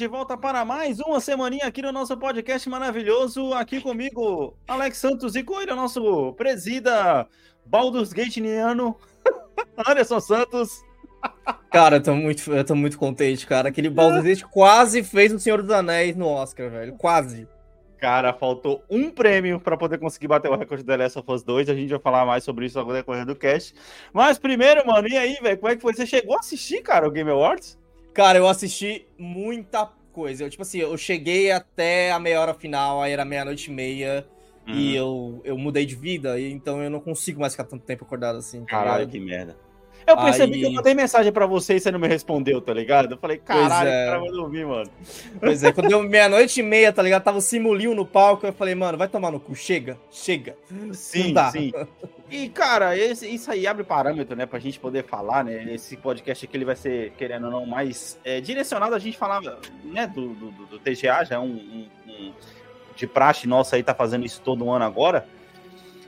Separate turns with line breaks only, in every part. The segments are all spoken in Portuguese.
De volta para mais uma semaninha aqui no nosso podcast maravilhoso. Aqui comigo, Alex Santos e com ele, o nosso presida Baldur's Gateniano, Anderson Santos.
Cara, eu tô muito, eu tô muito contente, cara. Aquele Baldur's Gate quase fez o Senhor dos Anéis no Oscar, velho. Quase.
Cara, faltou um prêmio para poder conseguir bater o recorde do The Last of Us 2. A gente vai falar mais sobre isso no decorrer do cast. Mas primeiro, mano, e aí, velho? Como é que foi? Você chegou a assistir, cara, o Game Awards?
Cara, eu assisti muita coisa. Eu, tipo assim, eu cheguei até a meia hora final, aí era meia-noite e meia.
Uhum.
E eu, eu mudei de vida, e então eu não consigo mais ficar tanto tempo acordado assim. tá
Caralho, que merda. Eu percebi
Aí-
que eu mandei mensagem pra você e você não me respondeu, tá ligado? Eu falei, caralho,
é.
o cara vai dormir, mano.
Pois é, quando deu meia-noite e meia, tá ligado? Tava o Simulinho no palco, eu falei, mano, vai tomar no cu, chega, chega.
Sim, sim. E, cara, esse- isso aí abre parâmetro, né, pra gente poder falar, né? Esse podcast aqui ele vai ser, querendo ou não, mais é, direcionado a gente falar, né, do, do, do- TGA, já é um, um- um de praxe nossa aí, tá fazendo isso todo ano agora.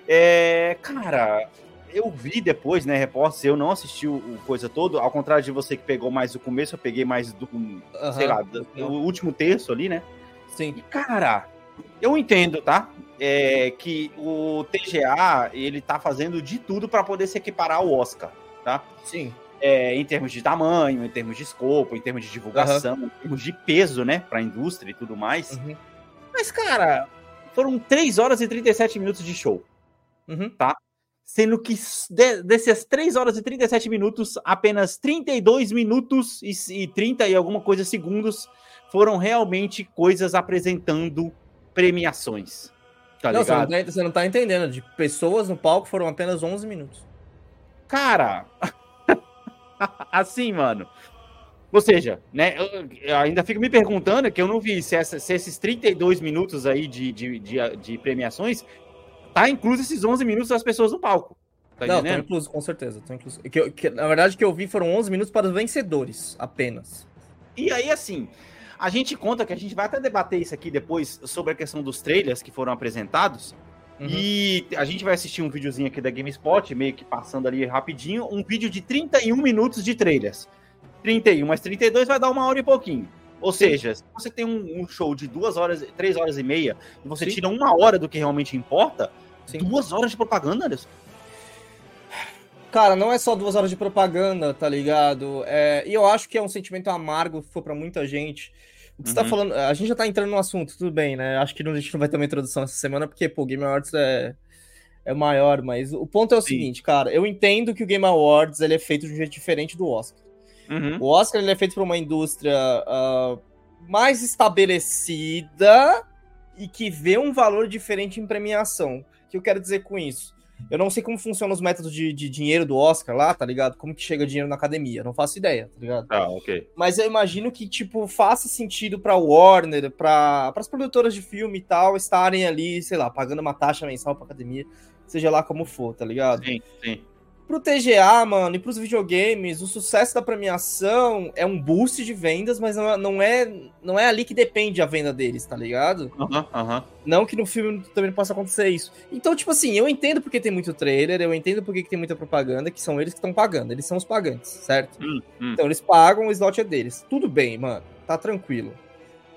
É, cara, eu vi depois, né, repórter, eu não assisti o, o coisa todo, ao contrário de você que pegou mais do começo, eu peguei mais do, sei
Aham.
lá, do, o último terço ali, né?
Sim.
E, cara, eu entendo, tá? É, que o TGA, ele tá fazendo de tudo para poder se equiparar ao Oscar, tá?
Sim.
É, em termos de tamanho, em termos de escopo, em termos de divulgação, em termos de peso, né? Pra indústria e tudo mais.
Uhum.
Mas, cara, foram 3 horas e 37 minutos de show.
Uhum.
Sendo que de, dessas 3 horas e 37 minutos, apenas 32 minutos e, e 30 e alguma coisa segundos foram realmente coisas apresentando premiações. Tá
não, você não,
ligado?
tá, você não tá entendendo. De pessoas no palco foram apenas 11 minutos.
Cara, assim, mano. Ou seja, né, eu, ainda fico me perguntando que eu não vi se, essa- se esses 32 minutos aí de, de, de, de premiações tá incluso esses 11 minutos das pessoas no palco. Tá
não, tô
entendendo?
incluso, com certeza. Tô incluso. Que, que- na verdade, o que eu vi foram 11 minutos para os vencedores, apenas.
E aí, assim, a gente conta que a gente vai até debater isso aqui depois sobre a questão dos trailers que foram apresentados.
Uhum.
E a gente vai assistir um videozinho aqui da GameSpot, meio que passando ali rapidinho, um vídeo de 31 minutos de trailers. 31 mais 32 vai dar uma hora e pouquinho. Ou seja, se você tem um, um show de duas horas, três horas e meia, e você
Sim.
tira uma hora do que realmente importa,
Sim.
duas horas de propaganda, Anderson?
Cara, não é só duas horas de propaganda, tá ligado? É, e eu acho que é um sentimento amargo que for pra muita gente. Você tá
Uhum.
falando, a gente já tá entrando no assunto, tudo bem, né? Acho que a gente não vai ter uma introdução essa semana, porque, pô, o Game Awards é, é maior, mas o ponto é o
Sim.
seguinte, cara, eu entendo que o Game Awards ele é feito de um jeito diferente do Oscar.
Uhum.
O Oscar ele é feito por uma indústria ah, mais estabelecida e que vê um valor diferente em premiação. O que eu quero dizer com isso? Eu não sei como funcionam os métodos de, de dinheiro do Oscar lá, tá ligado? Como que chega dinheiro na academia? Não faço ideia, tá ligado?
Tá, ok.
Mas eu imagino que, tipo, faça sentido pra Warner, pra as produtoras de filme e tal, estarem ali, sei lá, pagando uma taxa mensal pra academia, seja lá como for, tá ligado?
Sim, sim.
Pro TGA, mano, e pros videogames, o sucesso da premiação é um boost de vendas, mas não é, não é, não é ali que depende a venda deles, tá ligado?
Aham, aham.
Não que no filme também não possa acontecer isso. Então, tipo assim, eu entendo porque tem muito trailer, eu entendo porque que tem muita propaganda, que são eles que estão pagando, eles são os pagantes, certo?
Hum, hum.
Então eles pagam, o slot é deles. Tudo bem, mano, tá tranquilo.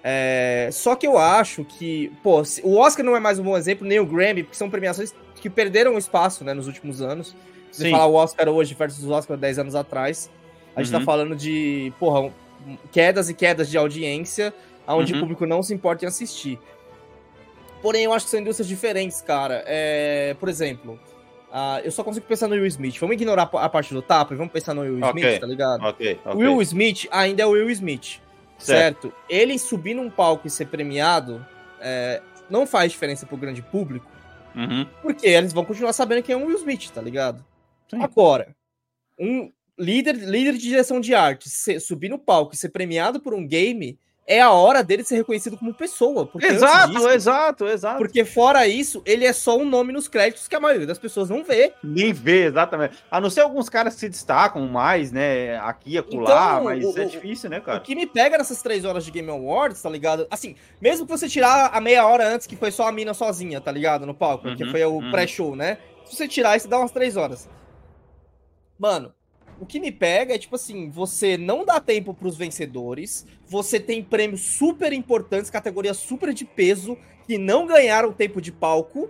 É, Só que eu acho que, pô, o Oscar não é mais um bom exemplo, nem o Grammy, porque são premiações que perderam espaço, né, nos últimos anos. Você falar o Oscar hoje versus o Oscar 10 anos atrás, a gente
Uhum.
tá falando de, porra, quedas e quedas de audiência, onde
Uhum.
o público não se importa em assistir. Porém, eu acho que são indústrias diferentes, cara. É, por exemplo, ah, eu só consigo pensar no Will Smith. Vamos ignorar a parte do tapa e vamos pensar no Will. Smith, tá ligado?
Ok,
O
ok.
Will Smith ainda é o Will Smith, certo? Ele subir num palco e ser premiado é, não faz diferença pro grande público,
Uhum.
porque eles vão continuar sabendo quem é o Will Smith, tá ligado?
Sim.
Agora, um líder, líder de direção de arte ser- subir no palco e ser premiado por um game é a hora dele ser reconhecido como pessoa.
Exato,
disso-
exato, exato.
Porque fora isso, ele é só um nome nos créditos que a maioria das pessoas não vê.
Nem vê, exatamente. A não ser alguns caras que se destacam mais, né? Aqui acolá,
Então,
mas
o-
é
o-
difícil, né,
O
cara?
que me pega nessas três horas de Game Awards, tá ligado? Assim, mesmo que você tirar a meia hora antes, que foi só a mina sozinha, tá ligado? No palco, que
Uhum,
foi o
uhum.
pré-show, né? Se você tirar isso, dá umas três horas. Mano, o que me pega é, tipo assim, você não dá tempo pros vencedores, você tem prêmios super importantes, categorias super de peso, que não ganharam tempo de palco,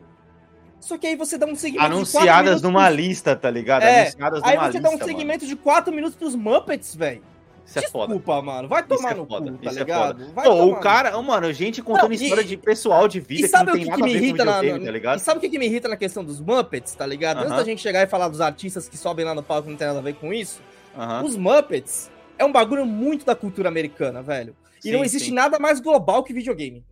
só que aí você dá um segmento de
Anunciadas
minutos
numa
pros-
lista, tá ligado?
É,
Anunciadas
Aí
numa
você
lista.
dá um
mano.
segmento de 4 minutos pros Muppets, velho.
Isso é foda.
Desculpa, mano. Vai tomar
é
no
foda,
cu, tá
isso é
ligado? Vai
Pô, o
no
cara, oh, mano, gente contando
Não, e-
história de pessoal de vida
E
que
sabe
não
o
tem
que,
nada
que
a
me irrita na,
tá
E
ligado?
sabe o que, que me irrita na questão dos Muppets, tá ligado? Antes
Aham.
da gente chegar e falar dos artistas que sobem lá no palco não tem nada a ver com isso,
Aham.
os Muppets é um bagulho muito da cultura americana, velho. E não
Sim,
existe
sim.
nada mais global que videogame.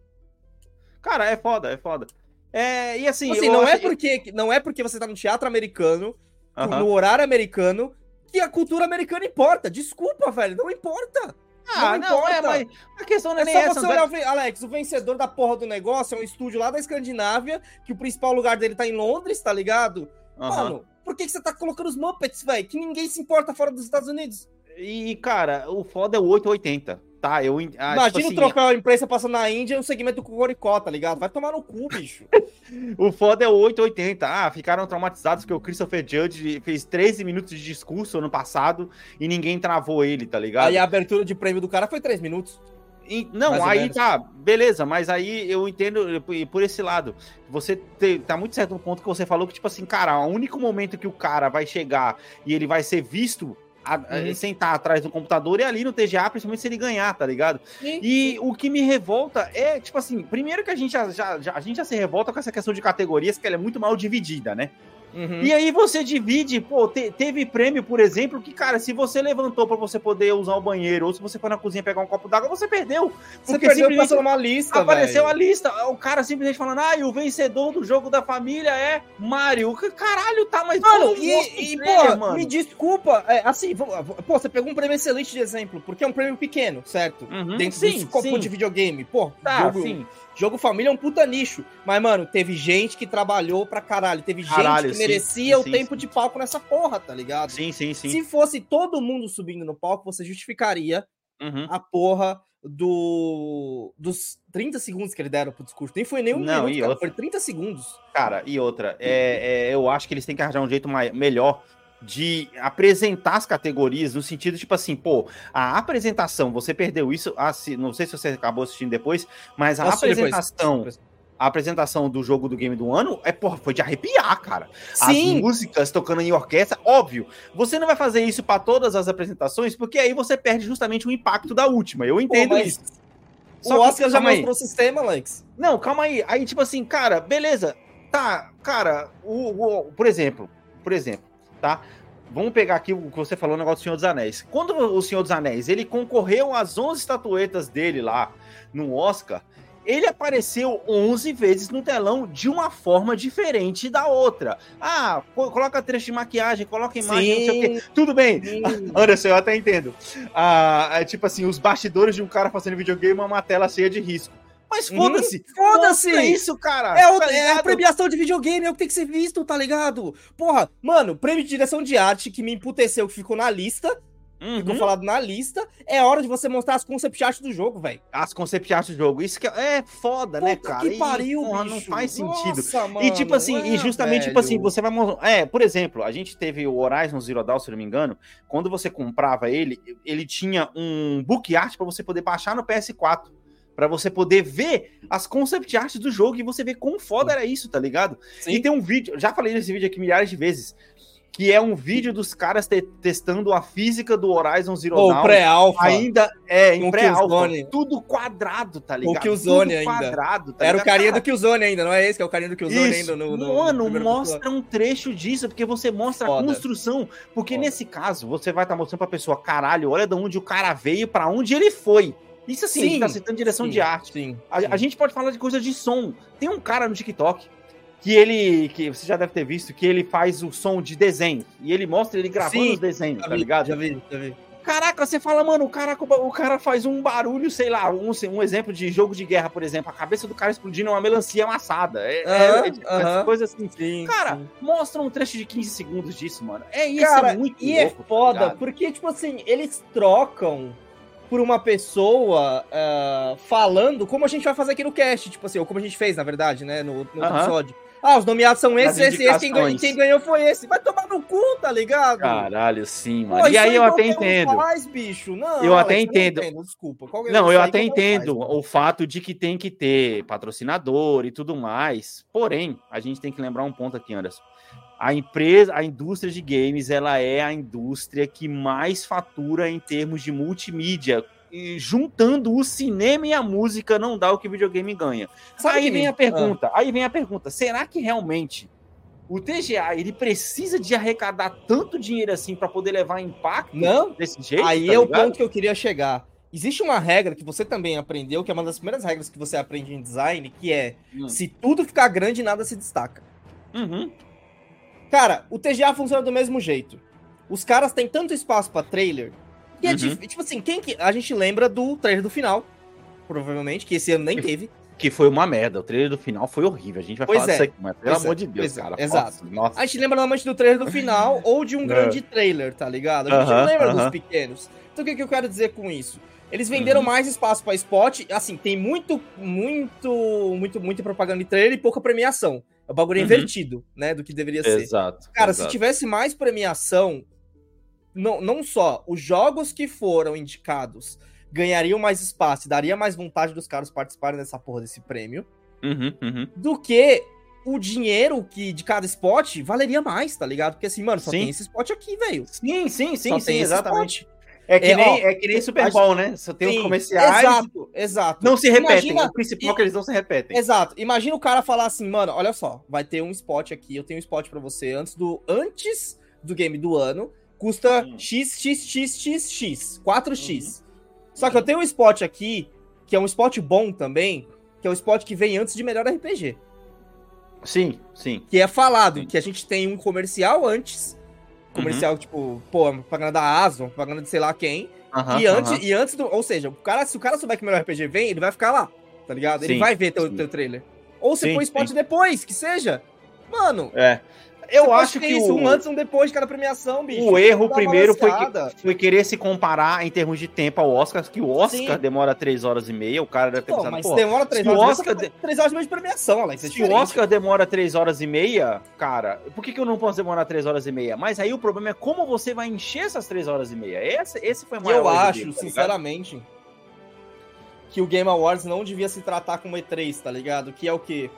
Cara, é foda, é foda. É, e assim,
Assim,
eu
não, é
acho-
porque, não é porque você tá no teatro americano,
Aham.
no horário americano, que a cultura americana importa. Desculpa, velho, não importa.
Ah,
não
não, é,
importa.
mas a questão não é,
É
nem
só
essa.
você olhar, Alex, o vencedor da porra do negócio é um estúdio lá da Escandinávia, que o principal lugar dele tá em Londres, tá ligado?
Aham.
Mano, por que, que você tá colocando os Muppets, velho? Que ninguém se importa fora dos Estados Unidos.
E, cara, o foda é o 880, tá? Eu, ah,
Imagina
tipo assim,
o troféu à imprensa passando na Índia um segmento do Cocoricó, tá ligado? Vai tomar no cu, bicho.
O foda é o 880. Ah, ficaram traumatizados porque o Christopher Judge fez 13 minutos de discurso ano passado e ninguém travou ele, tá ligado?
Aí a abertura de prêmio do cara foi três minutos.
E- não, aí tá, beleza, mas aí eu entendo por, por esse lado. Você te- tá muito certo no ponto que você falou que, tipo assim, cara, o único momento que o cara vai chegar e ele vai ser visto a-
Uhum.
sentar atrás do computador é ali no TGA, principalmente se ele ganhar, tá ligado? E o que me revolta é, tipo assim, primeiro que a gente já, já- já- a gente já se revolta com essa questão de categorias, que ela é muito mal dividida, né?
Uhum.
E aí você divide, pô, te- teve prêmio, por exemplo, que, cara, se você levantou pra você poder usar o banheiro, ou se você foi na cozinha pegar um copo d'água, você perdeu.
Você
Porque
perdeu
simplesmente
uma lista,
apareceu
velho.
a lista, o cara simplesmente falando, ah, e o vencedor do jogo da família é Mario. Caralho, tá, mas...
Mano, e, e pô, me desculpa, é, assim, pô, você pegou um prêmio excelente de exemplo, porque é um prêmio pequeno, certo?
Uhum,
Dentro
sim,
do copo
sim.
de videogame, pô,
Tá,
jogo,
sim.
Jogo família é um puta nicho, mas, mano, teve gente que trabalhou pra caralho, teve
Caralho,
gente que
sim,
merecia
sim,
o
sim,
tempo de palco nessa porra, tá ligado?
Sim, sim, sim.
Se fosse todo mundo subindo no palco, você justificaria
Uhum.
a porra do dos 30 segundos que ele deram pro discurso. Nem foi nem um
Não,
minuto, cara,
outra-
foi 30 segundos.
Cara, e outra, é, é, eu acho que eles têm que arranjar um jeito mai- melhor de apresentar as categorias no sentido, tipo assim, pô, a apresentação, você perdeu isso, assi- não sei se você acabou assistindo depois, mas a
Assisti depois.
apresentação, a apresentação do jogo do game do ano é, porra, foi de arrepiar, cara.
Sim,
As músicas tocando em orquestra, óbvio. Você não vai fazer isso pra todas as apresentações, porque aí você perde justamente o impacto da última. Eu
pô,
entendo
mas
isso.
o
Só que,
Oscar já mostrou o sistema, Alex.
Não, calma aí. Aí, tipo assim, cara, beleza. Tá, cara, o, o- por exemplo, por exemplo, tá? Vamos pegar aqui o que você falou, o negócio do Senhor dos Anéis. Quando o Senhor dos Anéis, ele concorreu às 11 estatuetas dele lá no Oscar, ele apareceu 11 vezes no telão de uma forma diferente da outra. Ah, coloca trecho de maquiagem, coloca imagem, não sei o quê. Tudo bem. Anderson, eu até entendo. Ah, é tipo assim, os bastidores de um cara fazendo videogame, uma tela cheia de risco. Mas
Uhum.
foda-se.
Foda-se!
Mostra isso, cara.
É, o-
tá
é a premiação de videogame, é o que tem que ser visto, tá ligado? Porra, mano, prêmio de direção de arte que me emputeceu, que ficou na lista, ficou
Uhum.
falado na lista, é hora de você mostrar as concept art do jogo, velho.
As concept art do jogo. Isso que é, é foda, né,
Puta
cara?
que
E,
pariu,
porra,
bicho.
Não faz sentido.
Nossa,
E tipo
mano,
assim, e
é,
justamente, tipo
velho.
assim, você vai mostrar. É, por exemplo, a gente teve o Horizon Zero Dawn, se não me engano. Quando você comprava ele, ele tinha um book art pra você poder baixar no PS4. Pra você poder ver as concept arts do jogo e você ver quão foda era isso, tá ligado?
Sim.
E tem um vídeo, já falei nesse vídeo aqui milhares de vezes, que é um vídeo dos caras te- testando a física do Horizon Zero Dawn.
o pré-alpha.
Ainda é em pré-alpha,
Killzone.
tudo quadrado, tá ligado?
Killzone
Tudo
ainda.
quadrado, tá
Era o
ligado?
carinha
Cara,
do Killzone ainda, não é esse que é o carinha do Killzone
isso.
ainda no, no
Mano,
primeiro
mostra um trecho disso, porque você mostra a
Foda.
construção. Porque
Foda.
nesse caso, você vai estar mostrando pra pessoa, caralho, olha de onde o cara veio, pra onde ele foi. Isso assim, a gente
Sim,
tá citando direção
sim,
de arte.
Sim.
A,
sim.
a gente pode falar de coisa de som. Tem um cara no TikTok que ele, que você já deve ter visto, que ele faz o som de desenho. E ele mostra ele gravando
Sim,
os desenhos, tá
vi,
ligado?
Já vi, já vi.
Caraca, você fala, mano, o cara, o cara faz um barulho, sei lá, um, um exemplo de jogo de guerra, por exemplo, a cabeça do cara explodindo é uma melancia amassada. É, é-
Aham,
é tipo,
aham.
essas coisas assim.
Sim,
Cara,
sim.
mostra um trecho de 15 segundos disso, mano. É isso,
Cara,
é muito
e
louco,
é
tá
foda,
ligado?
porque, tipo assim, eles trocam por uma pessoa ah, falando como a gente vai fazer aqui no cast, tipo assim, ou como a gente fez, na verdade, né, no, no outro
Aham.
episódio. Ah, os nomeados são esses, esse, esse, quem ganhou, quem ganhou foi esse. Vai tomar no cu, tá ligado?
Caralho, sim,
Pô,
mano. E
isso
aí eu até entendo.
Faz, bicho. Não,
Eu até
Alex,
entendo.
desculpa. Um
Não, eu até
faz,
entendo
mano.
o fato de que tem que ter patrocinador e tudo mais. Porém, a gente tem que lembrar um ponto aqui, Anderson. A empresa, a indústria de games, ela é a indústria que mais fatura em termos de multimídia. E juntando o cinema e a música não dá o que o videogame ganha.
Sabe
aí vem a pergunta, aí vem a pergunta, será que realmente o TGA ele precisa de arrecadar tanto dinheiro assim para poder levar impacto
Não,
desse jeito?
Aí
tá
é o ponto que eu queria chegar. Existe uma regra que você também aprendeu, que é uma das primeiras regras que você aprende em design, que é
Hum.
se tudo ficar grande, nada se destaca.
Uhum.
Cara, o TGA funciona do mesmo jeito. Os caras têm tanto espaço pra trailer. Que é
Uhum.
dif- tipo assim, quem que. A gente lembra do trailer do final. Provavelmente, que esse ano nem teve.
Que foi uma merda. O trailer do final foi horrível. A gente vai
Pois
falar
é.
disso aqui, mas pelo
Pois é.
amor de Deus,
Pois é.
cara.
Exato.
Nossa.
A gente lembra normalmente do trailer do final ou de um grande trailer, tá ligado? A gente não
Aham,
lembra dos pequenos. Então o que, que eu quero dizer com isso? Eles venderam
Uhum.
mais espaço pra spot. Assim, tem muito, muito, muito, muita propaganda de trailer e pouca premiação. É o bagulho
Uhum.
invertido, né? Do que deveria ser.
Exato.
Cara,
exato.
se tivesse mais premiação, não, não só os jogos que foram indicados ganhariam mais espaço e daria mais vontade dos caras participarem dessa porra desse prêmio,
Uhum, uhum.
do que o dinheiro que de cada spot valeria mais, tá ligado? Porque assim, mano, só
Sim.
tem esse spot aqui, velho.
Sim, sim, sim,
Só
sim, exatamente.
spot.
É que,
É,
nem,
ó,
é que nem Super Bowl, né? Só tem os
Sim,
comerciais.
Exato, exato.
Não se repetem.
Imagina-
o principal é que eles não se repetem.
Exato. Imagina o cara falar assim, mano, olha só, vai ter um spot aqui, eu tenho um spot pra você antes do antes do game do ano, custa
Hum.
x x x x x, 4x. Só que eu tenho um spot aqui que é um spot bom também, que é o spot que vem antes de melhor RPG,
Sim, sim.
que é falado
Sim.
que a gente tem um comercial antes, comercial tipo, pô, propaganda da Aston, propaganda de sei lá quem,
Aham,
e antes,
aham.
e antes do. Ou seja, o cara, se o cara souber que o melhor RPG vem, ele vai ficar lá, tá ligado? Ele
Sim,
vai ver teu,
sim.
teu trailer. Ou
Sim,
põe spot
sim.
depois, que seja. Mano,
É. Eu acho que
isso,
o...
um antes e um depois de cada premiação, bicho.
O erro primeiro foi, que, foi querer se comparar em termos de tempo ao Oscar, que o Oscar
Sim.
demora 3 horas e meia, o cara deve ter
Pô,
pensado,
mas
pô,
demora três
se o
horas.
Oscar
Oscar... Três horas e meia de premiação, Alex. É
se o. Oscar demora 3 horas e meia, cara, por que, que eu não posso demorar 3 horas e meia? Mas aí o problema é como você vai encher essas 3 horas e meia. Esse, esse foi o maior
eu acho,
dele, tá
sinceramente, que o Game Awards não devia se tratar como E3, tá ligado? Que é o quê?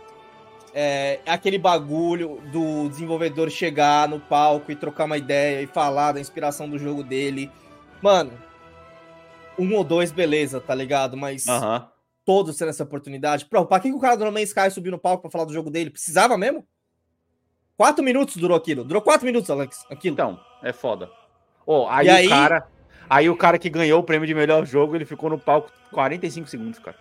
É aquele bagulho do desenvolvedor chegar no palco e trocar uma ideia e falar da inspiração do jogo dele. Mano, um ou dois, beleza, tá ligado? Mas
Aham.
todos tendo essa oportunidade. Pô, pra que, que o cara do No Man's Sky subiu no palco pra falar do jogo dele? Precisava mesmo? Quatro minutos durou aquilo. Durou quatro minutos, Alex. Aquilo.
Então, é foda. Ó, aí,
E
o
aí-
cara. Aí o cara que ganhou o prêmio de melhor jogo, ele ficou no palco 45 segundos, cara.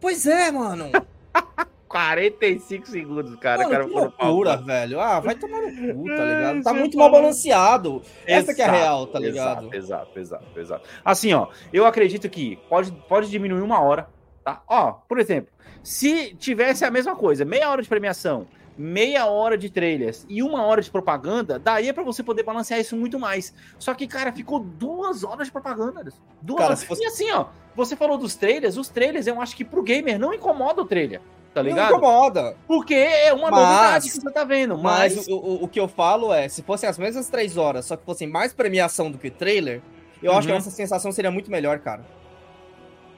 Pois é, mano.
45 segundos, cara.
Mano,
cara
que loucura, velho. Ah, vai tomar no cu, tá ligado? Tá
Você
muito mal balanceado. Essa que é a
Exato,
real, tá ligado?
Exato, exato, exato, exato. Assim, ó, eu acredito que pode, pode diminuir uma hora, tá? Ó, por exemplo, Se tivesse a mesma coisa, meia hora de premiação, meia hora de trailers e uma hora de propaganda, daria para você poder balancear isso muito mais. Só que, cara, ficou duas horas de propaganda. Duas
Cara,
horas.
se fosse-
E assim, ó, você falou dos trailers, os trailers eu acho que pro gamer não incomoda o trailer, tá
Não
ligado?
incomoda.
Porque é uma
Mas-
novidade que você tá vendo. Mas,
Mas o, o, o que eu falo é, se fossem as mesmas três horas, só que fossem mais premiação do que trailer, eu acho que a
Uhum.
nossa sensação seria muito melhor, cara.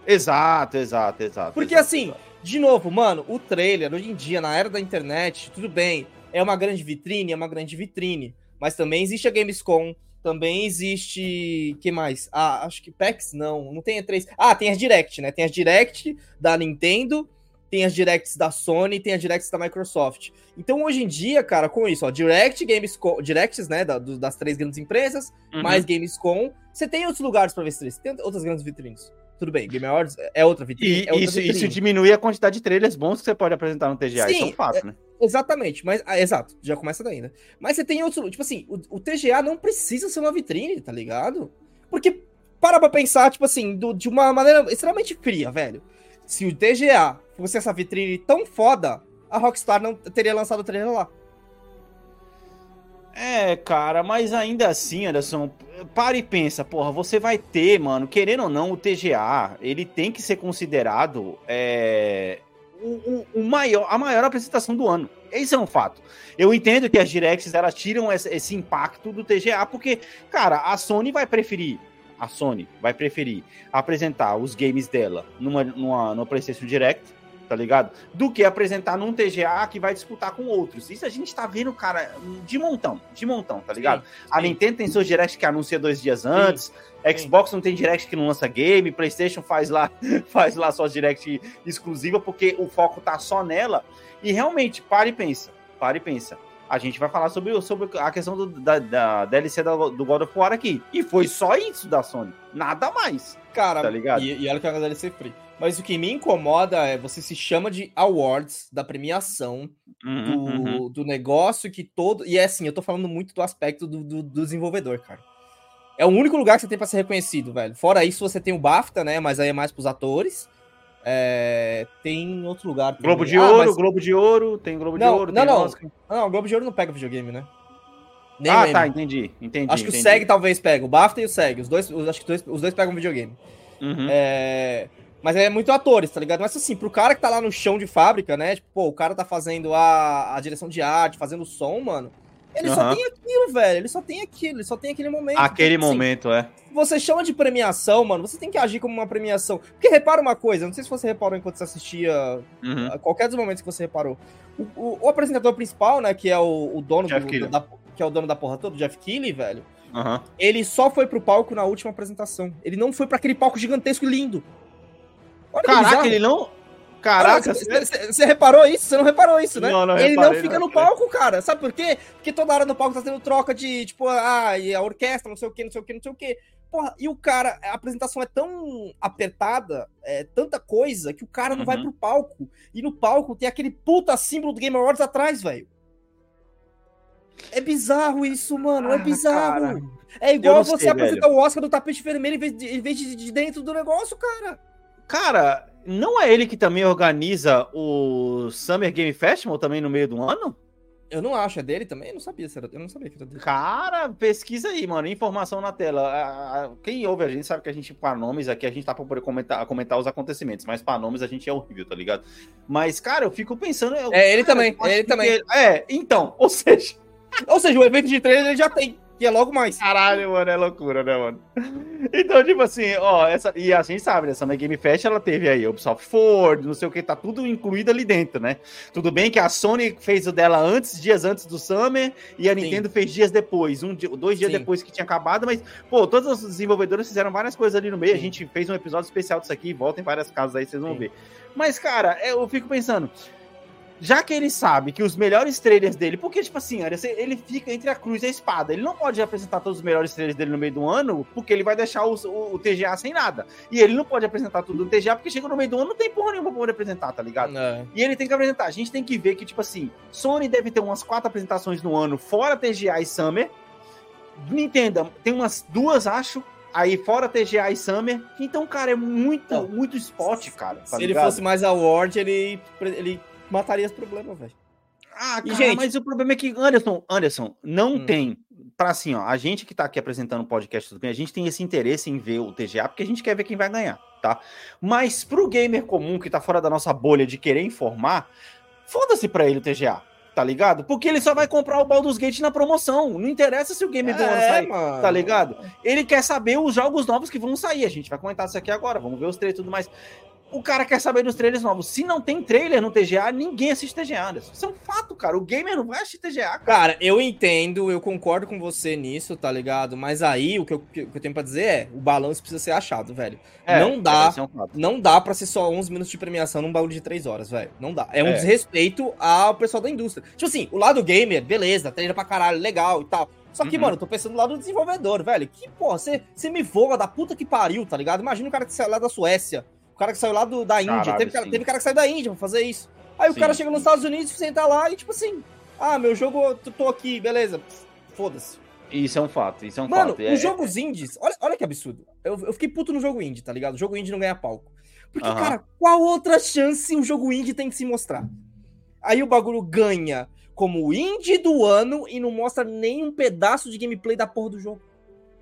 Exato, exato, exato.
Porque
exato,
assim,
exato.
de novo, mano, o trailer, hoje em dia, na era da internet, tudo bem, é uma grande vitrine, é uma grande vitrine. Mas também existe a Gamescom, também existe. que mais? Ah, acho que PAX não, não tem E3. Ah, tem as Direct, né? Tem as Direct da Nintendo, tem as Directs da Sony, tem as Directs da Microsoft. Então, hoje em dia, cara, com isso, ó, Direct, Gamescom, Directs, né, da- do- das três grandes empresas,
Uhum.
mais Gamescom, você tem outros lugares pra ver você tem outras grandes vitrines. Tudo bem, Game Awards é outra vitrine.
E
é outra
isso,
vitrine.
isso diminui a quantidade de trailers bons que você pode apresentar no TGA. isso é um
Sim,
fato, né?
Exatamente, mas ah, exato, já começa daí, né? Mas você tem outros, tipo assim, o, o TGA não precisa ser uma vitrine, tá ligado? Porque para pra pensar, tipo assim, do- de uma maneira extremamente fria, velho. Se o TGA fosse essa vitrine tão foda, a Rockstar não teria lançado o trailer lá.
É, cara, mas ainda assim, Anderson, para e pensa, porra, você vai ter, mano, querendo ou não, o TGA, ele tem que ser considerado é, o, o- o maior, a maior apresentação do ano. Esse é um fato. Eu entendo que as directs, elas tiram esse, esse impacto do TGA, porque, cara, a Sony vai preferir, a Sony vai preferir apresentar os games dela numa, numa, numa PlayStation Direct, tá ligado? Do que apresentar num TGA que vai disputar com outros. Isso a gente tá vendo, cara, de montão, de montão, tá ligado? a
sim.
Nintendo tem seus directs que anuncia dois dias antes, Xbox não tem direct que não lança game, PlayStation faz lá, faz lá suas direct exclusiva porque o foco tá só nela. E realmente, para e pensa, para e pensa. A gente vai falar sobre, sobre a questão do- da, da DLC do God of War aqui. E foi só isso da Sony. Nada mais.
Cara,
Tá ligado?
E, e olha que é uma DLC free. Mas o que me incomoda é você se chama de awards da premiação
Uhum,
do, do negócio que todo. E é assim, eu tô falando muito do aspecto do, do, do desenvolvedor, cara. É o único lugar que você tem pra ser reconhecido, velho. Fora isso, você tem o BAFTA, né? Mas aí é mais pros atores. É, Tem outro lugar. também.
Globo de
Ah,
Ouro,
mas-
Globo de Ouro, tem Globo de
Não,
Ouro,
não,
tem
não.
Oscar.
Não, o Globo de Ouro não pega videogame, né? Nem
Ah,
lembro.
tá, entendi, entendi.
Acho que
entendi.
o SEG talvez pegue. O BAFTA e o SEG. Os dois, os- acho que os dois, os dois pegam videogame.
Uhum.
É, Mas é muito atores, tá ligado? Mas assim, pro cara que tá lá no chão de fábrica, né? Tipo, pô, o cara tá fazendo a, a direção de arte, fazendo o som, mano. Ele só
Aham.
tem aquilo, velho. Ele só tem aquilo, ele só tem aquele momento.
Aquele
Então, assim,
momento, é.
Você chama de premiação, mano. Você tem que agir como uma premiação. Porque repara uma coisa, não sei se você reparou enquanto você assistia
Uhum.
qualquer dos momentos que você reparou. O, o- o apresentador principal, né, que é o, o dono do,
Keighley.
da, que é o dono da porra toda, o Jeff Keighley, velho.
Aham.
Ele só foi pro palco na última apresentação. Ele não foi pra aquele palco gigantesco e lindo. Olha
Caraca, ele não. Caraca,
você reparou isso? Você não reparou isso, né?
Não, não
ele não
reparei,
fica
não.
no palco, cara. Sabe por quê? Porque toda hora no palco tá tendo troca de, tipo, ah, e a orquestra, não sei o quê, não sei o quê, não sei o quê. Porra, e o cara, a apresentação é tão apertada, é tanta coisa, que o cara não vai
Uhum.
pro palco. E no palco tem aquele puta símbolo do Game Awards atrás, velho. É bizarro isso, mano. É
Ah,
bizarro.
cara.
É igual
não
você
sei,
apresentar o Oscar do tapete vermelho em vez de, em vez de, de dentro do negócio, cara.
Cara, não é ele que também organiza o Summer Game Festival também no meio do ano?
Eu não acho, é dele também? Eu não sabia, era- eu não sabia que era dele.
Cara, pesquisa aí, mano. Informação na tela. Quem ouve a gente sabe que a gente, para nomes aqui, a gente tá pra poder comentar, comentar os acontecimentos, mas para nomes a gente é horrível, tá ligado? Mas, cara, eu fico pensando. eu-
É, ele
cara,
também, ele também.
ele- É, então, ou seja.
Ou seja, o evento de trailer ele já tem, que é logo mais.
Caralho, mano, é loucura, né, mano? Então, tipo assim, ó, essa, e a gente sabe, né, essa Summer Game Fest, ela teve aí Ubisoft Ford, não sei o que, tá tudo incluído ali dentro, né? Tudo bem que a Sony fez o dela antes, dias antes do Summer, e a
Sim.
Nintendo fez dias depois, um dia, dois dias
Sim.
depois que tinha acabado, mas, pô, todos os desenvolvedores fizeram várias coisas ali no meio, a
Sim.
gente fez um episódio especial disso aqui, volta em várias casas aí, vocês vão ver. Mas, cara, é, eu fico pensando, já que ele sabe que os melhores trailers dele, porque, tipo assim, olha, ele fica entre a cruz e a espada. Ele não pode apresentar todos os melhores trailers dele no meio do ano, porque ele vai deixar os- o, o TGA sem nada. E ele não pode apresentar tudo no TGA, porque chega no meio do ano não tem porra nenhuma pra poder apresentar, tá ligado?
É.
E ele tem que apresentar. A gente tem que ver que, tipo assim, Sony deve ter umas quatro apresentações no ano, fora TGA e Summer. Nintendo tem umas duas, acho. aí fora TGA e Summer, então, cara, é muito, não. muito spot, cara.
Tá Se ligado? ele fosse mais award, ele, ele mataria os problemas, velho.
Ah, cara, gente... mas o problema é que, Anderson, Anderson, não hum. tem. Pra assim, ó, a gente que tá aqui apresentando o podcast tudo bem, a gente tem esse interesse em ver o TGA, porque a gente quer ver quem vai ganhar, tá? Mas pro gamer comum que tá fora da nossa bolha de querer informar, foda-se pra ele o TGA tá ligado? Porque ele só vai comprar o Baldur's Gate na promoção. Não interessa se o game do é, ano sair, mano. tá ligado? Ele quer saber os jogos novos que vão sair. A gente vai comentar isso aqui agora, vamos ver os trailers e tudo mais. O cara quer saber dos trailers novos. Se não tem trailer no TGA, ninguém assiste TGA, Anderson. Isso é um fato, cara. O gamer não vai assistir TGA, cara.
Cara, eu entendo, eu concordo com você nisso, tá ligado? Mas aí o que eu, que eu tenho pra dizer é: o balanço precisa ser achado, velho. É, não dá, é um não dá pra ser só 11 minutos de premiação num bagulho de 3 horas, velho. Não dá. É um é. desrespeito ao pessoal da indústria. Tipo assim, o lado gamer, beleza, treina pra caralho, legal e tal. Só que, uhum. mano, eu tô pensando do lado do desenvolvedor, velho. Que porra, você me voa da puta que pariu, tá ligado? Imagina o cara que sai lá da Suécia cara que saiu lá do, da Índia. Caralho, teve, cara, teve, cara que saiu da Índia pra fazer isso. Aí sim, o cara chega nos Estados Unidos, senta lá e, tipo assim, ah, meu jogo, eu tô aqui, beleza. Foda-se.
Isso é um fato, isso é um
Mano,
fato.
Mano, os é, jogos é... indies, olha, olha que absurdo. Eu, eu fiquei puto no jogo indie, tá ligado? O jogo indie não ganha palco. Porque, cara, qual outra chance um jogo indie tem que se mostrar? Aí o bagulho ganha como indie do ano e não mostra nem um pedaço de gameplay da porra do jogo.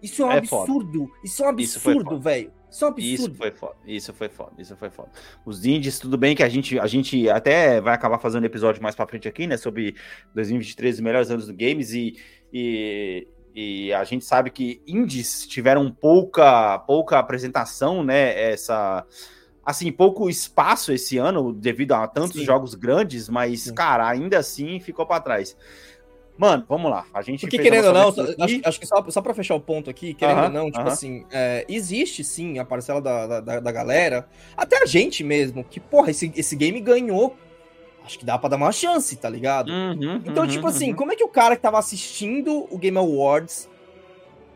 Isso é um é absurdo. Foda. Isso é um absurdo, velho. Isso é um absurdo.
Isso foi foda. Isso foi foda. Isso foi foda. Os indies, tudo bem que a gente, a gente até vai acabar fazendo episódio mais pra frente aqui, né? Sobre 2023, os melhores anos do games e, e, e a gente sabe que indies tiveram pouca, pouca apresentação, né? Essa assim, pouco espaço esse ano devido a tantos Sim. jogos grandes, mas, Sim. cara, ainda assim ficou para trás. Mano, vamos lá. A gente.
Porque querendo ou não, acho, acho, que só, só pra fechar o ponto aqui, querendo ou uh -huh, não, tipo uh -huh. assim, é, existe sim a parcela da, da, da, galera, até a gente mesmo, que, porra, esse, esse game ganhou. Acho que dá pra dar uma chance, tá ligado? Uhum, então, uhum, tipo assim, uhum. como é que o cara que tava assistindo o Game Awards,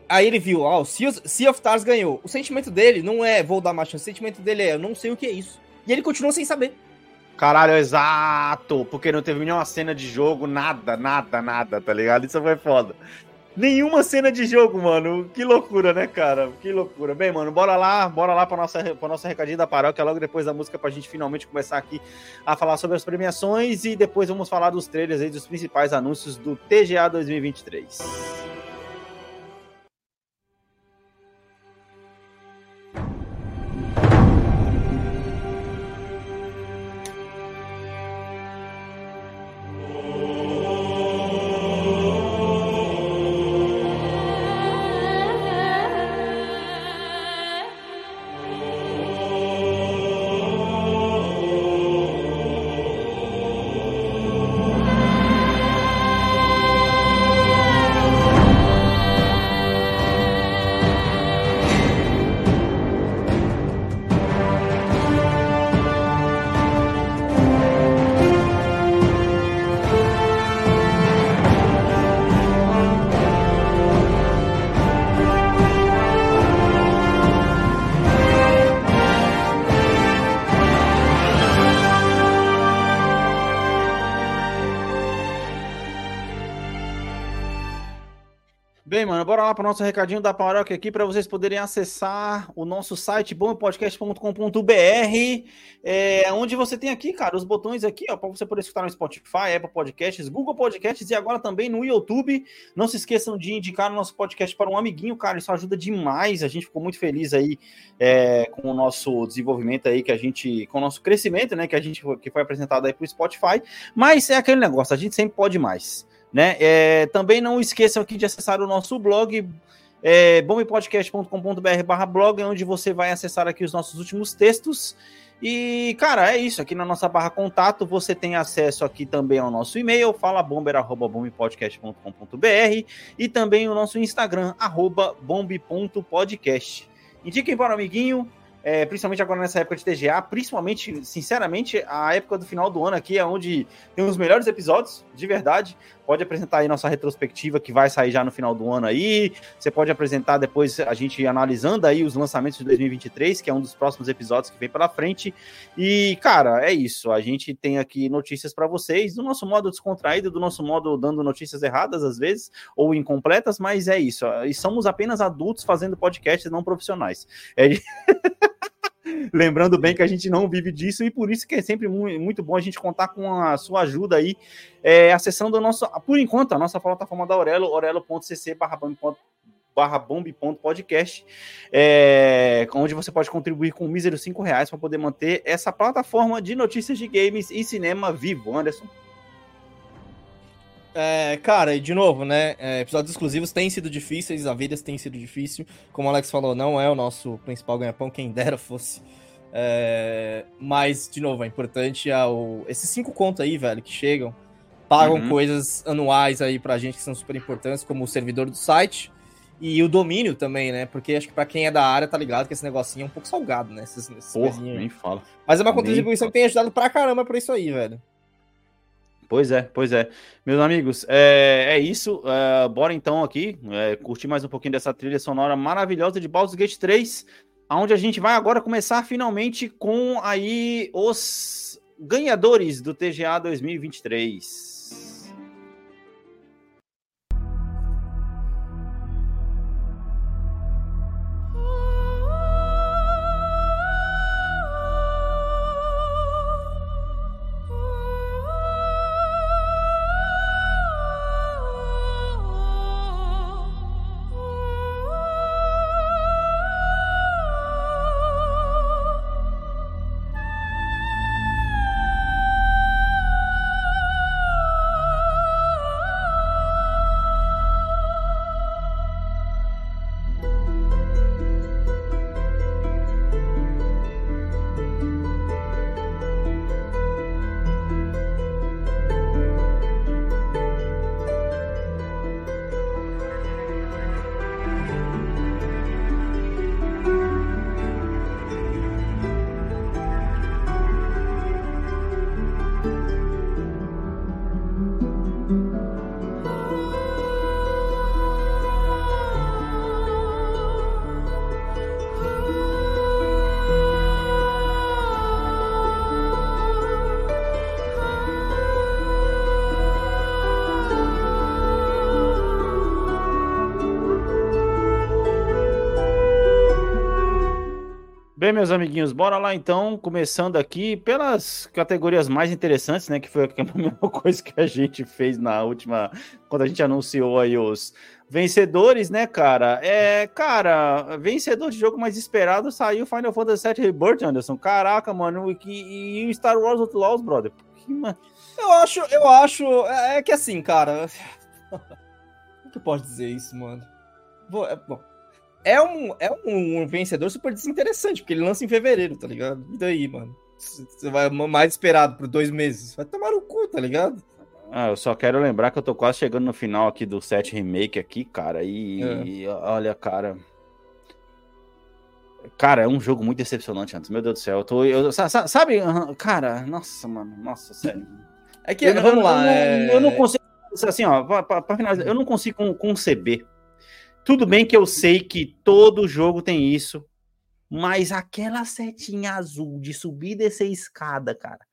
aí ele viu, ó, oh, o Sea of Stars ganhou. O sentimento dele não é vou dar uma chance, o sentimento dele é eu não sei o que é isso. E ele continua sem saber.
Caralho, exato! Porque não teve nenhuma cena de jogo, nada, nada, nada, tá ligado? Isso foi foda. Nenhuma cena de jogo, mano. Que loucura, né, cara? Que loucura. Bem, mano, bora lá, bora lá pra nossa, pra nossa recadinha da paróquia, logo depois da música, pra gente finalmente começar aqui a falar sobre as premiações e depois vamos falar dos trailers aí, dos principais anúncios do TGA 2023. Lá para o nosso recadinho da paróquia aqui para vocês poderem acessar o nosso site bompodcast.com.br, é, onde você tem aqui, cara, os botões aqui, ó, para você poder escutar no Spotify, Apple Podcasts, Google Podcasts e agora também no YouTube. Não se esqueçam de indicar o nosso podcast para um amiguinho, cara, isso ajuda demais. A gente ficou muito feliz aí é, com o nosso desenvolvimento aí que a gente, com o nosso crescimento, né, que a gente que foi apresentado aí para o Spotify. Mas é aquele negócio, a gente sempre pode mais. Né? É, também não esqueçam aqui de acessar o nosso blog, é, bombepodcast.com.br blog, onde você vai acessar aqui os nossos últimos textos. E, cara, é isso. Aqui na nossa barra contato, você tem acesso aqui também ao nosso e-mail, falabomber.bombepodcast.com.br e também o nosso Instagram, arroba bombe.podcast. Indiquem para o amiguinho, é, principalmente agora nessa época de TGA, principalmente, sinceramente, a época do final do ano aqui é onde tem os melhores episódios, de verdade. Pode apresentar aí nossa retrospectiva que vai sair já no final do ano aí. Você pode apresentar depois a gente analisando aí os lançamentos de 2023, que é um dos próximos episódios que vem pela frente. E, cara, é isso. A gente tem aqui notícias para vocês, do nosso modo descontraído, do nosso modo dando notícias erradas às vezes, ou incompletas, mas é isso. E somos apenas adultos fazendo podcasts não profissionais. É. Lembrando bem que a gente não vive disso e por isso que é sempre muito bom a gente contar com a sua ajuda aí, é, acessando o nosso, por enquanto, a nossa plataforma da Aurelo, orelo.cc barra bomb.podcast, é, onde você pode contribuir com míseros cinco reais para poder manter essa plataforma de notícias de games e cinema vivo, Anderson.
É, cara, e de novo, né? É, episódios exclusivos têm sido difíceis, a vida tem sido difícil. Como o Alex falou, não é o nosso principal ganha-pão, quem dera fosse. É, mas, de novo, é importante ao, esses cinco contos aí, velho, que chegam, pagam uhum. coisas anuais aí pra gente que são super importantes, como o servidor do site e o domínio também, né? Porque acho que pra quem é da área tá ligado que esse negocinho é um pouco salgado, né? Esses, esses
Porra, nem fala.
Mas é uma contribuição que tem ajudado pra caramba pra isso aí, velho.
Pois é, pois é. Meus amigos, é, é isso. É, bora então aqui é, curtir mais um pouquinho dessa trilha sonora maravilhosa de Baldur's Gate 3, onde a gente vai agora começar finalmente com aí os ganhadores do TGA 2023. Bem, meus amiguinhos, bora lá então, começando aqui pelas categorias mais interessantes, né? Que foi a mesma coisa que a gente fez na última, quando a gente anunciou aí os vencedores, né, cara? É, cara, vencedor de jogo mais esperado saiu Final Fantasy VII Rebirth, Anderson. Caraca, mano, e, e Star Wars Outlaws, brother. Que, mano...
Eu acho, eu acho, é, é que assim, cara. Como que pode dizer isso, mano? É, bom, é um, é um vencedor super desinteressante, porque ele lança em fevereiro, tá ligado? E daí, mano? Você vai mais esperado por dois meses. Vai tomar o cu, tá ligado?
Ah, eu só quero lembrar que eu tô quase chegando no final aqui do set remake aqui, cara. E, é. e olha, cara. Cara, é um jogo muito decepcionante antes. Meu Deus do céu. Eu tô. Eu, sabe, cara, nossa, mano, nossa, sério.
É que, eu, vamos lá.
Eu, é... eu não consigo. Assim, ó, pra, pra, pra finalizar, eu não consigo conceber tudo bem que eu sei que todo jogo tem isso, mas aquela setinha azul de subir e descer escada, cara,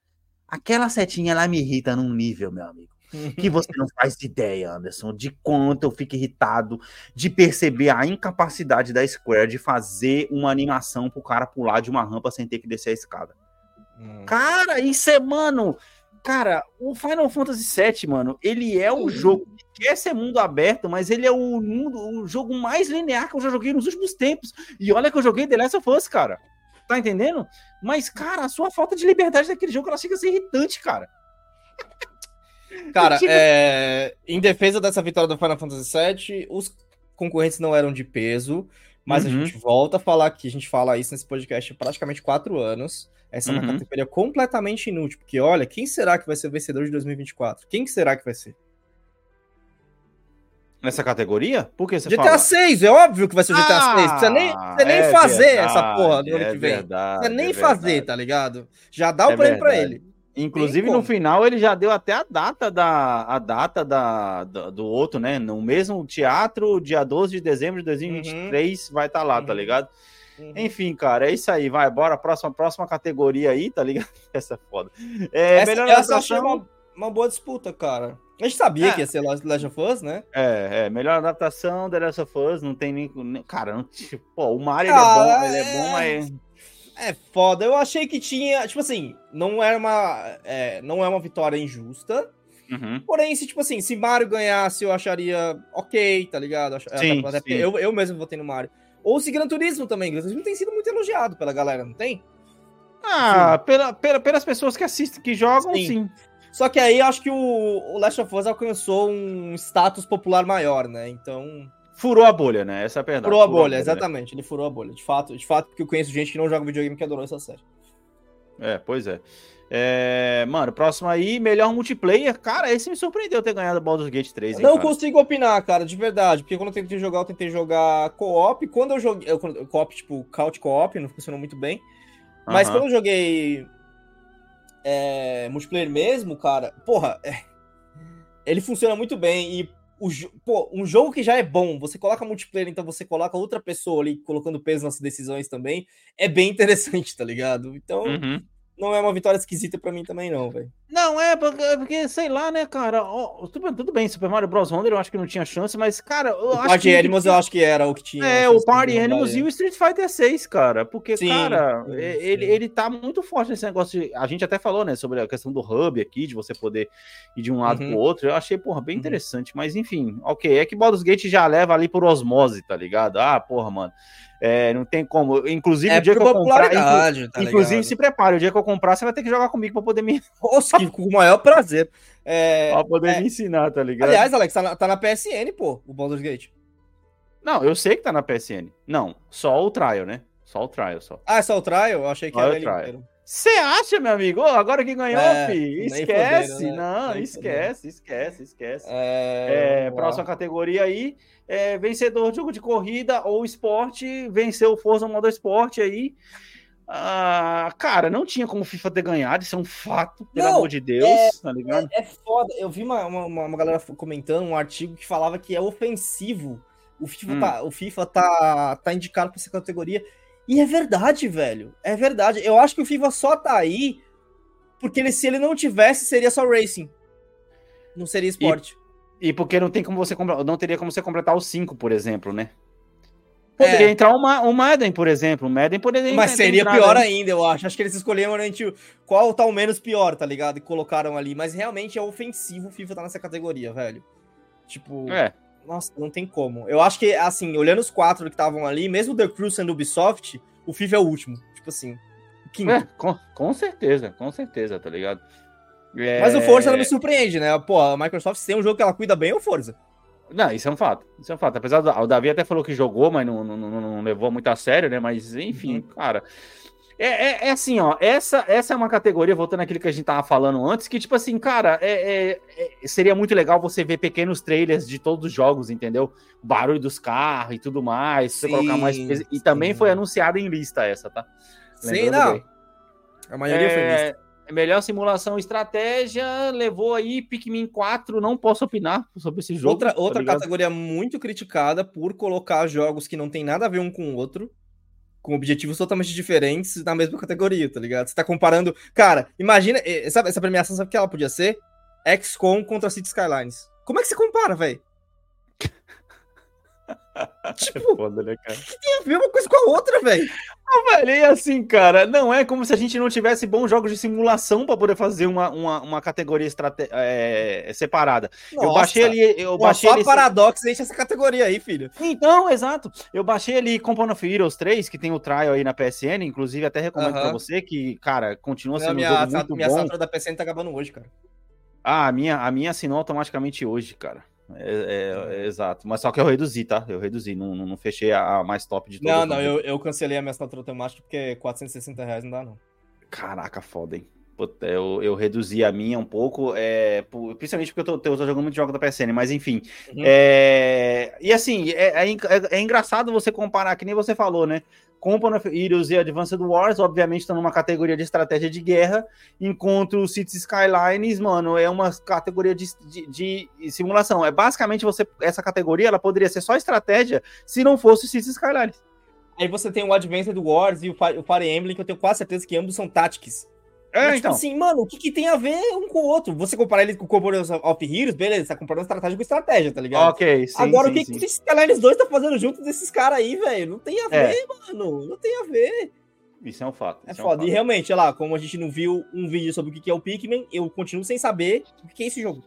aquela setinha ela me irrita num nível, meu amigo. Que você não faz ideia, Anderson, de quanto eu fico irritado de perceber a incapacidade da Square de fazer uma animação pro cara pular de uma rampa sem ter que descer a escada. Hum. Cara, isso é, mano. Cara, o Final Fantasy VII, mano, ele é um jogo quer ser mundo aberto, mas ele é o, mundo, o jogo mais linear que eu já joguei nos últimos tempos. E olha que eu joguei The Last of Us, cara. Tá entendendo? Mas, cara, a sua falta de liberdade daquele jogo, ela chega a ser irritante, cara.
Cara, é... em defesa dessa vitória do Final Fantasy VII, os concorrentes não eram de peso, mas uhum. a gente volta a falar que a gente fala isso nesse podcast há praticamente quatro anos. Essa uhum. é uma uhum. categoria completamente inútil, porque olha, quem será que vai ser o vencedor de 2024? Quem que será que vai ser?
Nessa categoria? Por que você
GTA
fala?
6, é óbvio que vai ser o GTA 6. Não precisa nem,
Ah,
precisa nem
é
fazer
verdade,
essa porra do ano
é
que vem.
verdade,
precisa nem
é
fazer, tá ligado? Já dá o
É
prêmio pra
verdade.
ele.
Inclusive, no final, ele já deu até a data da a data da, da- do outro, né? No mesmo teatro, dia 12 de dezembro de 2023, vai estar lá, tá
Uhum.
ligado?
Uhum.
Enfim, cara, é isso aí. Vai, bora. Próxima, próxima categoria aí, tá ligado? Essa é foda. É,
essa,
melhor
essa
adaptação.
uma, uma boa disputa, cara. A gente sabia
É.
que ia ser Last Last of Us, né?
É, é, melhor adaptação, The Last of Us, não tem nem. Cara, não, tipo, pô, o Mario é bom, ele é bom,
é-
mas.
É foda. Eu achei que tinha. Tipo assim, não era uma. é, não é uma vitória injusta.
Uhum.
Porém, se, tipo assim, se Mario ganhasse, eu acharia ok, tá ligado?
Sim,
até porque
sim.
Eu, eu mesmo votei no Mario. Ou se Gran Turismo também. Gran Turismo tem sido muito elogiado pela galera, não tem?
Ah, pela, pela- pelas pessoas que assistem, que jogam,
Sim.
sim.
Só que aí acho que o, o Last of Us alcançou um status popular maior, né? Então.
Furou a bolha, né? Essa é a verdade.
Furou a bolha, exatamente. Ele furou a bolha. De fato, de fato, porque eu conheço gente que não joga videogame que adorou essa série.
É, pois é. É, Mano, próximo aí, melhor multiplayer. Cara, esse me surpreendeu ter ganhado Baldur's Gate 3.
Eu
hein,
não
cara?
consigo opinar, cara, de verdade. Porque quando eu tentei jogar, eu tentei jogar co-op. Quando eu joguei. Co-op, tipo, couch co-op, não funcionou muito bem. Mas quando eu joguei. é, multiplayer mesmo, cara, porra, é, ele funciona muito bem. E o, pô, um jogo que já é bom, você coloca multiplayer, então você coloca outra pessoa ali colocando peso nas decisões também, é bem interessante, tá ligado? Então,
Uhum.
Não é uma vitória esquisita pra mim também, não, velho.
Não, é porque, é porque, sei lá, né, cara? ó, tudo, tudo bem, Super Mario Bros. Wonder eu acho que não tinha chance, mas, cara, eu
O
acho
Party
que.
Animals eu acho que era o que tinha.
É, o Party Animals
ele.
e o Street Fighter 6, cara. Porque,
Sim,
cara,
sim,
é-
sim.
ele, ele tá muito forte nesse negócio. de- a gente até falou, né, sobre a questão do hub aqui, de você poder ir de um lado
Uhum.
pro outro. Eu achei, porra, bem
Uhum.
interessante. Mas, enfim, ok. É que Baldur's Gate já leva ali por osmose, tá ligado? Ah, porra, mano. É, não tem como. Inclusive,
É
o dia que eu comprar. inclu-
tá
inclusive, se prepare. O dia que eu comprar, você vai ter que jogar comigo pra poder me,
Nossa, com o maior prazer. É,
pra poder
é.
me ensinar, tá ligado?
aliás, Alex, tá na, tá na PSN, pô, o Baldur's Gate.
não, eu sei que tá na PSN. Não, só o trial, né? Só o trial, só.
Ah, é só o trial? Eu achei que
Só
era
o
ele.
Você acha, meu amigo? Ô, agora que ganhou,
É,
Esquece.
né?
Não,
Nem
esquece, esquece, esquece.
É,
É,
vamos lá.
próxima categoria aí. É, vencedor de jogo de corrida ou esporte. Venceu o Forza Motorsport aí. Ah, cara, não tinha como o FIFA ter ganhado, isso é um fato, pelo
Não,
amor de Deus, tá ligado?
É foda. Eu vi uma, uma, uma galera comentando um artigo que falava que é ofensivo. O FIFA,
Hum.
tá, o FIFA tá, tá indicado pra essa categoria. E é verdade, velho. É verdade. Eu acho que o FIFA só tá aí porque ele, se ele não tivesse, seria só racing. Não seria esporte.
E porque não tem como você completar, não teria como você completar os cinco, por exemplo, né? Poderia
É.
entrar uma, o Madden, por exemplo. O Madden poderia
Mas seria
entrado
pior
aí.
ainda, eu acho. Acho que eles escolheram realmente qual tá o menos pior, tá ligado? E colocaram ali. Mas realmente é ofensivo o FIFA tá nessa categoria, velho. Tipo,
É.
nossa, não tem como. Eu acho que, assim, olhando os quatro que estavam ali, mesmo o The Crew sendo Ubisoft, o FIFA é o último. Tipo assim, quinto.
É, com, com certeza, com certeza, tá ligado? É,
Mas o Forza não me surpreende, né? Pô, a Microsoft tem um jogo que ela cuida bem, é o Forza.
Não, isso é um fato. Isso é um fato. Apesar do o Davi até falou que jogou, mas não, não, não- levou muito a sério, né? Mas, enfim,
Uhum.
cara. É, é, é assim, ó. Essa, essa é uma categoria, voltando àquilo que a gente tava falando antes, que, tipo assim, cara, é, é- é- seria muito legal você ver pequenos trailers de todos os jogos, entendeu? Barulho dos carros e tudo mais. Você
Sim,
colocar mais. E também
sim.
foi anunciada em lista essa, tá?
Sim,
Lembrando
não.
bem.
A maioria foi
É,
lista.
Melhor simulação estratégia levou aí Pikmin 4. Não posso opinar sobre esse jogo.
Outra,
tá
outra
ligado?
categoria muito criticada por colocar jogos que não tem nada a ver um com o outro, com objetivos totalmente diferentes na mesma categoria, tá ligado? Você tá comparando. Cara, imagina. Sabe, essa premiação, sabe o que ela podia ser? XCOM contra City Skylines. Como é que você compara, velho? tipo,
Foda, né, cara?
tem a ver uma coisa com a outra, velho.
Velho, e assim, cara, não é como se a gente não tivesse bons jogos de simulação pra poder fazer uma, uma, uma categoria estrate... é, separada. eu baixei ali, eu baixei
só
ali.
Paradox enche essa categoria aí, filho.
Então, exato. Eu baixei ali Compound of Heroes 3, que tem o trial aí na PSN, inclusive até recomendo pra
Aham.
você que, cara, continua
Não,
sendo um
minha,
jogo
assa-
muito
minha
bom.
assinatura da PSN tá acabando hoje, cara.
Ah, a minha, a minha assinou automaticamente hoje, cara. É, é- é exato. Mas só que eu reduzi, tá? Eu reduzi, não, não, não fechei a, a mais top de todas.
Não, não, eu, eu cancelei a minha assinatura automática porque 460 reais não dá, não.
Caraca, foda, hein? Eu, eu reduzi a minha um pouco, é, principalmente porque eu tô, eu tô jogando muito jogo da PSN, mas enfim.
Uhum.
É, e assim, é, é é- é engraçado você comparar, que nem você falou, né? Company of Heroes e Advanced Wars, obviamente, estão numa categoria de estratégia de guerra, enquanto o Cities Skylines, mano, é uma categoria de, de- de simulação. É basicamente você essa categoria, ela poderia ser só estratégia se não fosse Cities Skylines.
Aí você tem o Advanced Wars e o Fi- o Fire Emblem, que eu tenho quase certeza que ambos são Tactics.
É,
Mas,
então.
Tipo assim, mano, o que, que tem a ver um com o outro? Você comparar ele com o Company of Heroes, beleza, você tá comparando estratégia com estratégia, tá ligado?
ok, sim,
Agora,
sim,
o que,
sim.
que esses Skylines 2 tá fazendo junto desses caras aí, velho? Não tem a
É.
ver, mano. Não tem a ver.
Isso é um fato.
É foda.
um
e
fato.
realmente, olha lá, como a gente não viu um vídeo sobre o que é o Pikmin, eu continuo sem saber o que é esse jogo.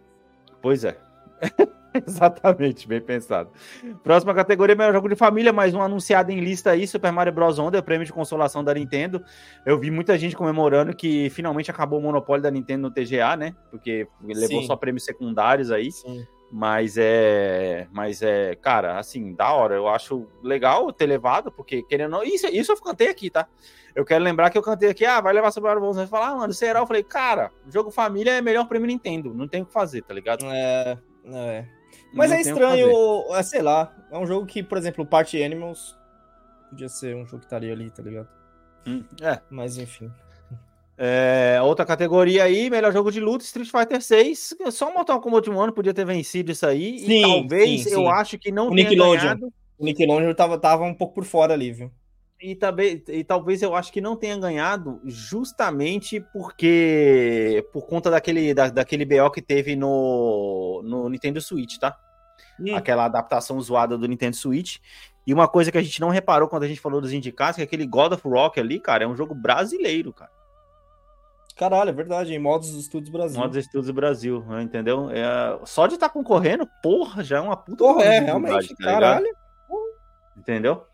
Pois é. Exatamente, bem pensado. Próxima categoria, melhor jogo de família, mais um anunciado em lista aí, Super Mario Bros. Wonder, prêmio de consolação da Nintendo. Eu vi muita gente comemorando que finalmente acabou o monopólio da Nintendo no TGA, né? Porque levou
Sim.
só prêmios secundários aí.
Sim.
Mas é. Mas é, cara, assim, da hora. Eu acho legal ter levado, porque querendo. não- Isso, isso eu cantei aqui, tá? Eu quero lembrar que eu cantei aqui, ah, vai levar Super Mario Bros. Vai falar, ah, mano, será? Eu falei, cara, jogo família é melhor prêmio Nintendo. Não tem o que fazer, tá ligado?
É, é. Mas
Não
é estranho, é, sei lá, é um jogo que, por exemplo, Party Animals podia ser um jogo que estaria ali, tá ligado?
Hum, É.
Mas enfim.
É, outra categoria aí, melhor jogo de luta, Street Fighter 6. Só o Mortal Kombat 1 podia ter vencido isso aí.
Sim,
e talvez
sim,
eu
sim.
acho que não
O
tenha
Nickelodeon.
ganhado.
O Nickelodeon tava, tava um pouco por fora ali, viu?
E, também, e talvez eu acho que não tenha ganhado justamente porque. Por conta daquele, da, daquele BO que teve no, no Nintendo Switch, tá?
Hum.
Aquela adaptação zoada do Nintendo Switch. E uma coisa que a gente não reparou quando a gente falou dos indicados, que aquele God of Rock ali, cara, é um jogo brasileiro, cara.
Caralho, é verdade, em modos dos Estúdios Brasil.
Modos Estudos Brasil, entendeu? É, só de estar concorrendo, porra, já é uma puta
Porra, é, realmente,
tá
caralho.
Entendeu?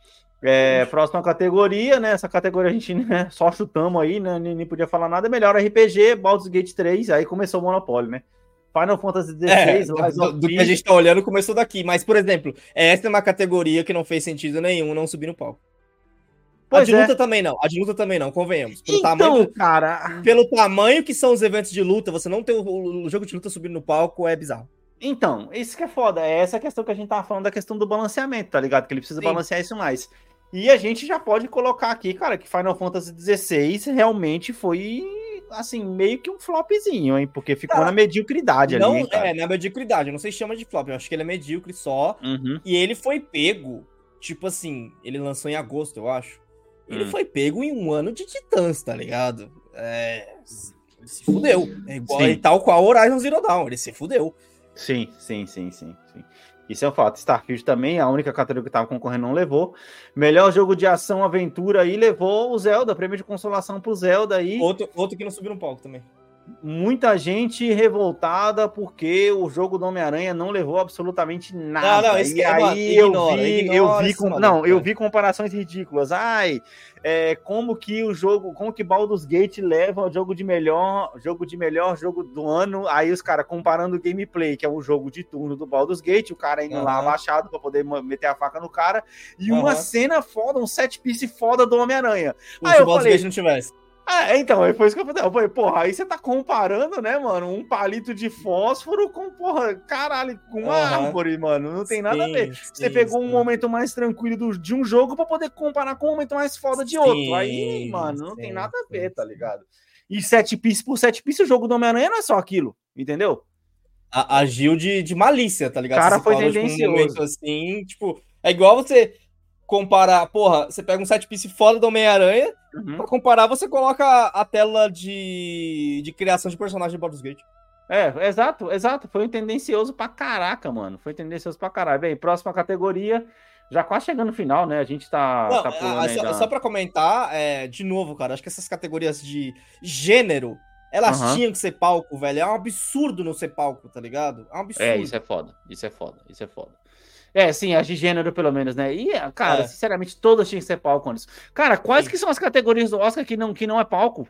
É, próxima categoria, né? Essa categoria a gente né, só chutamos aí, né? Nem, nem podia falar nada. Melhor RPG, Baldur's Gate 3, aí começou o monopólio, né? Final Fantasy XVI,
É, do, do que a gente tá olhando começou daqui. Mas, por exemplo, essa é uma categoria que não fez sentido nenhum não subir no palco.
Pois
a de
é.
luta também não. A de luta também não, convenhamos. Pelo,
Então,
tamanho,
cara,
pelo tamanho que são os eventos de luta, você não ter o, o jogo de luta subindo no palco é bizarro.
Então, isso que é foda. É essa questão que a gente tava falando da questão do balanceamento, tá ligado? Que ele precisa
Sim.
balancear isso mais. E a gente já pode colocar aqui, cara, que Final Fantasy XVI realmente foi, assim, meio que um flopzinho, hein? Porque ficou
Cara,
na mediocridade
não,
ali, cara?
é, na mediocridade. Eu não sei se chama de flop. Eu acho que ele é medíocre só.
Uhum.
E ele foi pego, tipo assim, ele lançou em agosto, eu acho. Ele
Hum.
foi pego em um ano de Titãs, tá ligado? É. Ele se fudeu. É igual, tal qual Horizon Zero Dawn. Ele se fudeu.
Sim, sim, sim, sim, sim. Isso é um fato. Starfield também, a única categoria que estava concorrendo, não levou. Melhor jogo de ação, aventura aí, levou o Zelda, prêmio de consolação pro Zelda aí.
Outro, outro que não subiu no palco também.
Muita gente revoltada porque o jogo do Homem-Aranha não levou absolutamente nada.
Não, não,
e
é,
aí eu
ignora,
vi,
ignora
eu vi com, não, eu
cara.
vi comparações ridículas. Ai, é, como que o jogo, como que Baldur's Gate leva ao jogo de melhor, jogo de melhor jogo do ano? Aí os caras comparando o gameplay, que é um jogo de turno do Baldur's Gate, o cara indo lá
Aham.
abaixado para poder meter a faca no cara e uma
Aham.
cena foda, um set piece foda do Homem-Aranha. Aí
se
eu falei-
Gate não tivesse.
Ah, então, aí foi isso que eu falei. Eu falei, porra, aí você tá comparando, né, mano, um palito de fósforo com, porra, caralho, com uma
Aham.
árvore, mano. Não tem nada a
Sim,
ver. Você
sim,
pegou um
sim.
momento mais tranquilo do- de um jogo pra poder comparar com um momento mais foda de outro. Aí,
Sim,
mano, não tem
sim,
nada a ver,
sim,
tá
sim.
ligado? E sete piece por sete piece, o jogo do Homem-Aranha não é só aquilo, entendeu?
A- agiu de, de malícia, tá ligado?
Cara
Você
foi
um
tendencioso.
momento assim, tipo, é igual você comparar, porra, você pega um set piece foda do Homem-Aranha,
Uhum.
pra comparar, você coloca a tela de, de criação de personagem de Baldur's Gate.
É, exato, exato. Foi um tendencioso pra caraca, mano. Foi tendencioso pra caralho. Bem, próxima categoria, já quase chegando no final, né? A gente tá,
Não,
tá
a- só,
da-
só pra comentar, é, de novo, cara, acho que essas categorias de gênero, elas
Aham.
tinham que ser palco, velho. É um absurdo não ser palco, tá ligado? É um absurdo.
É, isso é foda. Isso é foda. Isso é foda. É, sim, as de gênero, pelo menos, né? E, cara,
É.
sinceramente, todas tinham que ser palco, Anderson. Cara, quais
Sim.
que são as categorias do Oscar que não, que não é palco?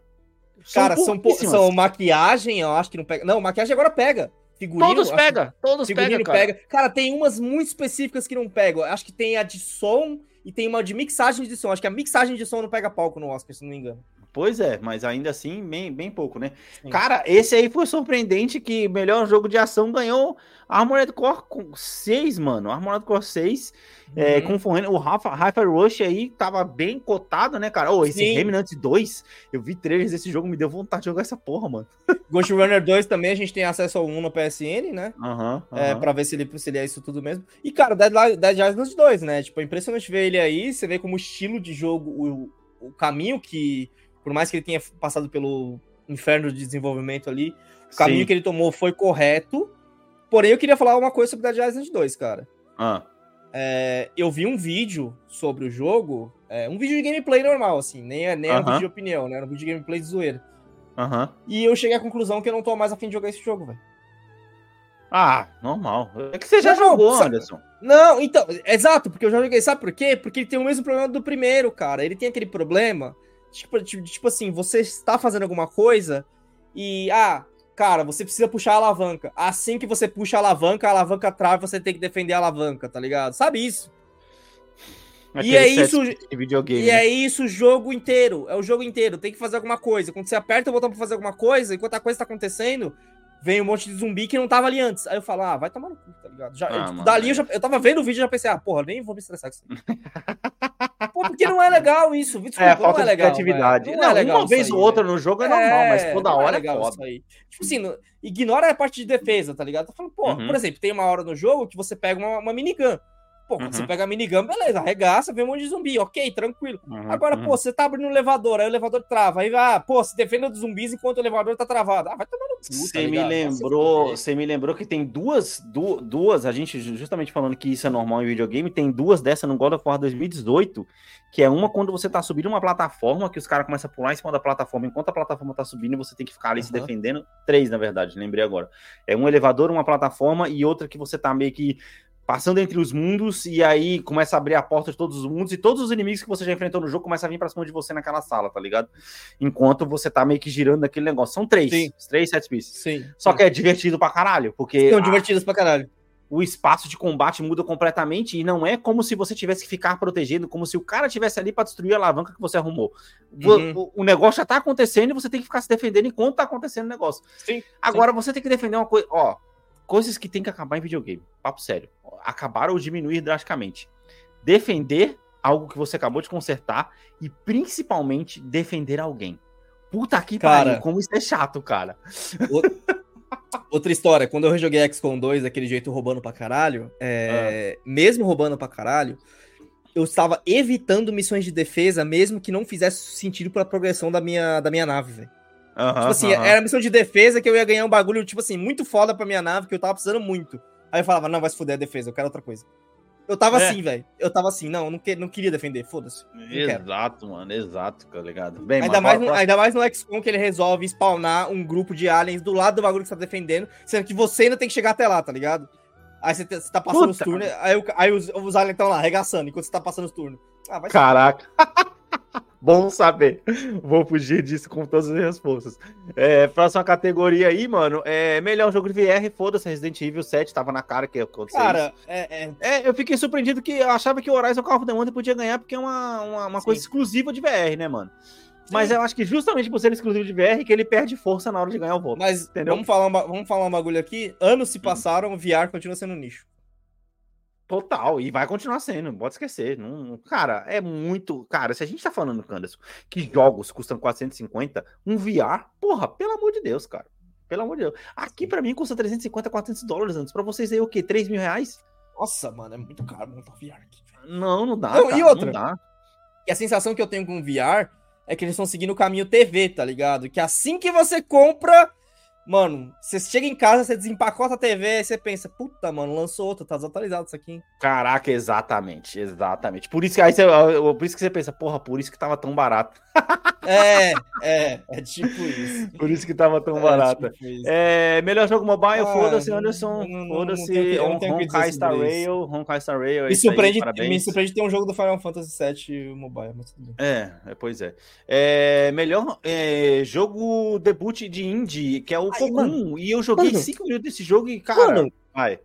Cara, são, po-
pouquíssimas.
são maquiagem, eu acho que não pega. Não, maquiagem agora pega. Figurino,
Todos
acho que
pega, todos pega, cara.
pega. Cara, tem umas muito específicas que não pegam. Acho que tem a de som e tem uma de mixagem de som. Acho que a mixagem de som não pega palco no Oscar, se não me engano.
Pois é, mas ainda assim, bem, bem pouco, né?
Sim.
Cara, esse aí foi surpreendente que melhor jogo de ação ganhou Armored Core 6, mano. Armored Core 6, é,
Uhum.
concorrendo. O Rafa, Rafa Rush aí tava bem cotado, né, cara? Ô, esse
Sim.
Remnant 2, eu vi trailers desse jogo, me deu vontade de jogar essa porra, mano.
Ghost Runner 2 também a gente tem acesso ao 1 no PSN, né?
Aham.
É,
aham.
pra ver se ele, se ele é isso tudo mesmo. E, cara, Dead, Dead Island 2, né? Tipo, é impressionante ver ele aí. Você vê como o estilo de jogo, o, o caminho que, por mais que ele tenha passado pelo inferno de desenvolvimento ali, o caminho
Sim.
que ele tomou foi correto. Porém, eu queria falar uma coisa sobre Dead Island 2, cara.
Ah,
É, eu vi um vídeo sobre o jogo, é, um vídeo de gameplay normal, assim, nem é, nem é um
Aham.
vídeo de opinião, né? Era um vídeo de gameplay de zoeira.
Aham.
E eu cheguei à conclusão que eu não tô mais afim de jogar esse jogo, velho.
Ah, normal. É que você já
Não,
jogou,
sabe-
Anderson.
Não, então, exato, porque eu já joguei. Sabe por quê? Porque ele tem o mesmo problema do primeiro, cara. Ele tem aquele problema, tipo, tipo, tipo assim, você está fazendo alguma coisa e, ah, cara, você precisa puxar a alavanca. Assim que você puxa a alavanca, a alavanca trava, você tem que defender a alavanca, tá ligado? Sabe isso?
Aquele
é
set
isso-
De videogame.
E
né?
é isso o jogo inteiro. É o jogo inteiro. Tem que fazer alguma coisa. Quando você aperta o botão pra fazer alguma coisa, enquanto a coisa tá acontecendo, vem um monte de zumbi que não tava ali antes. Aí eu falo, ah, vai tomar no cu, tá ligado? Já,
Ah,
eu, tipo,
mano,
dali
é.
eu, já, eu tava vendo o vídeo e já pensei, ah, porra, nem vou me estressar com isso. Pô, porque não é legal isso. Desculpa,
É,
não
falta
é
de
legal,
criatividade.
velho.
Não,
é legal
uma vez ou outra no jogo é normal, mas toda
não
hora é,
legal
foda.
isso aí. Tipo assim, no- ignora a parte de defesa, tá ligado? Tá falando, pô,
Uhum.
por exemplo, tem uma hora no jogo que você pega uma, uma minigun. Pô, quando
Uhum.
você pega a minigun, beleza, arregaça, vem um monte de zumbi, ok, tranquilo.
Uhum,
Agora,
uhum.
pô, você tá abrindo um elevador, aí o elevador trava, aí, ah, pô, se defenda dos zumbis enquanto o elevador tá travado. Ah, vai tomar no cu, tá
Você me
ligado?
lembrou, você me lembrou que tem duas, du- duas, a gente ju- justamente falando que isso é normal em videogame, tem duas dessas no God of War 2018, que é uma quando você tá subindo uma plataforma, que os caras começam a pular em cima da plataforma, enquanto a plataforma tá subindo e você tem que ficar ali se
Aham.
defendendo. Três, na verdade, lembrei agora. É um elevador, uma plataforma e outra que você tá meio que passando entre os mundos e aí começa a abrir a porta de todos os mundos e todos os inimigos que você já enfrentou no jogo começam a vir pra cima de você naquela sala, tá ligado? Enquanto você tá meio que girando naquele negócio. São três,
Sim.
três set pieces.
Sim.
Só que é divertido pra caralho, porque
São divertidas pra caralho.
o espaço de combate muda completamente e não é como se você tivesse que ficar protegendo, como se o cara tivesse ali pra destruir a alavanca que você arrumou. O-
Uhum.
O, o negócio já tá acontecendo e você tem que ficar se defendendo enquanto tá acontecendo o negócio.
Sim.
Agora você tem que defender uma coisa, ó, coisas que tem que acabar em videogame. Papo sério. Acabar ou diminuir drasticamente. Defender algo que você acabou de consertar e principalmente defender alguém. Puta que
Cara.
pariu, como isso é chato, cara.
Outra história, quando eu rejoguei XCOM 2 daquele jeito roubando pra caralho, é, mesmo roubando pra caralho, eu estava evitando missões de defesa, mesmo que não fizesse sentido pra progressão da minha, da minha nave, velho. Tipo assim, era missão de defesa que eu ia ganhar um bagulho, tipo assim, muito foda pra minha nave, que eu tava precisando muito. Aí eu falava, não, vai se fuder a defesa, eu quero outra coisa. Eu tava
É.
assim, velho. Eu tava assim, não, não, que, não queria defender, foda-se. quero.
Exato, mano, exato, tá ligado? Bem,
Ainda mais, no, ainda mais no XCOM que ele resolve spawnar um grupo de aliens do lado do bagulho que você tá defendendo, sendo que você ainda tem que chegar até lá, tá ligado? Aí você, você tá passando os
Puta.
turnos, aí, aí os, os aliens estão lá, arregaçando, enquanto você tá passando os turnos. Ah, vai se
Caraca. Bom saber. Vou fugir disso com todas as minhas forças. É, próxima categoria aí, mano. É melhor jogo de VR. Foda-se, Resident Evil 7 tava na cara que ia acontecer.
Cara, é, é,
É, eu fiquei surpreendido que eu achava que o Horizon Call of the podia ganhar porque é uma, uma, uma coisa exclusiva de VR, né, mano? Mas
Sim.
eu acho que justamente por ser exclusivo de VR que ele perde força na hora de ganhar o voto.
mas
Entendeu?
vamos falar, vamos falar um bagulho aqui. Anos se passaram, o VR continua sendo nicho.
Total, e vai continuar sendo, pode esquecer. Não, cara, é muito. Cara, se a gente tá falando, Canderson, que jogos custam 450, um VR, porra, pelo amor de Deus, cara. Pelo amor de Deus. Aqui pra mim custa 350, 400 dólares antes. Pra vocês aí o quê? 3 mil reais?
Nossa, mano, é muito caro montar VR aqui.
Não, não dá.
Não, e
cara,
outra?
Não dá.
E a sensação que eu tenho com o VR é que eles estão seguindo o caminho TV, tá ligado? Que assim que você compra, mano, você chega em casa, você desempacota a TV, aí você pensa, puta, mano, lançou outra, tá desatualizado isso aqui.
Caraca, exatamente, exatamente. Por isso que aí você, por isso que você pensa, porra, por isso que tava tão barato.
É, é, é tipo isso.
Por isso que tava tão
É
barato.
tipo.
É, melhor jogo mobile,
Ah,
foda-se, Anderson. Foda-se, Honkai Star Rail, Honkai Star Rail. é
Me
aí,
surpreende, me
parabéns.
surpreende ter um jogo do Final Fantasy VII Mobile, mas tudo bem.
É, é, pois é. É, melhor é, jogo debut de indie, que é o
Ai, mano.
E eu joguei
Mano.
5 minutos desse jogo e, cara,
Mano.
vai.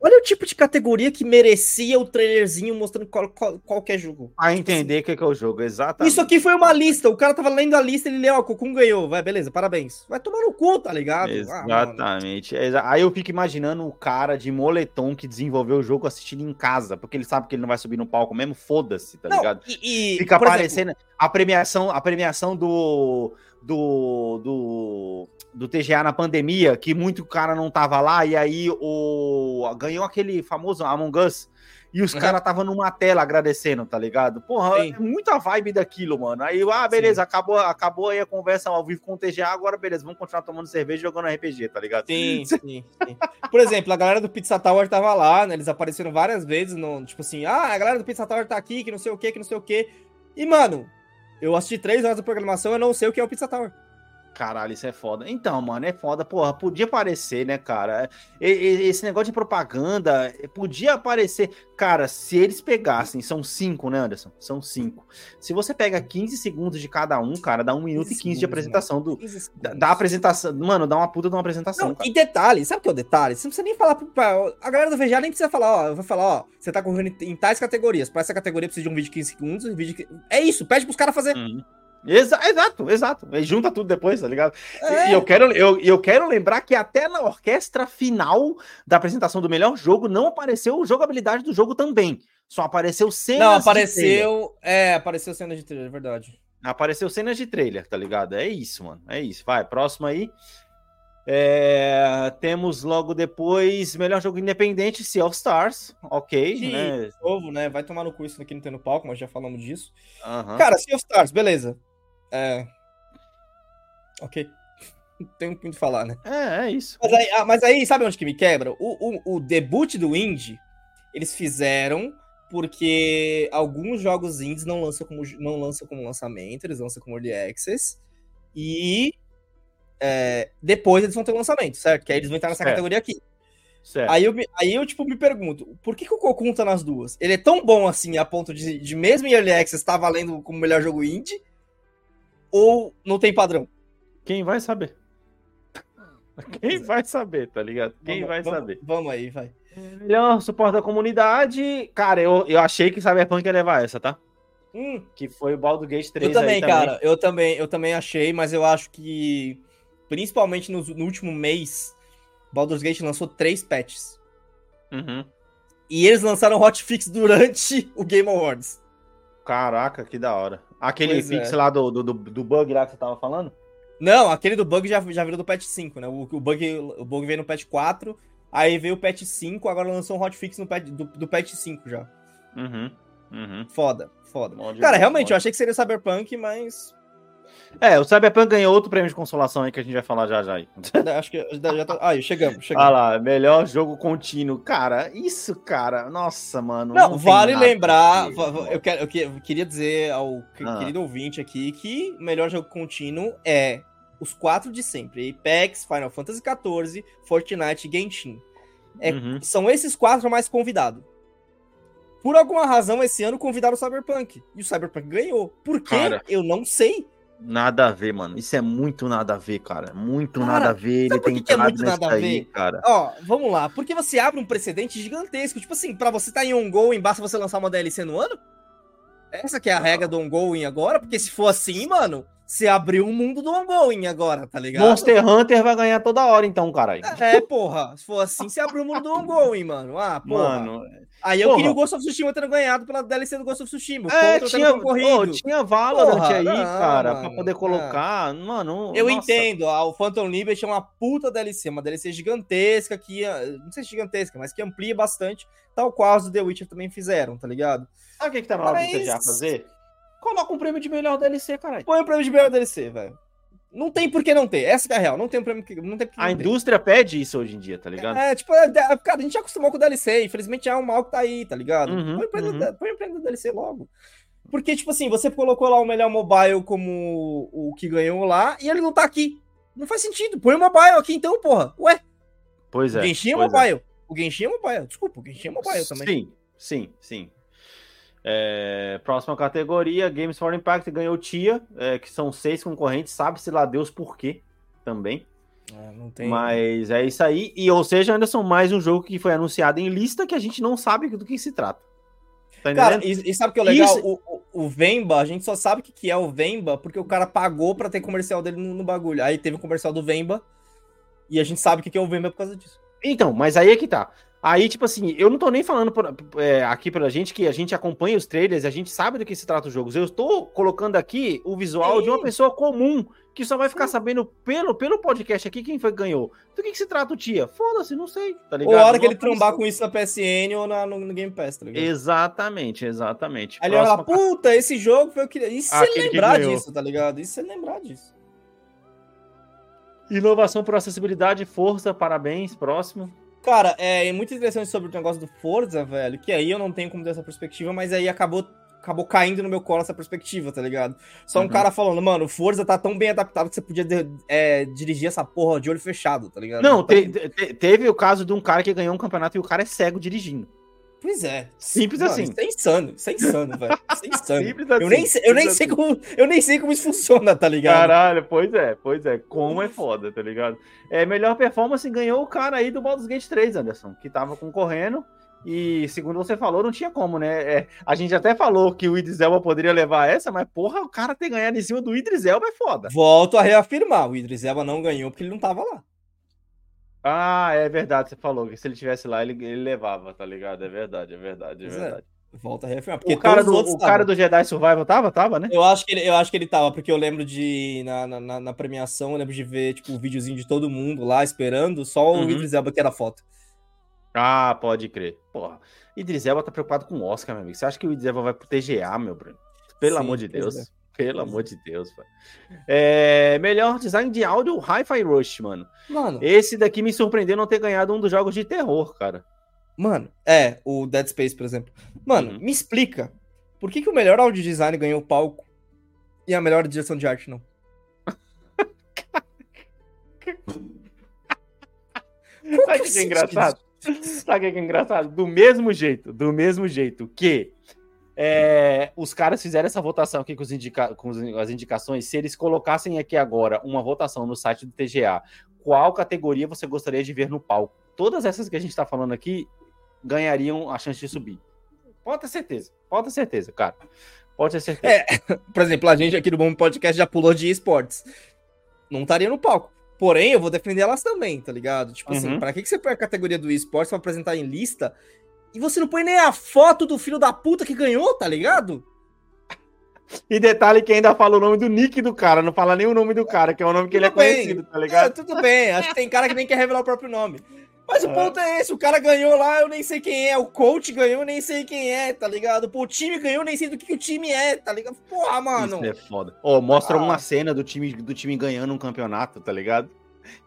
Olha o tipo de categoria que merecia o trailerzinho mostrando qual, qual, qualquer jogo.
A entender o que, que é o jogo, exatamente.
Isso aqui foi uma lista. O cara tava lendo a lista, ele leu, ó, o Cocum ganhou. Vai, beleza, parabéns. Vai tomar no cu, tá ligado? Ah.
Exatamente. Exa- Aí eu fico imaginando o cara de moletom que desenvolveu o jogo assistindo em casa, porque ele sabe que ele não vai subir no palco mesmo, foda-se, tá
Não,
ligado?
e, e,
Fica
por exemplo,
aparecendo a premiação, a premiação do, do, do, do TGA na pandemia, que muito cara não tava lá, e aí o ganhou aquele famoso Among Us, e os
Uhum.
caras tava numa tela agradecendo, tá ligado? Porra,
Sim.
é muita vibe daquilo, mano. Aí, ah, beleza, acabou, acabou aí a conversa ao vivo com o TGA, agora beleza, vamos continuar tomando cerveja e jogando RPG, tá ligado?
Sim, sim, sim. Por exemplo, a galera do Pizza Tower tava lá, né? Eles apareceram várias vezes, no, tipo assim, ah, a galera do Pizza Tower tá aqui, que não sei o que, que não sei o que. E, mano, eu assisti três horas da programação, eu não sei o que é o Pizza Tower.
Caralho, isso é foda. Então, mano, é foda. Porra, podia aparecer, né, cara? E- e- Esse negócio de propaganda podia aparecer. Cara, se eles pegassem, são cinco, né, Anderson? São cinco. Se você pega 15 segundos de cada um, cara, dá um minuto e 15 de
segundos,
apresentação do.
15
Da, da apresentação. Mano, dá uma puta de uma apresentação,
Não, e detalhe, sabe o que é o detalhe? Você não precisa nem falar pra. A galera do VGA nem precisa falar, ó. Vai falar, ó, você tá correndo em tais categorias. Pra essa categoria precisa de um vídeo de 15 segundos. Um vídeo de... É isso, pede pros caras fazer.
Uhum. Exa- exato, exato. E junta tudo depois, tá ligado?
É.
E eu quero, eu, eu quero lembrar que até na orquestra final da apresentação do melhor jogo não apareceu jogabilidade do jogo também. Só apareceu cenas
Não,
de trailer.
apareceu. É, apareceu cena de trailer, é verdade.
Apareceu cenas de trailer, tá ligado? É isso, mano. É isso. Vai, próximo aí. É, temos logo depois melhor jogo independente, Sea of Stars. Ok,
Que
né?
novo, né? Vai tomar no cu isso aqui no palco, mas já falamos disso. Cara, Sea of Stars, beleza. É. Ok. Não tem muito que falar, né?
É, é isso.
Mas aí, ah, mas aí, sabe onde que me quebra? O, o, o debut do Indie, eles fizeram porque alguns jogos indies não lançam como, não lançam como lançamento, eles lançam como Early Access. E é, depois eles vão ter o lançamento, certo? Que aí eles vão entrar nessa
Certo.
categoria aqui.
Certo.
Aí eu, aí eu, tipo, me pergunto, por que, que o Cocoon tá nas duas? Ele é tão bom assim, a ponto de, de mesmo em Early Access estar valendo como melhor jogo indie? Ou não tem padrão?
Quem vai saber? Quem vai saber, tá ligado? Quem
Vamos-
vai
vamos-
saber?
Vamos aí, vai.
Melhor suporte da comunidade. Cara, eu, eu achei que Cyberpunk ia levar essa, tá?
Hum,
Que foi o Baldur Gate 3
eu também,
aí
cara. Eu também, eu também achei, mas eu acho que, principalmente no, no último mês, Baldur's Gate lançou três patches.
Uhum.
E eles lançaram hotfix durante o Game Awards.
Caraca, que da hora. Aquele
Pois
fix
é.
lá do, do, do- bug lá que você tava falando?
Não, aquele do bug já, já virou do patch 5, né? O, o, bug, o bug veio no patch 4, aí veio o patch 5, agora lançou um hotfix no patch, do, do patch 5 já.
Uhum. Uhum.
Foda, foda.
Bom
Cara, realmente,
bom.
eu achei que seria Cyberpunk, mas.
É, o Cyberpunk ganhou outro prêmio de consolação aí que a gente vai falar já já aí.
acho que já tá. Aí, chegamos,
Olha
chegamos.
lá, melhor jogo contínuo. Cara, isso, cara, nossa, mano.
Não,
tem
vale lembrar. Eu, quero, eu, que- eu queria dizer ao
Ah.
querido ouvinte aqui que o melhor jogo contínuo é os quatro de sempre: Apex, Final Fantasy XIV, Fortnite e Genshin. É-
Uhum.
São esses quatro mais convidados. Por alguma razão, esse ano convidaram o Cyberpunk. E o Cyberpunk ganhou. Por quê?
Cara.
Eu não sei.
Nada a ver, mano. Isso é muito nada a ver, cara. Muito
Cara,
nada a ver. Ele tem
que é muito nada a
aí,
ver?
cara.
Ó, vamos lá. Porque você abre um precedente gigantesco. Tipo assim, pra você estar em ongoing, basta você lançar uma DLC no ano? Essa que é a regra do ongoing agora? Porque se for assim, mano, você abriu um mundo do ongoing agora, tá ligado?
Monster Hunter vai ganhar toda hora, então, caralho.
É, porra. Se for assim, você abriu o mundo do ongoing, mano. Ah, porra.
Mano,
Aí eu
porra.
queria o Ghost of Tsushima tendo ganhado pela DLC do Ghost of Tsushima. O
é, tinha, ô, tinha Valorant
Porra,
aí,
não,
cara, pra
mano,
poder
não.
colocar. Mano,
Eu
nossa.
entendo, ah, o Phantom Liberty é uma puta DLC, uma DLC gigantesca que, ah, não sei se gigantesca, mas que amplia bastante, tal qual os do The Witcher também fizeram, tá ligado?
Sabe o que, que tá na hora do
Mas-
TGA fazer? Coloca um prêmio de melhor DLC, caralho.
Põe o prêmio de melhor DLC, velho. Não tem por que não ter, essa que é a real, não tem um prêmio que não tem
A
não ter.
indústria pede isso hoje em dia, tá ligado?
É, tipo, é, é, cara, a gente já acostumou com o DLC, infelizmente é um mal que tá aí, tá ligado?
Uhum,
põe, o prêmio
uhum.
da- põe o prêmio do DLC logo. Porque, tipo assim, você colocou lá o melhor mobile como o que ganhou lá, e ele não tá aqui. Não faz sentido, põe o mobile aqui então, porra. Ué,
Pois
o
é.
Genshin é
pois
mobile. O Genshin é mobile, desculpa, o Genshin é mobile também.
Sim, sim, sim. É, próxima categoria, Games for Impact ganhou Tia, é, que são seis concorrentes, sabe-se lá Deus por quê também.
É, tem.
Mas é isso aí. E, ou seja, Anderson, mais um jogo que foi anunciado em lista que a gente não sabe do que se trata. Tá
Cara, e, e sabe o que é legal?
Isso-
O, o, Vemba, a gente só sabe o que, que é o Vemba porque o cara pagou pra ter comercial dele no, no bagulho. Aí teve o comercial do Vemba e a gente sabe o que, que é o Vemba por causa disso.
Então, mas aí é que tá. Aí, tipo assim, eu não tô nem falando por- é, aqui pra gente que a gente acompanha os trailers e a gente sabe do que se trata os jogos. Eu estou colocando aqui o visual
Sim.
de uma pessoa comum que só vai ficar sabendo pelo, pelo podcast aqui quem foi que ganhou. Do que, que se trata o tia? Foda-se, não sei, tá ligado?
Ou a hora que
Não
ele trombar com isso na PSN ou na, no, no Game Pass, tá ligado?
Exatamente, exatamente.
Aí ele vai falar,
Próxima-
puta, esse jogo foi o que. E se
Aquele
ele
que
lembrar disso, tá ligado? E se ele lembrar disso.
Inovação por acessibilidade, força, parabéns. Próximo.
Cara, é muito interessante sobre o negócio do Forza, velho, que aí eu não tenho como ter essa perspectiva, mas aí acabou, acabou caindo no meu colo essa perspectiva, tá ligado? Só um
Uhum.
cara falando, mano, o Forza tá tão bem adaptado que você podia é, dirigir essa porra de olho fechado, tá ligado?
Não,
Então,
te- te- teve o caso de um cara que ganhou um campeonato e o cara é cego dirigindo.
Pois é.
Simples
Mano,
assim.
Isso é insano, isso é insano, velho. Isso é insano.
Simples assim,
eu nem, sei, eu, nem
simples
sei
assim.
como, eu nem sei como isso funciona, tá ligado?
Caralho, pois é, pois é. Como é foda, tá ligado? É, melhor performance ganhou o cara aí do Baldur's Gate 3, Anderson, que tava concorrendo. E segundo você falou, não tinha como, né? É, a gente até falou que o Idris Elba poderia levar essa, mas porra, o cara ter ganhado em cima do Idris Elba é foda.
Volto a reafirmar, o Idris Elba não ganhou porque ele não tava lá.
Ah, é verdade, você falou que se ele tivesse lá, ele, ele levava, tá ligado? É verdade, é verdade, é
Pois é,
verdade.
Volto a reafirmar. Porque
O cara, do, o cara do Jedi Survival tava? Tava, né?
Eu acho que ele, eu acho que ele tava, porque eu lembro de. Na, na- na, premiação, eu lembro de ver, tipo, o videozinho de todo mundo lá esperando, só o
Uhum.
Idris Elba que era foto.
Ah, pode crer. Porra, Idris Elba tá preocupado com o Oscar, meu amigo. Você acha que o Idris Elba vai pro TGA, meu Bruno? Pelo
Sim,
amor de Deus.
é.
Pelo amor de Deus, velho. É, melhor design de áudio, Hi-Fi Rush, mano.
Mano,
Esse daqui me surpreendeu não ter ganhado um dos jogos de terror, cara.
mano, é, o Dead Space, por exemplo. Mano,
Uhum.
me explica. Por que, que o melhor audio design ganhou o palco e a melhor direção de arte não?
Sabe o que é engraçado? Sabe o que é engraçado? Do mesmo jeito, do mesmo jeito que é, os caras fizeram essa votação aqui com, indica- com as indicações, se eles colocassem aqui agora uma votação no site do TGA, qual categoria você gostaria de ver no palco? Todas essas que a gente tá falando aqui ganhariam a chance de subir. Pode ter certeza, pode ter certeza, cara. Pode ter certeza.
É, Por exemplo, a gente aqui do Bom Podcast já pulou de esportes. Não estaria no palco. Porém, eu vou defender elas também, tá ligado? Tipo assim,
Uhum.
pra que, que você põe a categoria do esportes pra apresentar em lista e você não põe nem a foto do filho da puta que ganhou, tá ligado?
E detalhe que ainda fala o nome do nick do cara, não fala nem o nome do cara, que é o nome que ele é
Tudo bem.
conhecido, tá
É,
ligado?
tudo bem, acho que tem cara que nem quer revelar o próprio nome. Mas o
É.
ponto é esse, o cara ganhou lá, eu nem sei quem é, o coach ganhou, eu nem sei quem é, tá ligado? Pô, o time ganhou, eu nem sei do que, que o time é, tá ligado? Porra, mano.
Isso é foda. Ó, mostra
Ah.
uma cena do time, do time ganhando um campeonato, tá ligado?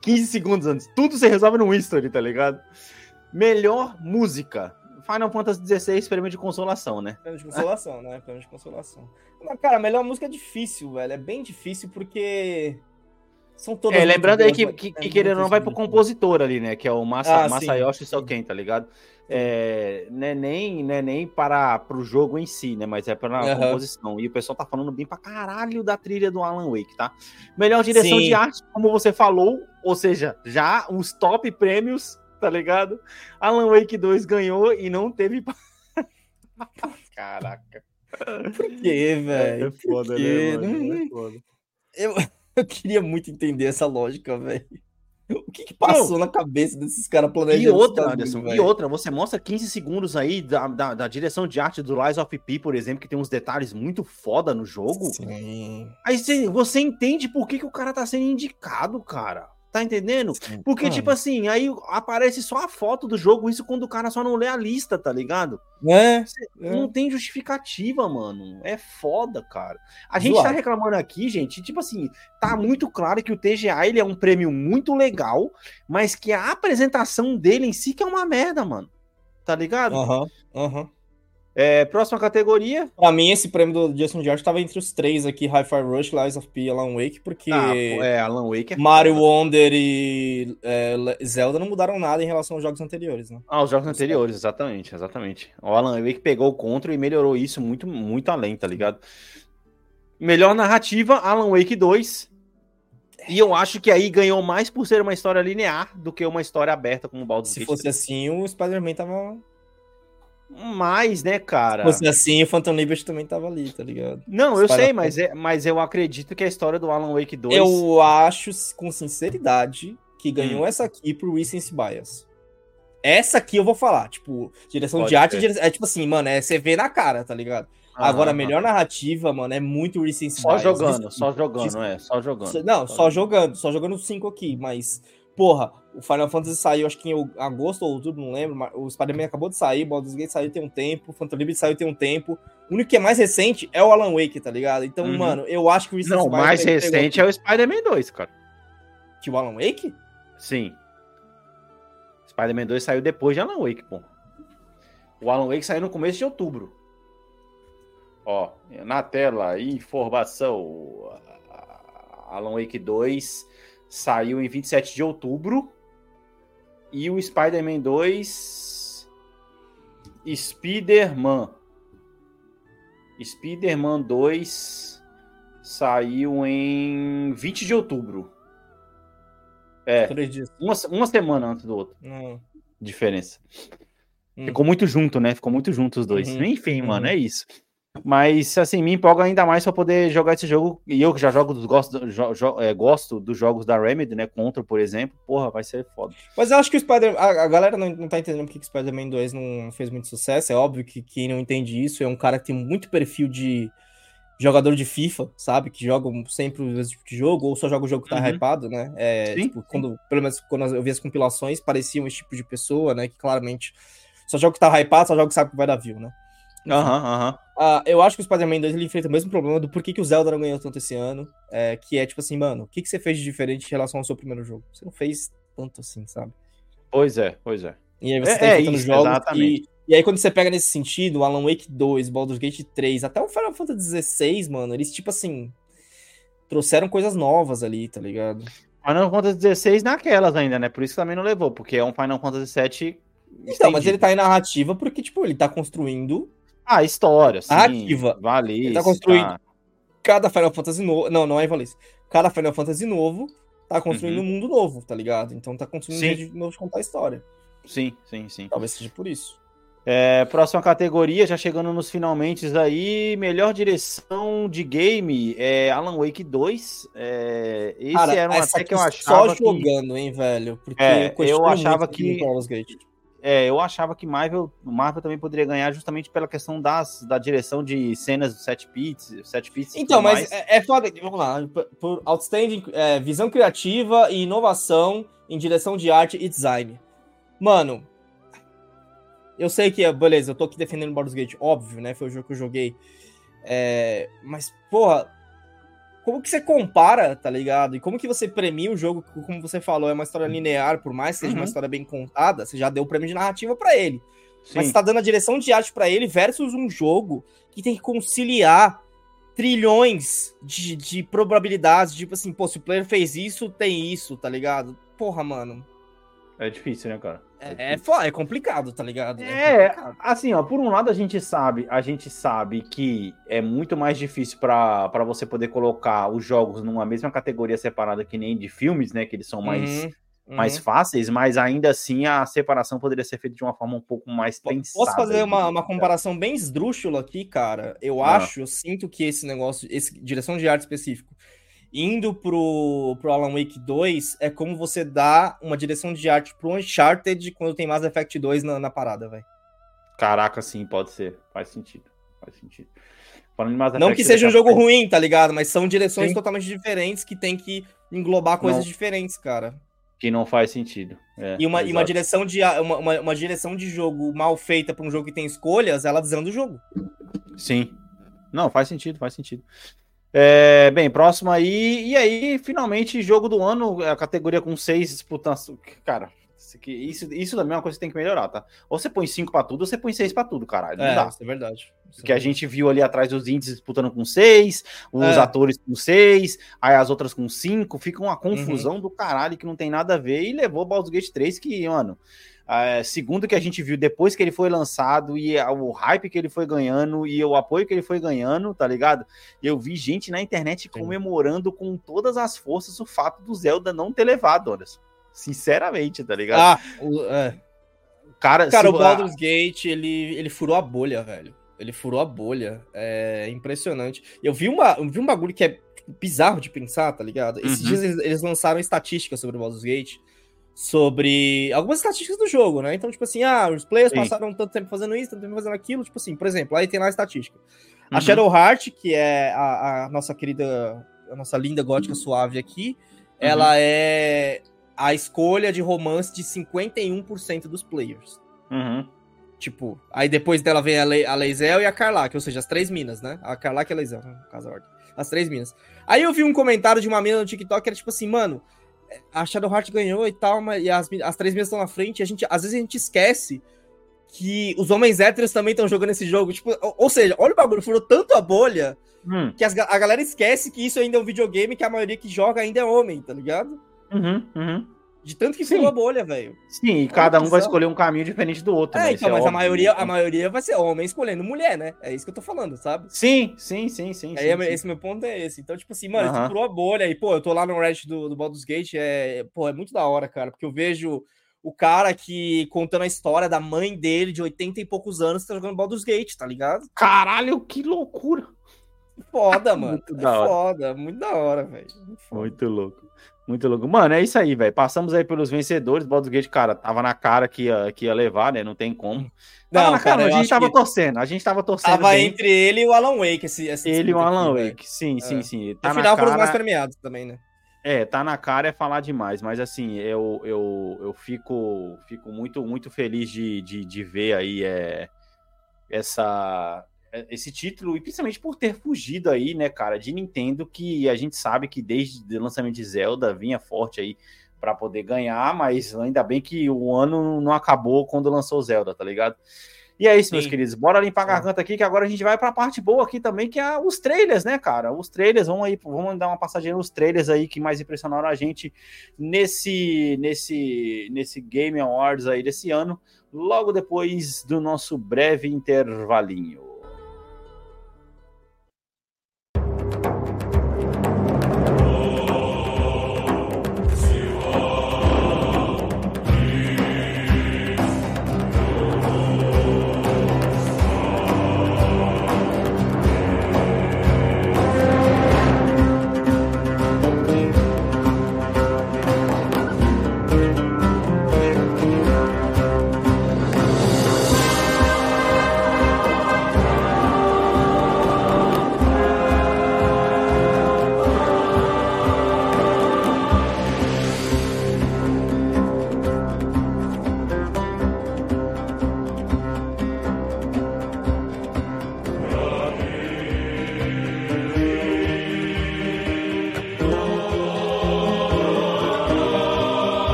15 segundos antes. Tudo se resolve no history, tá ligado? Melhor música. Final Fantasy XVI, prêmio de consolação, né?
Prêmio de consolação, né? Prêmio de consolação. Mas, cara, a melhor música é difícil, velho. É bem difícil porque. São todas.
É, lembrando aí que, que,
é
que querendo ou não vai pro compositor ali, né? Que é o Masa,
Ah,
Masayoshi. Soken, tá ligado? É, não é nem, não é nem para pro jogo em si, né? Mas é pela
Aham.
composição. E o pessoal tá falando bem pra caralho da trilha do Alan Wake, tá? Melhor direção
Sim.
de arte, como você falou, ou seja, já os top prêmios, tá ligado? Alan Wake 2 ganhou e não teve. Caraca.
Por quê, velho?
É foda, né, mano? É
Não-
foda.
Eu, eu queria muito entender essa lógica, velho. O que, que passou na cabeça desses caras planejando
E outra, Anderson, e outra, você mostra 15 segundos aí da, da, da direção de arte do Lies of P, por exemplo, que tem uns detalhes muito foda no jogo.
Sim.
Aí você, você entende por que, que o cara tá sendo indicado, cara. Tá entendendo? Porque, tipo assim, aí aparece só a foto do jogo, isso quando o cara só não lê a lista, tá ligado?
É, é.
Não tem justificativa, mano. É foda, cara. A gente tá reclamando aqui, gente, tipo assim, tá muito claro que o TGA ele é um prêmio muito legal, mas que a apresentação dele em si que é uma merda, mano. Tá ligado?
Aham, aham.
É, próxima categoria.
Pra mim, esse prêmio do Jason George tava entre os três aqui: Hi-Fi Rush, Lies of P e Alan Wake, porque
Ah, pô, é, Alan Wake é
Mario
foda.
Wonder e é, Zelda não mudaram nada em relação aos jogos anteriores, né?
Ah, os jogos anteriores, exatamente, exatamente. O Alan Wake pegou o contra e melhorou isso muito, muito além, tá ligado? Melhor narrativa, Alan Wake 2. E eu acho que aí ganhou mais por ser uma história linear do que uma história aberta como o Baldur's
Se
Gate
fosse assim, o Spider-Man tava.
Mais, né, cara?
Se fosse assim, o Phantom Liberty também tava ali, tá ligado?
Não, eu sei, mas, é, mas eu acredito que a história do Alan Wake 2
Eu acho, com sinceridade, que ganhou
Hum.
essa aqui pro Recency Bias. Essa aqui eu vou falar, tipo, direção
Pode
de arte, dire- é tipo assim, mano, é você vê na cara, tá ligado?
Aham,
Agora, a
aham.
melhor narrativa, mano, é muito Recency
Só
Bias.
jogando, só jogando, é, só jogando.
Não, só jogando, só jogando 5 aqui, mas, porra, o Final Fantasy saiu, acho que em agosto ou outubro, não lembro, mas o Spider-Man acabou de sair, o Baldur's Gate saiu tem um tempo, o Phantom Liberty saiu tem um tempo, o único que é mais recente é o Alan Wake, tá ligado? Então,
Uhum.
mano, eu acho que o
Não, o mais
pegou
recente é o Spider-Man 2, cara.
Que o Alan Wake?
Sim. Spider-Man 2 saiu depois de Alan Wake, pô. O Alan Wake saiu no começo de outubro. Ó, na tela, informação. Alan Wake 2 saiu em 27 de outubro. E o Spider-Man 2. Spider-Man. Spider-Man 2 saiu em 20 de outubro. É, uma, uma semana antes do outro.
Não.
Diferença.
Hum.
Ficou muito junto, né? Ficou muito junto os dois.
Uhum,
Enfim,
uhum.
mano, é isso. Mas, assim, me empolga ainda mais pra poder jogar esse jogo. E eu que já jogo dos, gosto, jo- jo- é, gosto dos jogos da Remedy, né? Contra, por exemplo. Porra, vai ser foda.
Mas eu acho que o Spider a, a galera não, não tá entendendo porque que o Spider-Man 2 não fez muito sucesso. É óbvio que quem não entende isso é um cara que tem muito perfil de jogador de FIFA, sabe? Que joga sempre o mesmo tipo de jogo, ou só joga o jogo que tá
Uhum.
hypado, né? É,
Sim,
tipo,
sim.
quando, pelo menos quando eu vi as compilações, pareciam esse tipo de pessoa, né? Que claramente só joga o que tá hypado, só joga o que sabe que vai dar view, né?
Aham, aham.
Ah, eu acho que o Spider-Man 2 ele enfrenta o mesmo problema do porquê que o Zelda não ganhou tanto esse ano. É, que é tipo assim, mano, o que, que você fez de diferente em relação ao seu primeiro jogo? Você não fez tanto assim, sabe?
Pois é, pois é.
E aí você
É-
tá
é isso,
jogos
exatamente.
E, e aí quando você pega nesse sentido, Alan Wake 2, Baldur's Gate 3, até o Final Fantasy XVI, mano, eles tipo assim trouxeram coisas novas ali, tá ligado?
Final Fantasy XVI naquelas ainda, né? Por isso que também não levou, porque é um Final Fantasy VII.
Então, mas
estendido.
ele tá em narrativa porque tipo, ele tá construindo
Ah, história, sim.
Narrativa.
Vale.
Ele tá construindo. cada Final Fantasy novo, não, não é Ivalice. Cada Final Fantasy novo tá construindo
Uhum.
um mundo novo, tá ligado? Então tá construindo
Sim.
um jeito novo de contar a história.
Sim, sim, sim.
Talvez seja por isso.
É, próxima categoria, já chegando nos finalmente aí, melhor direção de game, é Alan Wake 2. É, esse
Cara,
era um até que eu achava
só
que,
jogando, hein, velho? Porque
É,
questiono
eu achava que-. É, eu achava que Marvel, Marvel também poderia ganhar justamente pela questão das, da direção de cenas do set pits, set pits.
Então, mas
mais.
é, é foda. Vamos lá. Por, outstanding é, visão criativa e inovação em direção de arte e design. Mano, eu sei que, beleza, eu tô aqui defendendo Baldur's Gate, óbvio, né? Foi o jogo que eu joguei. É, mas, porra, como que você compara, tá ligado? E como que você premia o jogo, como você falou, é uma história linear, por mais que seja uma
Uhum.
história bem contada, você já deu o prêmio de narrativa pra ele. Mas
Sim.
você tá dando a direção de arte pra ele versus um jogo que tem que conciliar trilhões de, de probabilidades. Tipo assim, pô, se o player fez isso, tem isso, tá ligado? Porra, mano.
É difícil, né, cara?
É, é, fo- é complicado, tá ligado?
É,
complicado.
assim, ó, por um lado a gente sabe, a gente sabe que é muito mais difícil pra pra você poder colocar os jogos numa mesma categoria separada que nem de filmes, né, que eles são mais
Uhum, uhum.
mais fáceis, mas ainda assim a separação poderia ser feita de uma forma um pouco mais pensada.
Posso fazer uma, uma comparação bem esdrúxula aqui, cara? Eu
Ah.
acho, eu sinto que esse negócio, esse direção de arte específico, indo pro, pro Alan Wake 2, é como você dá uma direção de arte pro Uncharted quando tem Mass Effect 2 na, na parada, velho.
Caraca, sim, pode ser. Faz sentido. Faz sentido.
Não que seja um jogo
pouco-
ruim, tá ligado? Mas são direções
Sim.
totalmente diferentes que tem que englobar coisas
Não.
diferentes, cara.
Que não faz sentido. É,
E uma, e uma direção de uma, uma, uma direção de jogo mal feita pra um jogo que tem escolhas, ela desanda o jogo.
Sim. Não, faz sentido, faz sentido. É, bem, próximo aí. E aí, finalmente, jogo do ano, a categoria com seis disputando. Cara, isso, isso, também é uma coisa que tem que melhorar, tá? Ou você põe cinco pra tudo, ou você põe seis pra tudo, caralho. Não dá.
isso é verdade. É
Porque a gente viu ali atrás os índices disputando com seis, os
É.
atores com seis, aí as outras com cinco, fica
Uhum.
uma confusão do caralho que não tem nada a ver e levou o Baldur's Gate 3 que, mano, Uh, segundo que a gente viu depois que ele foi lançado e o hype que ele foi ganhando e o apoio que ele foi ganhando, tá ligado? Eu vi gente na internet comemorando com todas as forças o fato do Zelda não ter levado, olha. Sinceramente, tá ligado?
Ah, o, é. Cara, cara o Baldur's Gate, ele, ele furou a bolha, velho. Ele furou a bolha. É impressionante. Eu vi, uma, eu vi um bagulho que é bizarro de pensar, tá ligado? Esses uhum. dias eles, eles lançaram estatísticas sobre o Baldur's Gate sobre algumas estatísticas do jogo, né? Então, tipo assim, ah, os players Sim. passaram tanto tempo fazendo isso, tanto tempo fazendo aquilo, tipo assim, por exemplo, aí tem lá a estatística. Uhum. A Shadowheart, que é a, a, nossa querida, a nossa linda gótica suave aqui, uhum. ela é a escolha de romance de 51% dos players.
Uhum.
Tipo, aí depois dela vem a, Le a Leisel e a Carlac, ou seja, as três minas, né? A Carlac e a Leisel, no caso ordem. As três minas. Aí eu vi um comentário de uma mina no TikTok que era tipo assim, mano, a Shadowheart ganhou e tal, mas, e as, as três mesas estão na frente, a gente, às vezes a gente esquece que os homens héteros também estão jogando esse jogo. Tipo, ou, ou, seja, olha o bagulho, furou tanto a bolha hum. que as, a galera esquece que isso ainda é um videogame que a maioria que joga ainda é homem, tá ligado?
Uhum, uhum.
De tanto que furou a bolha, velho.
Sim, e cada um vai escolher um caminho diferente do outro.
É, né? então, é mas óbvio, a maioria, a maioria vai ser homem escolhendo mulher, né? É isso que eu tô falando, sabe?
Sim, sim, sim, sim.
Aí
sim,
esse
sim.
meu ponto é esse. Então, tipo assim, mano, uhum. furou a bolha. E, pô, eu tô lá no Reddit do, do Baldur's Gate, é, pô, é muito da hora, cara, porque eu vejo o cara que contando a história da mãe dele de 80 e poucos anos tá jogando Baldur's Gate, tá ligado?
Caralho, que loucura!
Foda, mano. Muito é da hora. foda, muito da hora, velho.
Muito, muito louco. Muito louco. Mano, é isso aí, velho. Passamos aí pelos vencedores. Baldur's Gate, cara, tava na cara que ia, que ia levar, né? Não tem como. Tava não, cara, cara a gente tava que... torcendo. A gente tava torcendo.
Tava bem. entre ele e o Alan Wake. Esse,
esse ele e o Alan aqui, Wake. Véio. Sim, sim, é. sim.
Tá no final cara... foram os mais premiados também, né?
É, tá na cara é falar demais, mas assim, eu, eu, eu fico, fico muito, muito feliz de, de, de ver aí é, essa, esse título, e principalmente por ter fugido aí, né, cara, de Nintendo, que a gente sabe que desde o lançamento de Zelda vinha forte aí para poder ganhar, mas ainda bem que o ano não acabou quando lançou Zelda, tá ligado? E é isso, Sim. meus queridos. Bora limpar a garganta aqui, que agora a gente vai para a parte boa aqui também, que é os trailers, né, cara? Os trailers, vamos aí, vamos dar uma passadinha nos trailers aí que mais impressionaram a gente nesse nesse nesse Game Awards aí desse ano, logo depois do nosso breve intervalinho.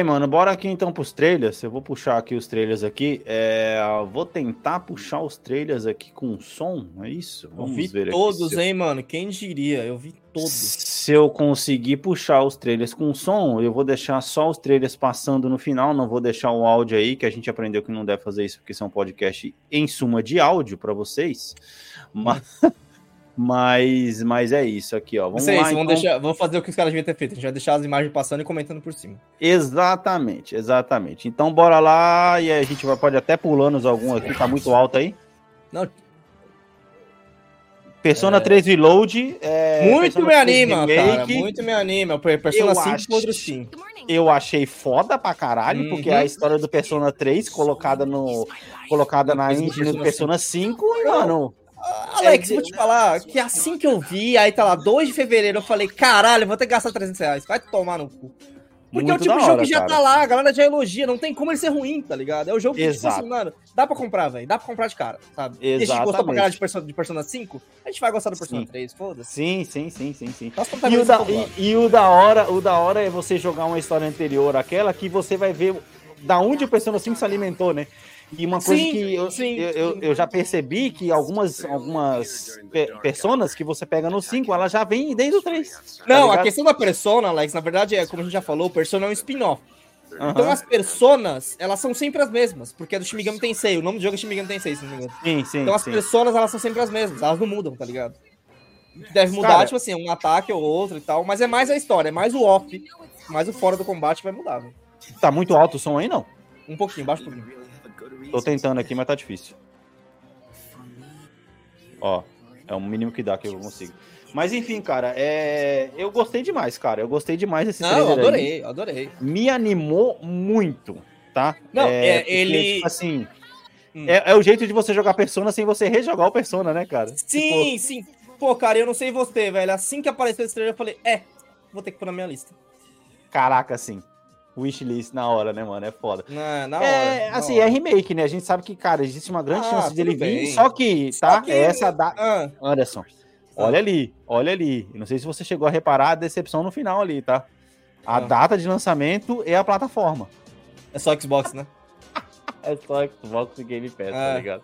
Bem, mano, bora aqui então pros trailers. Eu vou puxar aqui os trailers aqui. É, vou tentar puxar os trailers aqui com som, é isso?
Vamos eu vi ver todos, aqui, hein, mano? Quem diria? Eu vi todos.
Se eu conseguir puxar os trailers com som, eu vou deixar só os trailers passando no final, não vou deixar o áudio aí, que a gente aprendeu que não deve fazer isso, porque isso é um podcast em suma de áudio para vocês. Mas... Mas, mas é isso aqui, ó.
Vamos, lá, isso, então... vamos, deixar, vamos fazer o que os caras deviam ter feito. A gente vai deixar as imagens passando e comentando por cima.
Exatamente, exatamente. Então bora lá e a gente vai, pode até pulando algum aqui, tá muito alto aí.
Não.
Persona 3 Reload. É,
muito
Persona
me
3
anima, cara. Muito me anima. Persona
Eu
5
acho-
pro outro sim.
Eu achei foda pra caralho,
Uhum.
porque a história do Persona 3 colocada no. Colocada na engine do
5.
Persona 5, e, mano.
Alex,
É,
vou te falar que assim que eu vi, aí tá lá, 2 de fevereiro, eu falei, caralho, vou ter que gastar 300 reais. Vai tomar no cu. Porque é o
Muito
tipo de jogo
hora,
que já
cara.
tá lá, a galera já elogia, não tem como ele ser ruim, tá ligado? É o jogo que, tipo
Exato.
assim, mano, dá pra comprar, velho, dá pra comprar de cara, sabe? E a gente gostou pra
Exatamente.
caralho de Persona, de Persona 5, a gente vai gostar do Persona
Sim.
3, foda-se.
Sim, sim, sim, sim, sim.
Nossa,
E o, da, e, e o da hora, o da hora é você jogar uma história anterior àquela que você vai ver da onde o Persona 5 se alimentou, né? E uma coisa
Sim,
que eu,
sim,
eu, eu, eu já percebi que algumas, algumas pe- personas que você pega no 5, ela já vem desde o 3. tá
Não, a
ligado?
questão da Persona, Alex, na verdade, é como a gente já falou, o Persona é um spin-off. Então as personas, elas são sempre as mesmas, porque é do Shimigami Tensei, o nome do jogo é Shimigami Tensei, se não me engano.
Sim, sim,
Então as
sim.
personas, elas são sempre as mesmas, elas não mudam, tá ligado? Deve mudar,
Cara-
tipo assim, um ataque ou outro e tal, mas é mais a história, é mais o off, mais o fora do combate vai mudar, velho.
Tá muito alto o som aí, não?
Um pouquinho, baixo um pouquinho.
Tô tentando aqui, mas tá difícil. Ó, é o mínimo que dá que eu consigo. Mas enfim, cara, é... eu gostei demais, cara. Eu gostei demais desse
Não, eu
trailer aí.
adorei, eu adorei.
Me animou muito, tá?
Não, é,
porque,
ele-
tipo assim,
Hum.
é, é o jeito de você jogar Persona sem você rejogar o Persona, né, cara?
Sim, sim. Pô, cara, eu não sei você, velho. Assim que apareceu esse trailer, eu falei, é, vou ter que pôr na minha lista.
Tipo, caraca, assim. Wishlist na hora, né, mano? É foda.
Na, na hora.
é,
na
assim,
hora.
é remake, né? A gente sabe que, cara, existe uma grande
Ah,
chance dele vir. Só que,
Só
tá?
que-
É essa da...
Ah,
Anderson, olha ali, olha ali. Não sei se você chegou a reparar a decepção no final ali, tá? A
Ah.
data de lançamento é a plataforma.
é só Xbox, né?
É só Xbox e Game Pass, tá
Ah.
ligado?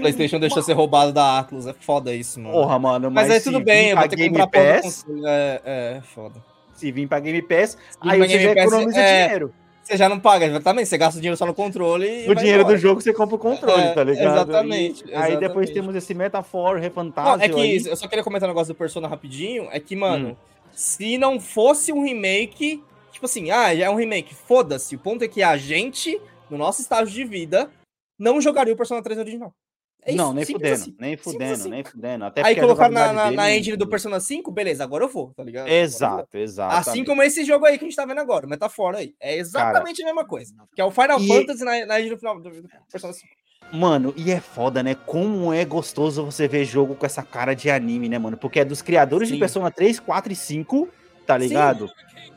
PlayStation deixou ser roubado da Atlas. É foda isso, mano.
Porra, mano, mas,
mas aí tudo bem, eu vou ter que comprar
Pass,
console. É, é, foda.
Se vir pra Game Pass, aí você
Game
já
Pass,
economiza
é,
dinheiro.
Você já não paga, exatamente. Você gasta o dinheiro só no controle.
O dinheiro
embora.
do jogo você compra o controle,
É,
tá ligado?
exatamente,
E Aí depois
exatamente.
temos esse Metafor,
Não,
Refantasio
é que
aí.
eu só queria comentar um negócio do Persona rapidinho. É que, mano,
Hum.
se não fosse um remake, tipo assim, ah, já é um remake, foda-se. O ponto é que a gente, no nosso estágio de vida, não jogaria o Persona 3 original. É
não, nem fudendo,
assim.
nem fudendo,
assim.
nem fudendo. Até
Aí colocaram na, na, na engine do Persona 5, beleza, agora eu vou, tá ligado?
Exato, exato.
Assim como esse jogo aí que a gente tá vendo agora, o Metafora aí. É exatamente a mesma coisa. Que é o Final
e-
Fantasy na, na engine do final do, do Persona 5.
Mano, e é foda, né? Como é gostoso você ver jogo com essa cara de anime, né, mano? Porque é dos criadores de
Sim.
Persona 3, 4 e 5, tá ligado?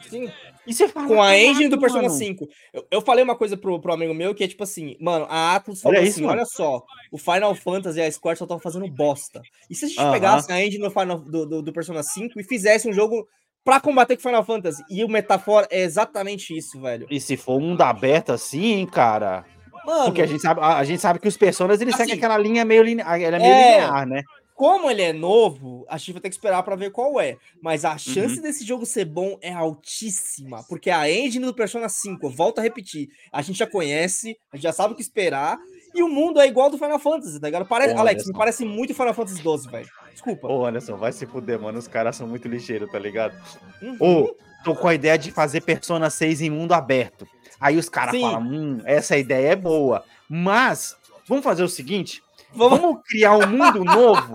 Sim.
Você fala,
Com a engine do
"Caraca,
Persona
mano."
5. Eu, eu falei uma coisa pro, pro amigo meu que é tipo assim, mano, a Atlus
Olha
falou
isso,
assim:
mano.
olha só, o Final Fantasy e a Square só estão fazendo bosta. E se a gente
Aham.
pegasse a engine do, Final, do, do, do Persona 5 e fizesse um jogo pra combater com o Final Fantasy? E o Metaphor é exatamente isso, velho.
E se for mundo aberto assim, hein, cara?
Mano,
Porque a gente sabe, a, a gente sabe que os personas, eles
Assim,
seguem aquela linha meio, line- ela é meio
é.
linear, né?
Como ele é novo, a gente vai ter que esperar pra ver qual é. Mas a chance
Uhum.
desse jogo ser bom é altíssima. Porque a engine do Persona 5, eu volto a repetir, a gente já conhece, a gente já sabe o que esperar. E o mundo é igual do Final Fantasy, tá ligado? Pare...
Pô,
Alex,
Anderson.
me parece muito Final Fantasy 12, velho. Desculpa.
Ô, Anderson, vai se fuder, mano. Os caras são muito lixeiros, tá ligado?
Uhum.
Ô, tô com a ideia de fazer Persona 6 em mundo aberto. Aí os caras falam, hum, essa ideia é boa. Mas, vamos fazer o seguinte:
Vamos-
criar um mundo novo,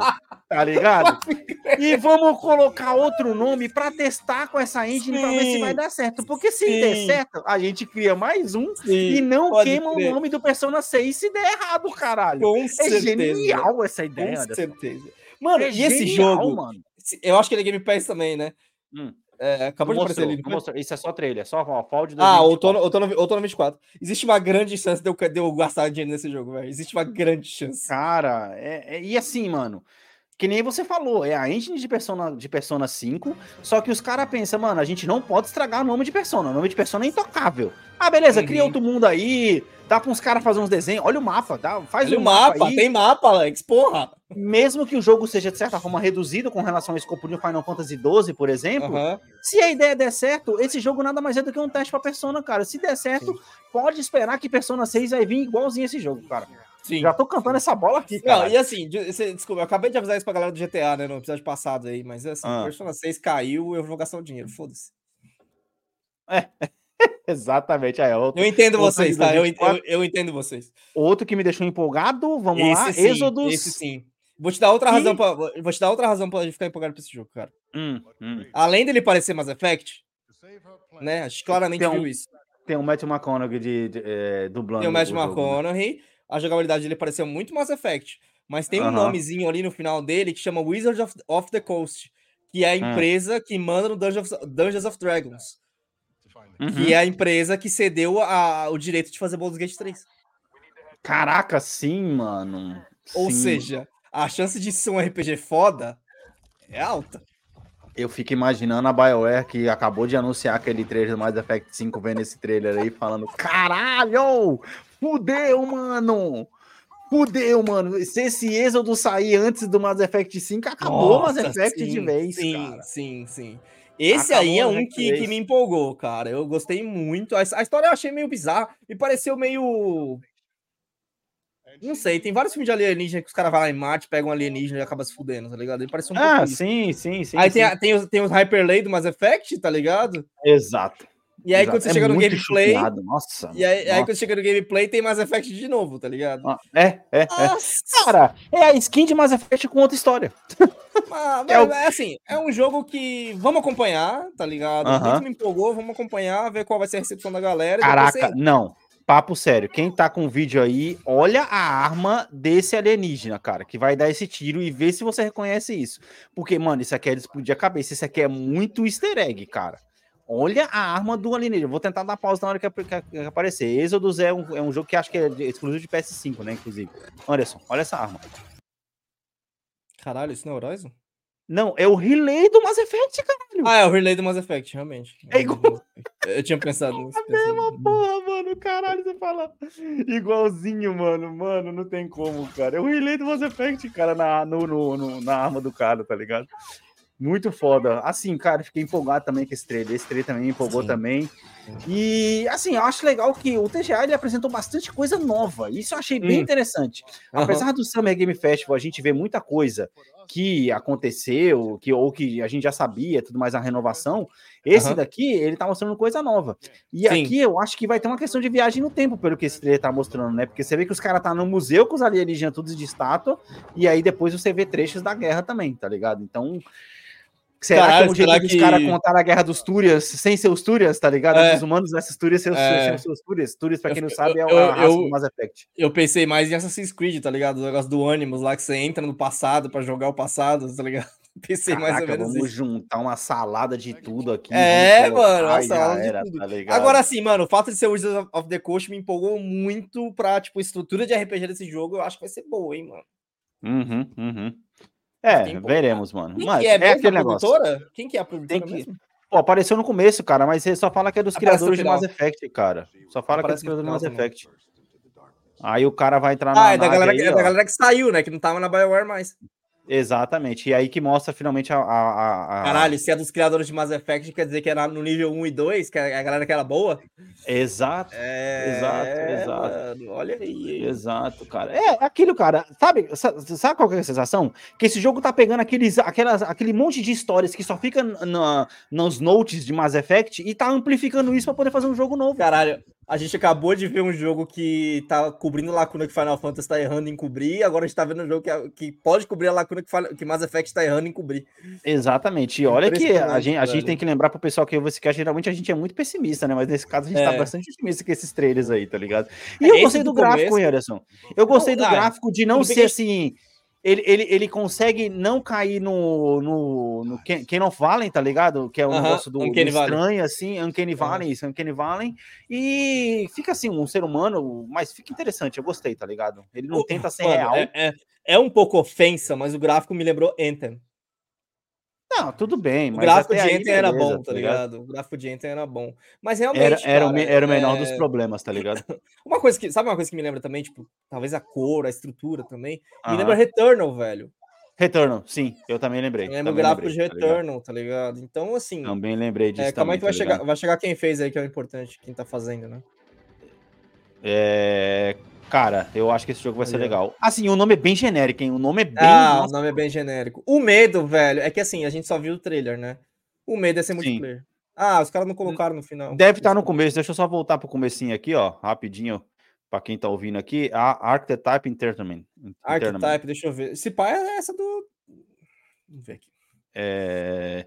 tá ligado? E vamos colocar outro nome pra testar com essa engine pra ver se vai dar certo. Porque se
Sim.
der certo, a gente cria mais um e
Sim,
não
pode
queima
crer.
o nome do Persona 6 se der errado, caralho.
Com
É
certeza.
genial essa
Com
ideia, Anderson.
certeza. Mano,
É
e esse
genial,
jogo?
mano.
Eu acho que ele é Game Pass também, né?
Hum.
É, acabou de aparecer
Mostrou,
ali. não foi?
mostrou. Isso é só trailer, só ó, fall de
Ah,
2024.
outono, outono, outono 24. Existe uma grande chance de eu, de eu gastar dinheiro nesse jogo, velho. Existe uma grande chance.
Cara, é, é- e assim, mano, que nem você falou, é a engine de Persona, de Persona 5, só que os caras pensam, mano, a gente não pode estragar o nome de Persona, o nome de Persona é intocável. Ah, beleza, cria
Uhum.
outro mundo aí, dá pra uns caras fazer uns desenhos, olha o mapa, tá? faz
Olha o mapa,
aí,
tem mapa, Alex, porra.
mesmo que o jogo seja, de certa forma, reduzido com relação ao escopo de Final Fantasy XII, por exemplo,
Aham.
se a ideia der certo, esse jogo nada mais é do que um teste pra Persona, cara. Se der certo, pode esperar que Persona 6 vai vir igualzinho esse jogo, cara.
Sim.
Já tô cantando essa bola aqui,
Não,
cara.
e assim, de- desculpa, eu acabei de avisar isso pra galera do GTA, né, no episódio passado aí, mas assim,
Ah.
Persona 6 caiu, eu vou gastar o dinheiro, foda-se.
Exatamente, aí, outro,
Eu entendo
Outro
vocês,
de
tá? Eu,
2024.
eu, eu entendo vocês.
outro que me deixou empolgado, vamos lá,
sim,
Êxodos.
esse sim. Vou te dar outra
E-
razão pra, vou te dar outra razão pra gente ficar empolgado pra esse jogo, cara.
Hum, hum.
Além dele parecer Mass Effect, né? A gente claramente
Tem um-
viu isso.
Tem o Matthew McConaughey de, de, é, dublando.
Tem o Matthew
jogo, né?
A jogabilidade dele pareceu muito Mass Effect, mas tem um
Aham.
nomezinho ali no final dele que chama Wizards of, of the Coast, que é a
Hum.
empresa que manda no Dungeons, Dungeons of Dragons,
Uhum.
que é a empresa que cedeu a- o direito de fazer Baldur's Gate 3.
Caraca, sim, mano.
Ou
Sim.
seja, a chance de ser um RPG foda é alta.
Eu fico imaginando a BioWare que acabou de anunciar aquele trailer do Mass Effect 5, vendo esse trailer aí, falando: caralho! Fudeu, mano! Fudeu, mano! Se esse Êxodo sair antes do Mass Effect 5, acabou o Mass Effect de
sim,
vez,
sim,
cara.
Sim, sim. Esse
Acabou
aí é um que, que me empolgou, cara. Eu gostei muito. A, a história eu achei meio bizarra. Me pareceu meio. Não sei, tem vários filmes de alienígena que os caras vão lá em Marte, pegam um alienígena e acaba se fudendo, tá ligado? Ele parece um
Ah, sim, sim, sim.
Aí
sim.
tem, a- tem, os, tem os Hyperlay do Mass Effect, tá ligado?
Exato.
E aí
exato.
quando você
É
chega no gameplay.
Nossa.
E aí, aí
nossa.
quando chega no gameplay tem Mass Effect de novo, tá ligado?
Ah, É, é, é.
Nossa!
Cara, é a skin de Mass Effect com outra história.
Mas,
É o-
é assim, é um jogo que vamos acompanhar, tá ligado?
Aham.
Muito me empolgou, vamos acompanhar, ver qual vai ser a recepção da galera.
Caraca,
você-
não. Papo sério. Quem tá com o vídeo aí, olha a arma desse alienígena, cara, que vai dar esse tiro e vê se você reconhece isso. Porque, mano, isso aqui é explodir a cabeça. Isso aqui é muito easter egg, cara. Olha a arma do alienígena. Vou tentar dar pausa na hora que, que- que aparecer. Exodus é um, é um jogo que acho que é exclusivo de PS5, né? Inclusive. Anderson, olha essa arma.
Caralho, isso não é Horizon?
Não, é o relay do Mass Effect, cara.
Ah, é o Relay do Mass Effect, realmente.
É igual-
Eu tinha pensado nisso.
A mesma porra, mano. Caralho, você fala igualzinho, mano. Mano, não tem como, cara. É o relay do Mass Effect, cara, na, no, no- no- na arma do cara, tá ligado? Muito foda. Assim, cara, fiquei empolgado também com esse trailer. Esse trailer também me empolgou
Sim.
também. E, assim, eu acho legal que o TGA ele apresentou bastante coisa nova. Isso eu achei bem
Hum.
interessante. Apesar do Summer Game Festival, a gente vê muita coisa que aconteceu, que, ou que a gente já sabia, tudo mais a renovação. Esse
Aham.
daqui, ele tá mostrando coisa nova. E
Sim.
aqui eu acho que vai ter uma questão de viagem no tempo, pelo que esse trailer tá mostrando, né? Porque você vê que os caras tá no museu com os alienígenas todos de estátua, e aí depois você vê trechos da guerra também, tá ligado? Então. Será
Caralho,
que é um jeito
que-
caras contar a guerra dos Túrias sem ser os Túrias, tá ligado?
É.
Dos humanos versus Túrias sem os,
É.
os seus Túrias. Túrias, pra quem não
Eu-
sabe, é a raça do Mass Effect.
Eu pensei mais em Assassin's Creed, tá ligado? O negócio do Animus lá que você entra no passado pra jogar o passado, tá ligado? Pensei mais ou
Caraca,
menos
vamos
isso.
juntar uma salada de tudo aqui.
É, mano, uma salada de
era,
tudo.
tá?
Agora sim, mano, o fato de ser o Wizards of- of the Coast me empolgou muito pra, tipo, estrutura de RPG desse jogo. Eu acho que vai ser boa, hein, mano.
Uhum, uhum. É, veremos, mano.
Quem
Mas
que é,
é, aquele
a
negócio.
produtora? Quem que é a produtora
que-
mesmo?
Pô, apareceu no começo, cara, mas ele só fala que é dos criadores de. Mass Effect, cara. Só fala que é dos criadores de Mass
também.
Effect. Aí o cara vai entrar na
Ah, é da, galera,
aí,
é da galera que saiu, né? Que não tava na BioWare mais.
Exatamente. E aí que mostra finalmente a... a, a-
Caralho, se é dos criadores de Mass Effect, quer dizer que era no nível 1 e 2, que a a galera que era boa?
Exato.
É,
Exato, exato.
mano, olha aí.
Exato, cara. É aquilo, cara. Sabe, sa- sabe qual é a sensação? Que esse jogo tá pegando aqueles, aquelas, aquele monte de histórias que só fica na, nos notes de Mass Effect e tá amplificando isso pra poder fazer um jogo novo.
Caralho, a gente acabou de ver um jogo que tá cobrindo lacuna que Final Fantasy tá errando em cobrir, agora a gente tá vendo um jogo que, que pode cobrir a lacuna que, Final- que Mass Effect tá errando em cobrir.
Exatamente. E olha que a gente, a gente tem que lembrar pro pessoal que você quer, geralmente a gente é muito pessimista, né? Mas nesse caso a gente tá
É.
bastante otimista com esses trailers aí, tá ligado? E
É,
eu gostei
do
do gráfico,
começo-
hein, Anderson? Eu gostei do
ah,
gráfico de não ser
que-
assim. Ele, ele, ele consegue não cair no, no, no Ken Ken of Valley, tá ligado? Que é um
Aham,
negócio do, do estranho, assim, Uncanny
Aham.
Valley, isso, Uncanny Valley. E fica assim, um ser humano, mas fica interessante, eu gostei, tá ligado? Ele não
O-
tenta ser
Mano,
real.
É, é, é um pouco ofensa, mas o gráfico me lembrou Anthem.
Não, tudo bem,
O gráfico de Anthem era
beleza,
bom, tá ligado? O gráfico de Anthem era bom. Mas realmente,
Era, era, o,
cara,
era o menor
é-
dos problemas, tá ligado?
Uma coisa que, sabe uma coisa que me lembra também, tipo, talvez a cor, a estrutura também, me
Aham.
lembra Returnal, velho.
Returnal, sim, eu também lembrei.
Me lembra o gráfico
lembrei,
de
tá ligado?
Returnal, tá ligado? Então, assim,
Também lembrei disso.
é, calma aí
também,
que vai
tá
chegar,
ligado?
vai chegar quem fez aí, que é o importante, quem tá fazendo, né?
É, Cara, eu acho que esse jogo vai ser legal. Assim, o nome é bem genérico, hein? O nome é bem.
ah,
nossa,
o nome é bem genérico. O medo, velho, é que assim, a gente só viu o trailer, né? O medo é ser
Sim.
multiplayer. Ah, os caras não colocaram no final.
Deve estar no começo. Deixa eu só voltar pro comecinho aqui, ó, rapidinho. Pra quem tá ouvindo aqui, a Archetype Entertainment. Entertainment.
Archetype, deixa eu ver. Esse pai é essa do. Vamos ver aqui.
É...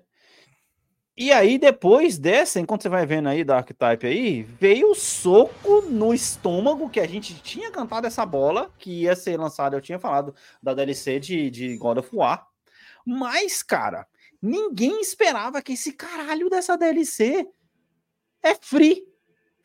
E aí, depois dessa, enquanto você vai vendo aí da Archetype aí, veio o soco no estômago que a gente tinha cantado essa bola, que ia ser lançada, eu tinha falado da DLC de, de God of War. Mas, cara, ninguém esperava que esse caralho dessa DLC é free.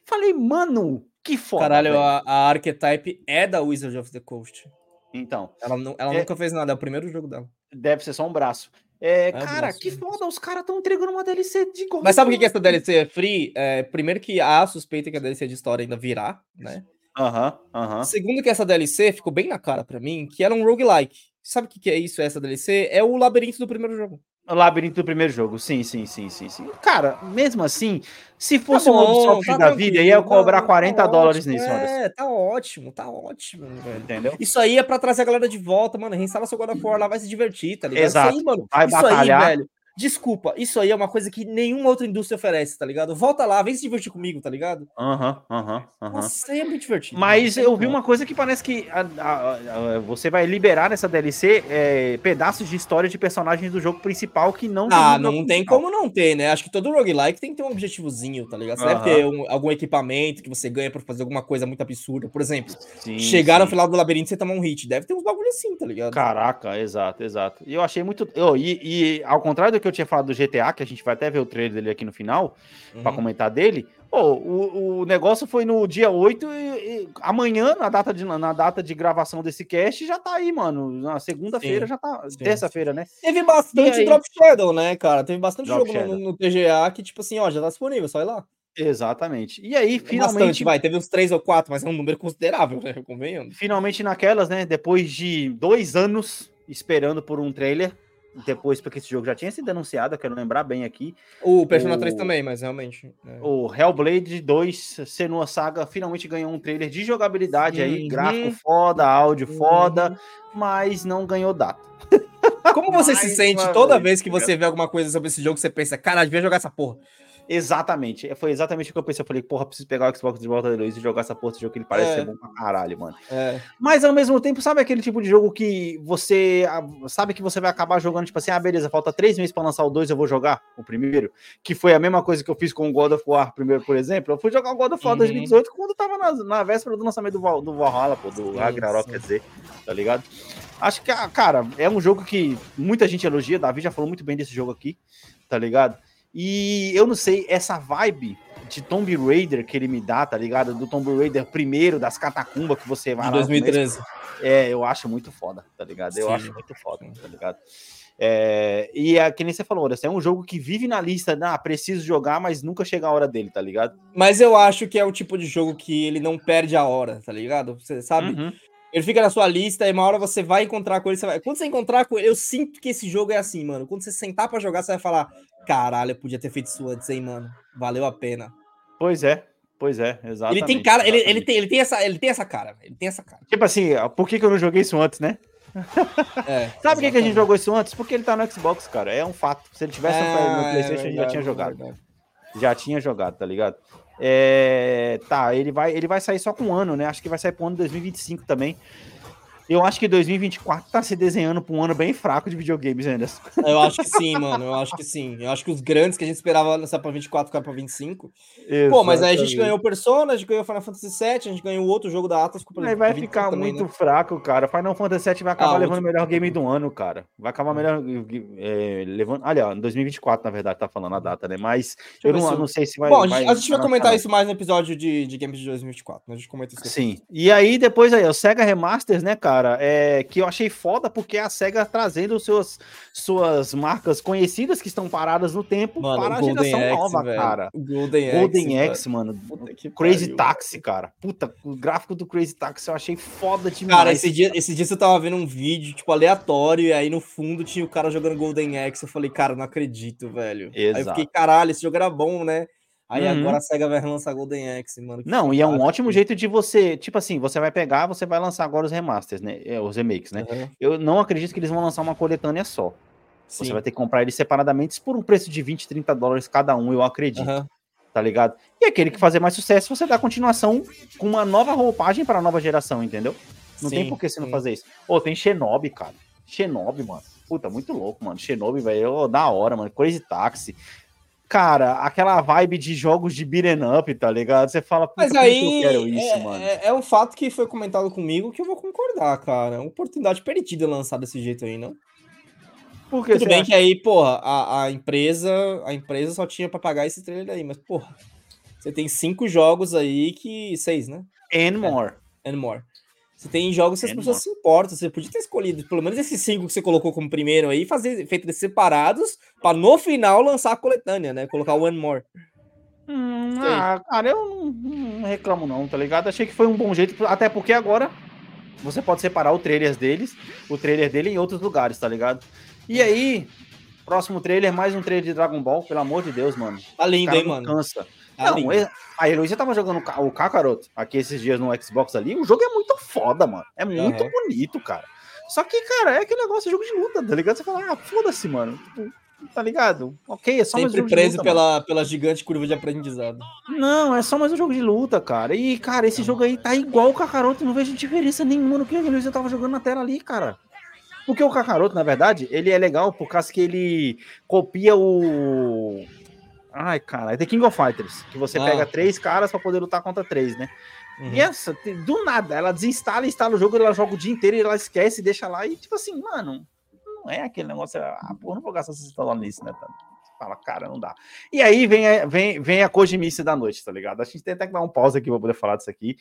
Falei, mano, que foda.
Caralho, a, a Archetype é da Wizard of the Coast.
Então,
Ela, não, ela
É-
nunca fez nada, é o primeiro jogo dela.
deve ser só um braço. É, cara,
braço,
que
né?
foda, os caras estão entregando uma DLC de God
Mas sabe o que, que essa DLC é free? É, primeiro que há suspeita que a DLC de história ainda virá, né?
Aham, aham.
Segundo que essa DLC ficou bem na cara pra mim, que era um roguelike. Sabe o que, que é isso, essa DLC? É o labirinto do primeiro jogo.
O labirinto do primeiro jogo, sim, sim, sim, sim, sim. Cara, mesmo assim, se fosse um
bom,
Ubisoft
tá
da vida, ia cobrar
tá-
40
tá
dólares
ótimo,
nisso.
É, tá ótimo, tá ótimo, velho.
Entendeu?
Isso aí é pra trazer a galera de volta, mano. Reinstala seu God of War lá, vai se divertir, tá ligado?
Exato.
Isso aí, mano.
Vai
isso
batalhar.
aí, velho. Desculpa, isso aí é uma coisa que nenhuma outra indústria oferece, tá ligado? Volta lá, vem se divertir comigo, tá ligado?
Aham, aham, aham.
Nossa, é muito divertido.
Mas eu vi uma coisa que parece que a- a- a- você vai liberar nessa DLC é, pedaços de história de personagens do jogo principal que não.
Ah,
no
não tem
principal.
como não ter, né? Acho que todo roguelike tem que ter um objetivozinho, tá ligado? Você deve ter um- algum equipamento que você ganha pra fazer alguma coisa muito absurda. Por exemplo,
Sim,
chegar no
sim.
final do labirinto e você tomar um hit. Deve ter uns bagulho assim, tá ligado?
Caraca, exato, exato. E eu achei muito. eu- e, e ao contrário do que eu tinha falado do GTA, que a gente vai até ver o trailer dele aqui no final, pra
Uhum.
comentar dele. Pô, o, o negócio foi no dia 8 e, e amanhã, na data, de, na data de gravação desse cast, já tá aí, mano. Na segunda-feira já tá. Terça-feira, né?
Teve bastante
aí?
Drop Shadow, né, cara? Teve bastante
Drop
jogo no, no TGA que, tipo assim, ó, já tá disponível, só ir lá.
Exatamente. E aí,
Finalmente,
finalmente,
vai. Teve uns três ou quatro, mas é um número considerável, né? Convenhamos.
finalmente naquelas, né? Depois de dois anos esperando por um trailer. Depois, porque esse jogo já tinha sido anunciado, eu quero lembrar bem aqui.
O Persona
O-
3 também, mas realmente. é.
O Hellblade 2 Senua Saga finalmente ganhou um trailer de jogabilidade aí,
Uhum.
gráfico foda, áudio foda, mas não ganhou data.
Como você se sente toda
vez,
que você vê alguma coisa sobre esse jogo, você pensa, cara, devia jogar essa porra.
Exatamente, foi exatamente o que eu pensei. Eu falei, porra, preciso pegar o Xbox de volta da luz e jogar essa porra desse jogo que ele parece
É.
ser bom pra caralho, mano.
É.
Mas ao mesmo tempo, sabe aquele tipo de jogo que você sabe que você vai acabar jogando, tipo assim, ah, beleza, falta três meses pra lançar o dois, eu vou jogar o primeiro. Que foi a mesma coisa que eu fiz com o God of War primeiro, por exemplo. Eu fui jogar o God of War
Uhum.
2018 quando tava na, na véspera do lançamento do, Val- do Valhalla, pô, do Ragnarok, quer dizer, tá ligado? Acho que, ah, cara, é um jogo que muita gente elogia. Davi já falou muito bem desse jogo aqui, tá ligado? E eu não sei, essa vibe de Tomb Raider que ele me dá, tá ligado? Do Tomb Raider primeiro, das catacumbas que você vai lá no começo,
2013.
é, eu acho muito foda, tá ligado? Eu
Sim.
acho muito foda, tá ligado? É, e é que nem você falou, é um jogo que vive na lista, ah, preciso jogar, mas nunca chega a hora dele, tá ligado?
Mas eu acho que é o tipo de jogo que ele não perde a hora, tá ligado? Você sabe?
Uhum.
Ele fica na sua lista e uma hora você vai encontrar com ele. Você vai... Quando você encontrar com ele, eu sinto que esse jogo é assim, mano. Quando você sentar pra jogar, você vai falar: caralho, eu podia ter feito isso antes, hein, mano. Valeu a pena.
Pois é, pois é, exatamente.
ele tem cara, ele, ele, tem, ele, tem essa, ele tem essa cara, ele tem essa cara.
Tipo assim, por que, que eu não joguei isso antes, né?
É,
Sabe por que, que a gente jogou isso antes? Porque ele tá no Xbox, cara. É um fato. Se ele tivesse no- no
É,
PlayStation,
é
ele já
verdade,
tinha jogado.
verdade.
Já tinha jogado, tá ligado? É, tá, ele vai, ele vai sair só com um ano, né? Acho que vai sair pro ano de 2025 também. Eu acho que 2024 tá se desenhando pra um ano bem fraco de videogames, Anderson.
Eu acho que sim, mano. Eu acho que sim. Eu acho que os grandes que a gente esperava lançar pra 24 ficar pra 25. Pô, mas aí a gente ganhou Persona, a gente ganhou Final Fantasy VII, a gente ganhou outro jogo da Atlas.
Aí vai
pra 25
ficar
também,
muito
né?
fraco, cara. Final Fantasy VII vai acabar
Ah,
levando o melhor game do ano, cara. Vai acabar melhor. É, levando. Aliás, em 2024, na verdade, tá falando a data, né? Mas
Deixa eu
não,
se
não sei se vai.
Bom, a gente, a gente vai comentar
ficar,
isso mais no episódio de, de Games de 2024. né? A gente comenta isso.
Sim. E aí, depois aí, o Sega Remasters, né, cara? É, que eu achei foda porque a Sega trazendo seus, suas marcas conhecidas que estão paradas no tempo
Mano,
para a
Golden
geração
Axe,
nova,
velho.
cara.
Golden.
Golden
velho.
Axe, mano. Crazy
pariu.
Taxi, cara. Puta, o gráfico do Crazy Taxi eu achei foda demais.
Cara, esse dia, esse dia eu tava vendo um vídeo, tipo, aleatório, e aí no fundo tinha o cara jogando Golden Axe. Eu falei, cara, não acredito, velho. Aí eu
Exato.
fiquei, caralho, esse jogo era bom, né? Aí
Uhum.
agora a SEGA vai relançar Golden Axe, mano. que
Não, e é um ótimo jeito de você, tipo assim, você vai pegar, você vai lançar agora os remasters, né? é, Os remakes, né?
Uhum.
Eu não acredito que eles vão lançar uma coletânea só.
Sim.
Você vai ter que comprar eles separadamente por um preço de 20, 30 dólares cada um, eu acredito.
Aham.
tá ligado? E aquele que fazer mais sucesso, você dá continuação com uma nova roupagem para a nova geração, entendeu? Não
Sim,
tem por que você não
sim.
fazer isso. Ô, tem Shinobi, cara. Shinobi, mano. Puta, muito louco, mano. Shinobi, velho, ô, da hora, mano. Crazy Taxi. Cara, aquela vibe de jogos de beat'em up, tá ligado? Você fala,
Mas
que
aí
eu quero isso,
é,
mano.
é- é um fato que foi comentado comigo que eu vou concordar, cara. É uma oportunidade perdida lançar desse jeito aí, não?
Por que
Tudo bem
acha?
que aí, porra, a, a empresa a empresa só tinha pra pagar esse trailer aí, mas, porra, você tem cinco jogos aí que. Seis, né?
And more.
And more. Você tem jogos que as
And
pessoas se importam. Você podia ter escolhido pelo menos esses cinco que você colocou como primeiro aí, fazer feito eles separados, pra no final lançar a coletânea, né? Colocar o One More.
Hum, ah, cara, eu não, não reclamo não, tá ligado? Achei que foi um bom jeito, até porque agora você pode separar o trailer deles, o trailer dele em outros lugares, tá ligado? E aí, próximo trailer, mais um trailer de Dragon Ball, pelo amor de Deus, mano.
Tá lindo,
Cara,
hein,
não
mano?
cansa.
Tá
não,
lindo.
a Heloísa tava jogando o Kakaroto aqui esses dias no Xbox ali, o jogo é muito foda, mano. É muito
Aham.
bonito, cara. Só que, cara, é aquele negócio de jogo de luta, tá ligado? Você fala, ah, foda-se, mano. Tipo, tá ligado? Ok, é só mais um
Sempre
jogo de
preso
luta, mano.
pela, pela gigante curva de aprendizado.
Não, é só mais um jogo de luta, cara. E, cara, esse jogo aí tá igual o Kakaroto, não vejo diferença nenhuma no que Luísa tava jogando na tela ali, cara. Porque o Kakaroto, na verdade, ele é legal por causa que ele copia o. Ai, cara, é The King of Fighters. Que você
Ah.
pega três caras pra poder lutar contra três, né?
Uhum.
E essa, do nada, ela desinstala, instala o jogo, ela joga o dia inteiro e ela esquece, deixa lá e, tipo assim, mano, não é aquele negócio, ah, pô, não vou gastar essa instalando nisso, né? tá? Fala, cara, não dá. E aí vem, a- vem, vem a Kojimice da noite, tá ligado? A gente tem até que dar um pause aqui pra poder falar disso aqui.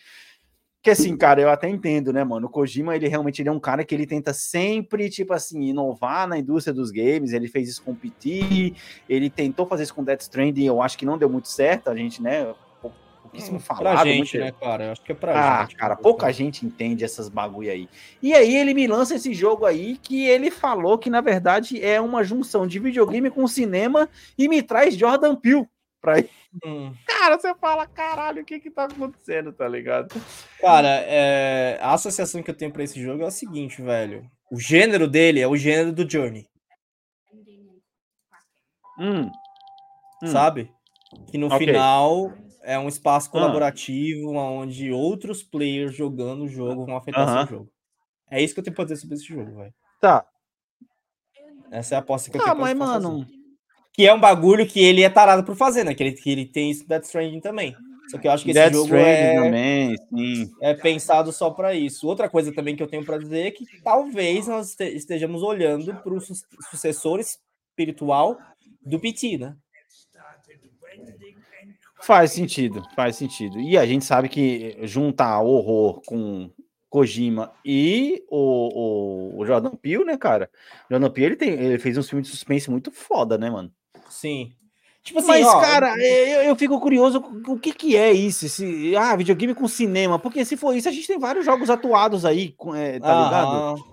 Que assim, cara, eu até entendo, né, mano? O Kojima, ele realmente ele é um cara que ele tenta sempre, tipo assim, inovar na indústria dos games. Ele fez isso com o PT, ele tentou fazer isso com Death Stranding, eu acho que não deu muito certo. A gente, né, pou- pouquíssimo
Pra
falado.
gente,
muito-
né, cara? Eu acho que é pra
ah,
gente.
cara, pouca gente entende essas bagulho aí. E aí ele me lança esse jogo aí que ele falou que na verdade é uma junção de videogame com cinema e me traz Jordan Peele pra ir.
Hum.
Cara, você fala, caralho, o que que tá acontecendo, tá ligado?
Cara, é, a associação que eu tenho pra esse jogo é o seguinte, velho. O gênero dele é o gênero do Journey,
Hum. Hum.
sabe? Que no
Ok.
final é um espaço
Ah.
colaborativo onde outros players jogando o jogo vão afetar
Aham.
seu jogo. É isso que eu tenho pra dizer sobre esse jogo, velho.
Tá.
Essa é a aposta que eu
Tá,
tenho
mas,
fazer.
mano.
Que é um bagulho que ele é tarado por fazer, né? Que ele, que ele tem isso no Death Stranding também. Só que eu acho que esse
Death
jogo
Stranding
é,
também, sim.
é pensado só pra isso. Outra coisa também que eu tenho pra dizer é que talvez nós este- estejamos olhando para o sucessor espiritual do PT, né?
Faz sentido, faz sentido. E a gente sabe que juntar horror com Kojima e o, o, o Jordan Peele, né, cara? Jordan Peele ele, tem, ele fez um filme de suspense muito foda, né, mano?
Sim. Tipo assim,
Mas,
ó,
cara, eu, eu fico curioso o que que é isso? Esse, ah, videogame com cinema. Porque se for isso, a gente tem vários jogos atuados aí, é, tá ligado?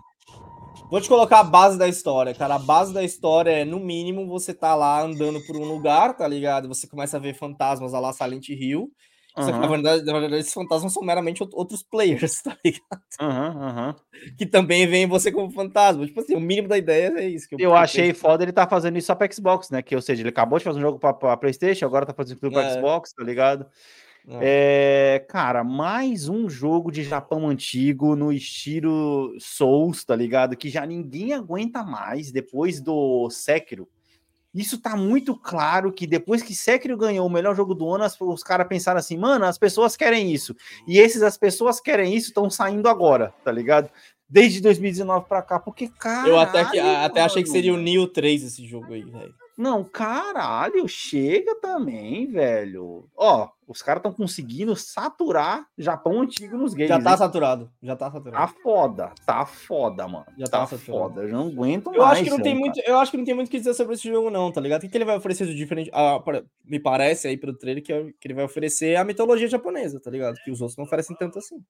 Vou te colocar a base da história, cara. A base da história é, no mínimo, você tá lá andando por um lugar, tá ligado? Você começa a ver fantasmas lá Silent Hill. Só que, na verdade, na verdade, esses fantasmas são meramente out- outros players, tá ligado?
aham, aham.
Que também veem você como fantasma. Tipo assim, o mínimo da ideia é isso.
Eu
que
achei foda ele tá fazendo isso só pra Xbox, né? Que, ou seja, ele acabou de fazer um jogo pra, pra Playstation, agora tá fazendo tudo pra
É.
Xbox, tá ligado?
É.
É, cara, mais um jogo de Japão antigo no estilo Souls, tá ligado? Que já ninguém aguenta mais depois do Sekiro. Isso tá muito claro que depois que Sekiro ganhou o melhor jogo do ano, as- os caras pensaram assim, mano, as pessoas querem isso. E esses, as pessoas querem isso, estão saindo agora, tá ligado? Desde 2019 pra cá, porque, cara.
Eu até, que, até achei que seria o Neo 3 esse jogo aí, velho.
Não, caralho, chega também, velho. Ó, os caras estão conseguindo saturar Japão antigo nos games.
Já tá
hein?
saturado. Já tá
Tá
saturado.
foda, tá foda, mano.
Já
tá
tá saturado.
foda. Eu não aguento
Eu
mais.
acho que não tem
cara.
muito, eu acho que não tem muito o que dizer sobre esse jogo não, tá ligado? O que, que ele vai oferecer de diferente? Ah, me parece aí pelo trailer que, é- que ele vai oferecer a mitologia japonesa, tá ligado? Que os outros não oferecem tanto assim.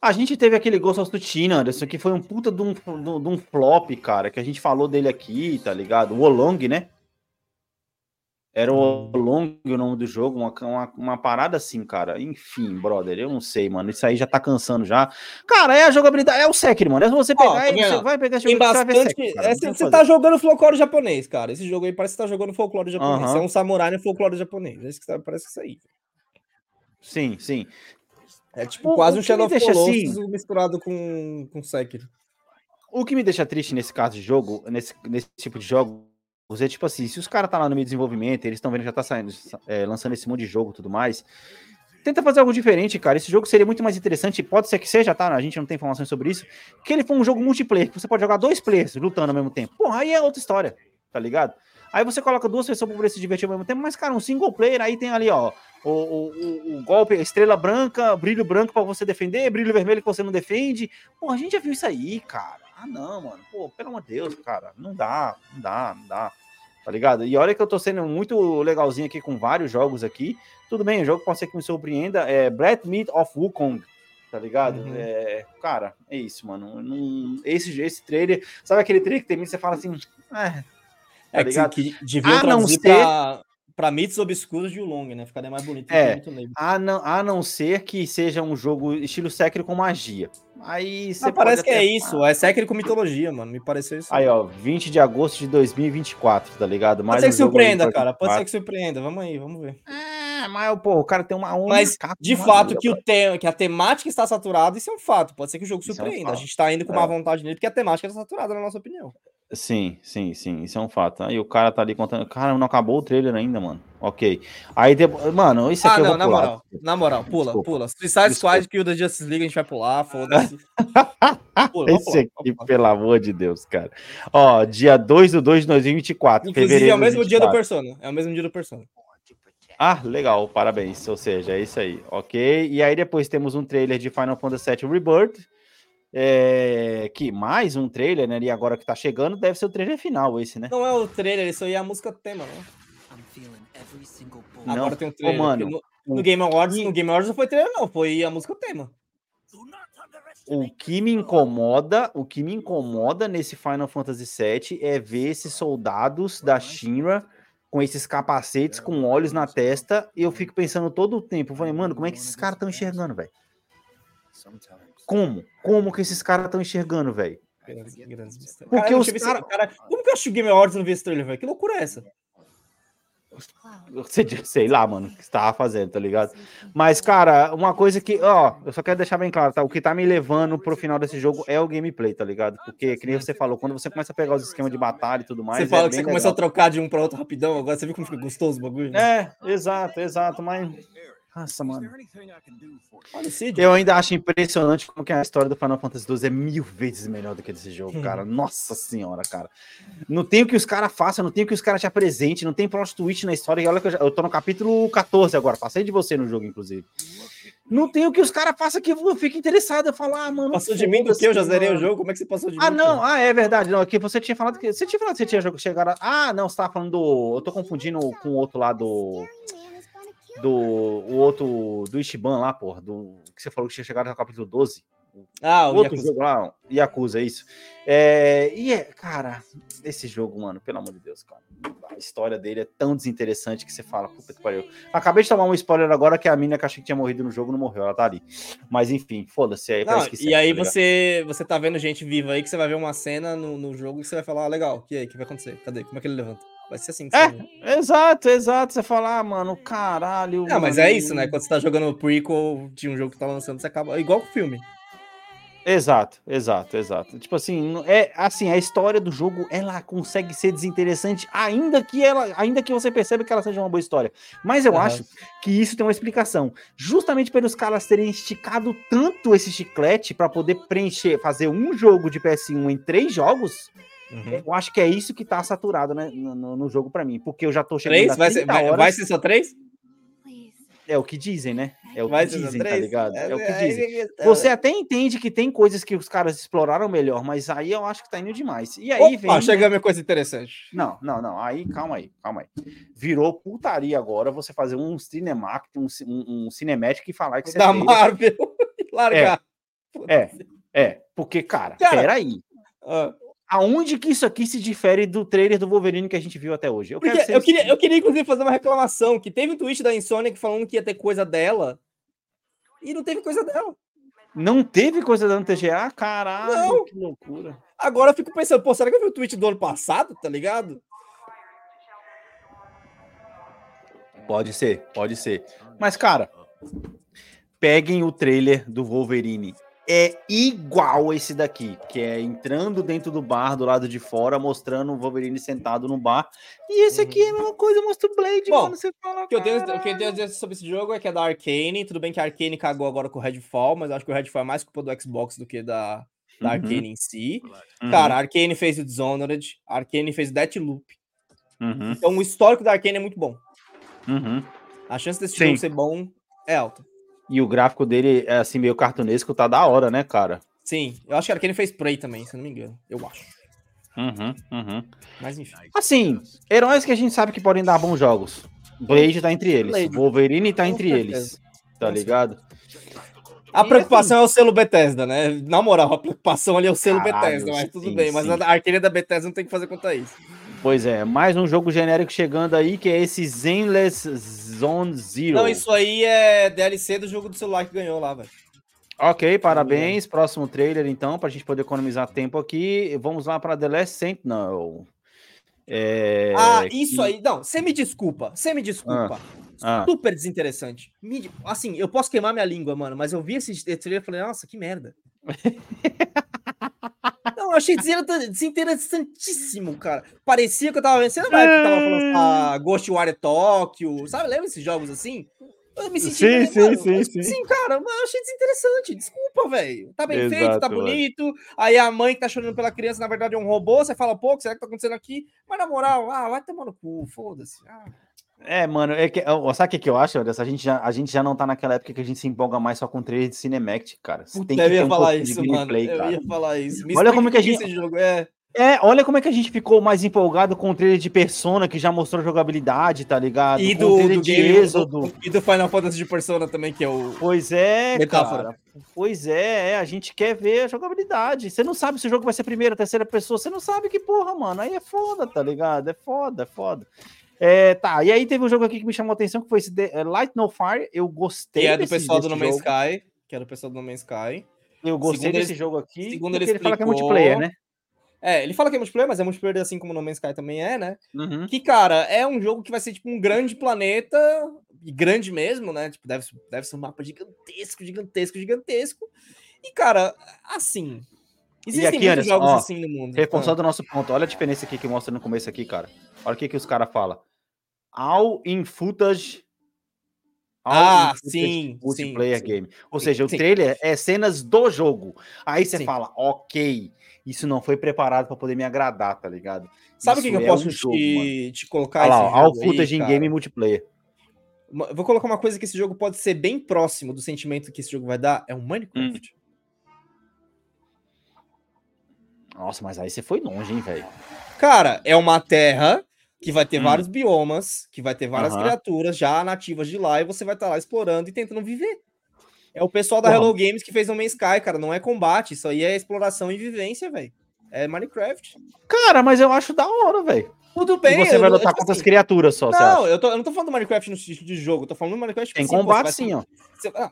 A gente teve aquele Ghost of Tsushima, Anderson, que foi um puta de um, de um- de um flop, cara, que a gente falou dele aqui, tá ligado? O Olong, né? Era o Long o nome do jogo, uma, uma, uma, parada assim, cara. Enfim, brother, eu não sei, mano. Isso aí já tá cansando já. Cara, é a jogabilidade, é o Sekiro, mano. É você pegar, oh, tá você vai pegar esse
jogo bastante... Sekiro, é, você, você tá jogando folclore japonês, cara. Esse jogo aí parece que você tá jogando folclore japonês. É um samurai no folclore japonês. É isso que tá, parece isso aí.
Sim, sim.
É tipo o, quase um Shadow of Colossus assim... misturado com, com Sekiro.
O que me deixa triste nesse caso de jogo, nesse, nesse tipo de jogo, você, tipo assim, se os caras tá lá no meio de desenvolvimento, eles estão vendo que já tá saindo, é, lançando esse monte de jogo e tudo mais, tenta fazer algo diferente, cara. Esse jogo seria muito mais interessante, pode ser que seja, tá? A gente não tem informações sobre isso, que ele for um jogo multiplayer, que você pode jogar dois players lutando ao mesmo tempo. Porra, aí é outra história, tá ligado? Aí você coloca duas pessoas pra poder se divertir ao mesmo tempo, mas, cara, um single player, aí tem ali, ó, o, o, o golpe, estrela branca, brilho branco para você defender, brilho vermelho que você não defende. Pô, a gente já viu isso aí, cara. Ah, não, mano. Pô, pelo amor de Deus, cara. Não dá, não dá, não dá tá ligado? E olha que eu tô sendo muito legalzinho aqui com vários jogos aqui. Tudo bem, o jogo pode ser que me surpreenda. É Brett Meat of Wukong, tá ligado? Uhum. É, cara, é isso, mano. Não, esse, esse trailer, sabe aquele trailer que tem você fala assim, é, tá
é que, que deviam ah, não ser... pra, pra mitos obscuros de Ulong, né? Ficaria mais bonito.
É, a não, a não ser que seja um jogo estilo Sekiro com magia. Aí
você ah, parece que é isso, é Sekiro com mitologia, mano. Me pareceu isso.
Aí, ó, 20 de agosto de 2024, tá ligado?
Mais pode ser que surpreenda, cara. Pode ser que surpreenda. Vamos aí, vamos ver.
É, mas, pô, o cara tem uma
onda. Mas, de fato, que, o te... que a temática está saturada, isso é um fato. Pode ser que o jogo surpreenda. É um a gente tá indo com uma é. vontade nele, porque a temática está saturada, na nossa opinião.
Sim, sim, sim, isso é um fato. Aí o cara tá ali contando. Cara, não acabou o trailer ainda, mano. Ok. Aí depois. Mano, isso aqui ah, não,
na pular. moral. Na moral, pula, Desculpa. pula. Suicide Squad que o da Justice League a gente vai pular, foda-se.
esse aqui, pelo amor de Deus, cara. Ó, dia 2 do 2 de 2024.
Inclusive, é o mesmo dia do Persona. É o mesmo dia do Persona.
Ah, legal, parabéns. Ou seja, é isso aí, ok? E aí depois temos um trailer de Final Fantasy VII Rebirth é, que mais um trailer, né? E agora que tá chegando, deve ser o trailer final, esse, né?
Não é o trailer, isso aí é a música tema, né?
Não, agora tem um trailer. Oh, mano,
no, no, Game Awards, no Game Awards não foi trailer, não, foi a música tema.
O que me incomoda, o que me incomoda nesse Final Fantasy VII é ver esses soldados da Shinra com esses capacetes com olhos na testa, e eu fico pensando todo o tempo, falei, mano, como é que esses caras estão enxergando, velho? Como? Como que esses caras estão enxergando, velho?
Porque cara, os cara... cara... Como que eu acho que o Game Awards não vê esse trailer, velho? Que loucura é essa?
Sei lá, mano, o que você tava fazendo, tá ligado? Mas, cara, uma coisa que, ó, eu só quero deixar bem claro, tá? O que tá me levando pro final desse jogo é o gameplay, tá ligado? Porque, que nem você falou, quando você começa a pegar os esquemas de batalha e tudo mais.
Você fala é que você legal. começou a trocar de um pra outro rapidão, agora você viu como fica gostoso o bagulho?
Né? É, exato, exato, mas nossa, mano. Eu ainda acho impressionante como que a história do Final Fantasy XII é mil vezes melhor do que desse jogo, hum. cara. Nossa senhora, cara. Não tem o que os caras façam, não tem o que os caras te apresentem, não tem plot twist na história. E olha que eu, já, eu tô no capítulo 14 agora, passei de você no jogo, inclusive. Não tem o que os caras façam que eu fique interessado. Eu falo, ah, mano.
Passou de mim do que? Eu já zerei o jogo. Como é que você passou de
ah,
mim?
Ah, não. Ah, é verdade. Não, aqui você tinha falado que. Você tinha falado que você tinha chegado. A... Ah, não, você tava falando do. Eu tô confundindo com o outro lado. Do do o outro do Ishiban lá, porra, do que você falou que tinha chegado no capítulo 12.
Ah,
o outro Yakuza. jogo lá, Yakuza, é isso. É, e é, cara, esse jogo, mano, pelo amor de Deus, cara. A história dele é tão desinteressante que você fala, puta que pariu. Acabei de tomar um spoiler agora que a mina que achei que tinha morrido no jogo não morreu, ela tá ali. Mas enfim, foda-se aí.
Não, e aí tá você, você tá vendo gente viva aí que você vai ver uma cena no, no jogo e você vai falar, ah, legal, e aí, o que vai acontecer? Cadê? Como é que ele levanta? Vai ser assim.
É, exato, exato. Você fala, ah, mano, caralho.
Não, mas é isso, né? Quando você tá jogando o prequel de um jogo que tá lançando, você acaba. Igual o filme.
Exato, exato, exato. Tipo assim, é assim, a história do jogo ela consegue ser desinteressante, ainda que ela, ainda que você perceba que ela seja uma boa história. Mas eu uhum. acho que isso tem uma explicação. Justamente pelos caras terem esticado tanto esse chiclete para poder preencher, fazer um jogo de PS1 em três jogos, Uhum. Eu acho que é isso que tá saturado né, no, no jogo para mim, porque eu já tô chegando
três? Vai ser, vai, horas... vai ser só três?
É o que dizem, né? É o vai que dizem, tá ligado? É, é o que é, dizem. É, é, Você até entende que tem coisas que os caras exploraram melhor, mas aí eu acho que tá indo demais. E aí
Opa, vem. Chega uma coisa interessante.
Não, não, não. Aí, calma aí, calma aí. Virou putaria agora você fazer um cinematic, um, um, um cinematic e falar que você.
Da Marvel. Largar.
É, é, é, porque, cara, cara peraí. Uh aonde que isso aqui se difere do trailer do Wolverine que a gente viu até hoje? Eu,
Porque
quero ser
eu, queria, eu queria, inclusive, fazer uma reclamação, que teve um tweet da Insomniac falando que ia ter coisa dela, e não teve coisa dela.
Não teve coisa dando TGA? Caralho,
Não.
que loucura.
Agora eu fico pensando, pô, será que eu vi o tweet do ano passado, tá ligado?
Pode ser, pode ser. Mas, cara, peguem o trailer do Wolverine. É igual esse daqui, que é entrando dentro do bar do lado de fora, mostrando o Wolverine sentado no bar. E esse aqui é a mesma coisa, mostra o Blade,
Bom,
mano. Você fala,
O que eu tenho, o que eu tenho a dizer sobre esse jogo é que é da Arcane. Tudo bem que a Arcane cagou agora com o Redfall, mas acho que o Redfall é mais culpa do Xbox do que da, da
Uhum.
Arcane em si.
Uhum,
Cara, a Arcane fez o Dishonored, a Arcane fez o Deathloop.
uhum,
Então o histórico da Arcane é muito bom.
uhum.
A chance desse
Sim.
jogo ser bom é alta.
E o gráfico dele é assim, meio cartunesco, tá da hora, né, cara?
Sim, eu acho que a Arcane fez Prey também, se eu não me engano. Eu acho.
Uhum, uhum.
Mas enfim.
Assim, heróis que a gente sabe que podem dar bons jogos. Blade tá entre eles.
Blade.
Wolverine tá
Com
entre
certeza.
eles. Tá ligado?
A
E,
preocupação é o selo Bethesda, né? Na moral, a preocupação ali é o selo
Caralho,
Bethesda, mas tudo
sim,
bem. Mas
sim.
a Arcane da Bethesda não tem que fazer conta isso.
Pois é, mais um jogo genérico chegando aí, que é esse Zenless Zone Zero.
Não, isso aí é DLC do jogo do celular que ganhou lá, velho.
Ok, parabéns. Próximo trailer, então, pra gente poder economizar tempo aqui. Vamos lá para The Last Sentinel. É,
Ah, isso
que-
aí. Não, você me desculpa. Você me desculpa.
ah.
Super desinteressante. Assim, eu posso queimar minha língua, mano, mas eu vi esse trailer e falei, nossa, que merda. Não, eu achei desinter- desinteressantíssimo, cara. Parecia que eu tava não vai que tava falando ah, Ghostwire Tokyo, sabe? Lembra esses jogos assim? Eu me senti.
Sim, sim,
mano,
sim, sim.
Sim, cara, mas eu achei desinteressante. Desculpa, velho. Tá bem feito, tá
Exato, mano.
bonito. Aí a mãe que tá chorando pela criança, na verdade, é um robô. Você fala, pô, o que será que tá acontecendo aqui? Mas na moral, ah, vai tomar no cu, foda-se. Ah.
É, mano, é que, sabe o que, que eu acho, Anderson? A gente, já, a gente já não tá naquela época que a gente se empolga mais só com trailer de Cinematic, cara. Você tem
Puta, eu ia
um
falar isso, mano.
gameplay,
Eu
cara.
ia falar isso. Me
Olha como
o
que a
que
gente-
jogo é.
É, olha como é que a gente ficou mais empolgado com o trailer de Persona, que já mostrou jogabilidade, tá ligado?
E do, do
de
game,
Êxodo.
e do Final Fantasy de Persona também, que é o.
Pois é,
Metáfora.
cara. Pois é, é, a gente quer ver a jogabilidade. Você não sabe se o jogo vai ser primeira, terceira pessoa. Você não sabe que porra, mano. Aí é foda, tá ligado? É foda, é foda. É, tá, e aí teve um jogo aqui que me chamou a atenção, que foi esse The- é, Light No Fire. Eu gostei
Que é do
desse-
pessoal do
desse
No Man's. Sky. Que é do pessoal do No Man's Sky.
Eu gostei
Segundo
desse
ele-
jogo aqui.
segundo ele
ele fala que é
explicou-
multiplayer, né?
É, ele fala que é multiplayer, mas é multiplayer assim como No Man's Sky também é, né?
Uhum.
Que, cara, é um jogo que vai ser tipo um grande planeta, e grande mesmo, né? Tipo, deve, deve ser um mapa gigantesco, gigantesco, gigantesco. E, cara, assim. Existem
aqui,
muitos jogos
ó,
assim no mundo.
Reforçando o nosso ponto. Olha a diferença aqui que mostra no começo aqui, cara. Olha o que, que os caras falam. All in footage. all
Ah,
in footage
sim,
Multiplayer
sim,
game. Ou
sim,
seja, o
sim.
trailer é cenas do jogo. Aí você fala, ok, isso não foi preparado pra poder me agradar, tá ligado?
Sabe o que, que eu
é
posso
um jogo,
te,
mano.
te colocar?
Olha lá,
esse
ó, all
jogo aí,
footage in game multiplayer.
Vou colocar uma coisa que esse jogo pode ser bem próximo do sentimento que esse jogo vai dar. É um Minecraft.
Nossa, mas aí você foi longe, hein, velho?
Cara, é uma terra que vai ter
Hum.
vários biomas, que vai ter várias
Aham.
criaturas já nativas de lá, e você vai estar lá explorando e tentando viver. É o pessoal da
Porra.
Hello Games que fez No Man's Sky, cara. Não é combate, isso aí é exploração e vivência, velho. É Minecraft.
Cara, mas eu acho da hora, velho.
Tudo
E
bem.
você
eu
vai lutar
tipo
contra as
assim,
criaturas só, você
Não, eu, tô- eu não tô falando do Minecraft no estilo de jogo, eu tô falando do Minecraft
Tem
assim,
combate
você vai
sim, ó.
Você, ah,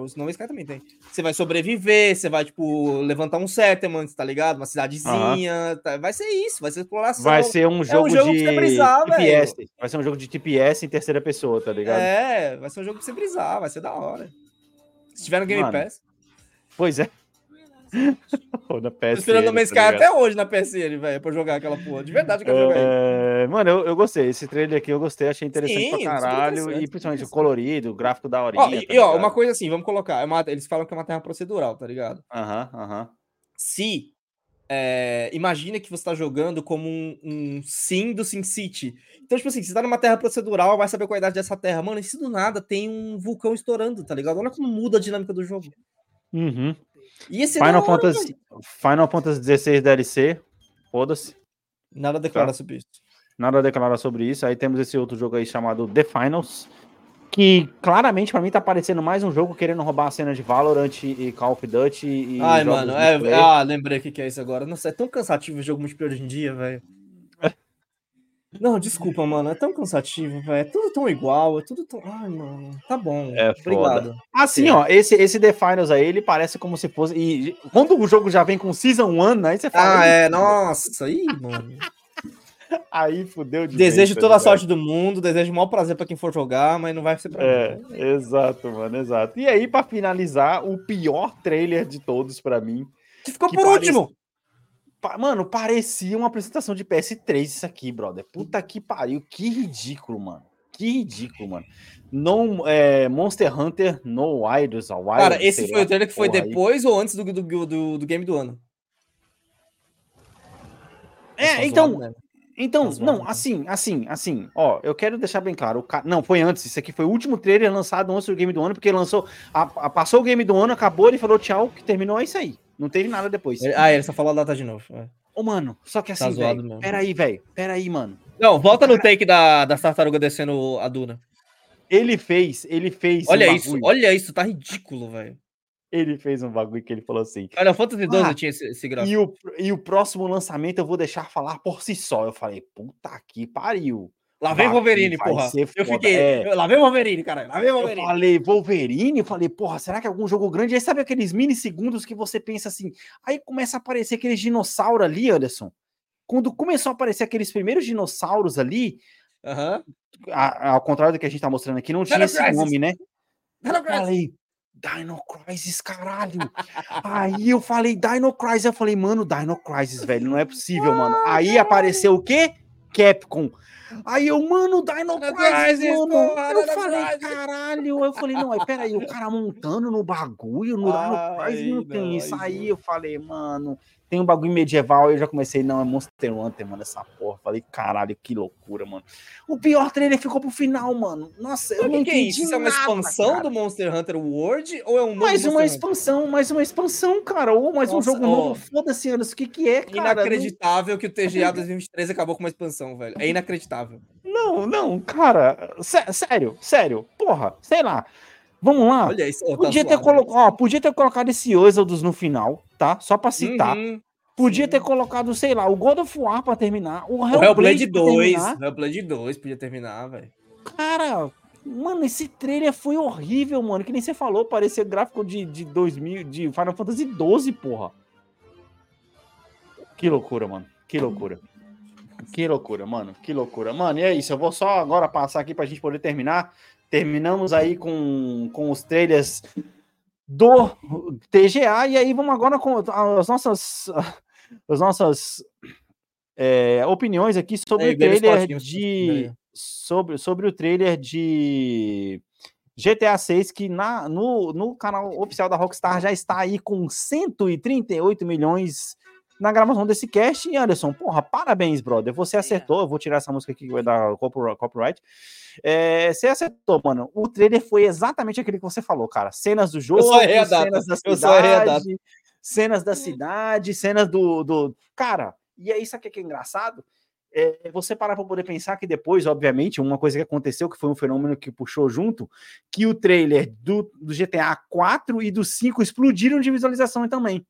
Os No Man's Sky também tem. Você vai sobreviver, você vai, tipo, levantar um settlement, tá ligado? Uma cidadezinha. tá? Vai ser isso, vai ser exploração.
Vai ser um jogo,
jogo pra
de
você brisar,
TPS. Vai ser um jogo de TPS em terceira pessoa, tá ligado?
É, vai ser um jogo pra você brisar, vai ser da hora. Se tiver no Game
Mano,
Pass.
Pois é. Ou na
Tô
PSN,
esperando o Man's
tá
Sky
ligado?
até hoje na PSN, velho, pra jogar aquela porra. De verdade que eu quero jogar.
É, Mano, eu, eu gostei. Esse trailer aqui eu gostei, achei interessante
Sim,
pra caralho.
interessante,
E principalmente o colorido, o gráfico da horinha.
Ó, e,
tá
e, ó, uma coisa assim, vamos colocar. é uma- eles falam que é uma terra procedural, tá ligado?
Aham, aham.
se é, imagina que você tá jogando como um, um sim do Sim City. Então, tipo assim, você tá numa terra procedural, vai saber qual é a idade dessa terra. Mano, e se do nada tem um vulcão estourando, tá ligado? Olha como muda a dinâmica do jogo.
Uhum.
E esse é
Final Fantasy. Final Fantasy 16 DLC. Foda-se.
Nada declara
Tá.
sobre isso.
Nada a declarar sobre isso. Aí temos esse outro jogo aí chamado The Finals. que claramente pra mim tá parecendo mais um jogo querendo roubar a cena de Valorant e Call of Duty e
Ai, mano,
multiplayer.
é, ah, lembrei o que, que é isso agora. Nossa, é tão cansativo o jogo multiplayer hoje em dia, velho. Não, desculpa, mano, é tão cansativo, velho. É tudo tão igual, é tudo tão. Ai, mano, tá bom.
É foda.
Obrigado.
Assim, ó, esse, esse The Finals aí, ele parece como se fosse. E quando o jogo já vem com Season 1, aí você fala.
Ah, é, nossa, ih, mano.
Aí fudeu de
Desejo
tá
toda a sorte do mundo, desejo o maior prazer pra quem for jogar, mas não vai ser pra
É,
mim.
exato, mano, exato. E aí, pra finalizar, o pior trailer de todos pra mim.
Que ficou
que
por
parece-
último.
Mano, parecia uma apresentação de PS3 isso aqui, brother. Puta que pariu, que ridículo, mano. Que ridículo, mano. No, é, Monster Hunter No Wilds,
Cara, esse foi o trailer que foi
porra aí.
depois ou antes do, do, do, do game do ano?
É, então,
zoado, né?
Então,
Tá
não,
né?
assim, assim, assim, ó, eu quero deixar bem claro, o ca... não, foi antes, isso aqui foi o último trailer lançado antes do game do ano, porque lançou, a- a- passou o game do ano, acabou, ele falou tchau, que terminou, é isso aí, não teve nada depois.
Ah, ele só falou a data de novo. é.
Ô, mano, só que
Tá
assim,
zoado
velho, peraí, velho, peraí, mano,
Não, volta no take da, da tartaruga descendo a duna.
ele fez, ele fez
Olha isso,
bagulho,
olha isso, tá ridículo, velho.
Ele fez um bagulho que ele falou assim,
Olha, Fantasy 12
Ah,
tinha esse, esse gráfico.
e o, e o próximo lançamento eu vou deixar falar por si só, eu falei, puta que pariu.
Lá vem Wolverine, porra. Eu fiquei.
é.
eu- Lá vem Wolverine, caralho. Lá vem
Eu
Wolverine.
falei Wolverine, eu falei, porra, será que é algum jogo grande? Aí sabe aqueles minissegundos que você pensa assim, aí começa a aparecer aqueles dinossauros ali, Anderson. Quando começou a aparecer aqueles primeiros dinossauros ali,
Aham.
a- ao contrário do que a gente tá mostrando aqui, não tinha esse nome, né? Eu falei, Dino Crisis, caralho. Aí eu falei, Dino Crisis. Eu falei, mano, Dino Crisis, velho, não é possível, mano. Aí apareceu o quê? Capcom. Aí eu, mano, Dino Crisis, mano. eu falei, caralho. Eu falei, não, aí peraí, o cara montando no bagulho, no Dino Crisis não tem isso. Aí eu falei, mano, tem um bagulho medieval. Eu já comecei, não, é Monster Hunter, mano, essa porra. Falei, caralho, que loucura, mano. O pior trailer ficou pro final, mano. Nossa, eu
O
não
que, é
entendi
isso? É uma expansão
cara.
do Monster Hunter World ou é um novo
Mais uma
Monster Hunter?
expansão, mais uma expansão, cara. Ou mais um
Nossa,
jogo
ó.
novo. Foda-se, Anderson. O que, que é, cara?
Inacreditável que o TGA 2023 acabou com uma expansão, velho. É inacreditável.
Não, não, cara. sé- sério, sério. Porra, sei lá. Vamos lá.
Olha isso. tá
podia, ter
zoado.
colo... ó, podia ter colocado esse Exodus no final, tá? Só pra citar.
Uhum.
Podia ter colocado, sei lá, o God of War pra terminar. O
O Hellblade
pra
2.
terminar.
Hellblade 2 podia terminar, velho.
Cara, mano, esse trailer foi horrível, mano. Que nem você falou, parecia gráfico de, de 2000, de Final Fantasy 12, porra. Que loucura, mano. Que loucura. Que loucura, mano. Que loucura. Mano, e é isso. Eu vou só agora passar aqui pra gente poder terminar. Terminamos aí com, com os trailers do TGA. E aí vamos agora com as nossas, as nossas é, opiniões aqui sobre
Aí,
o trailer
Scott,
de sobre, sobre o trailer de GTA 6 que na, no, no canal oficial da Rockstar já está aí com 138 milhões na gravação desse cast. E Anderson, porra, parabéns, brother. Você acertou. Eu vou tirar essa música aqui que vai dar copyri- copyright. É, você acertou, mano. O trailer foi exatamente aquele que você falou, cara. Cenas do jogo, cenas da cidade, cenas da cidade, cenas do, do. Cara, e aí, sabe o que é engraçado? É você parar para poder pensar que depois, obviamente, uma coisa que aconteceu, que foi um fenômeno que puxou junto, que o trailer do, do GTA 4 e do 5 explodiram de visualização também.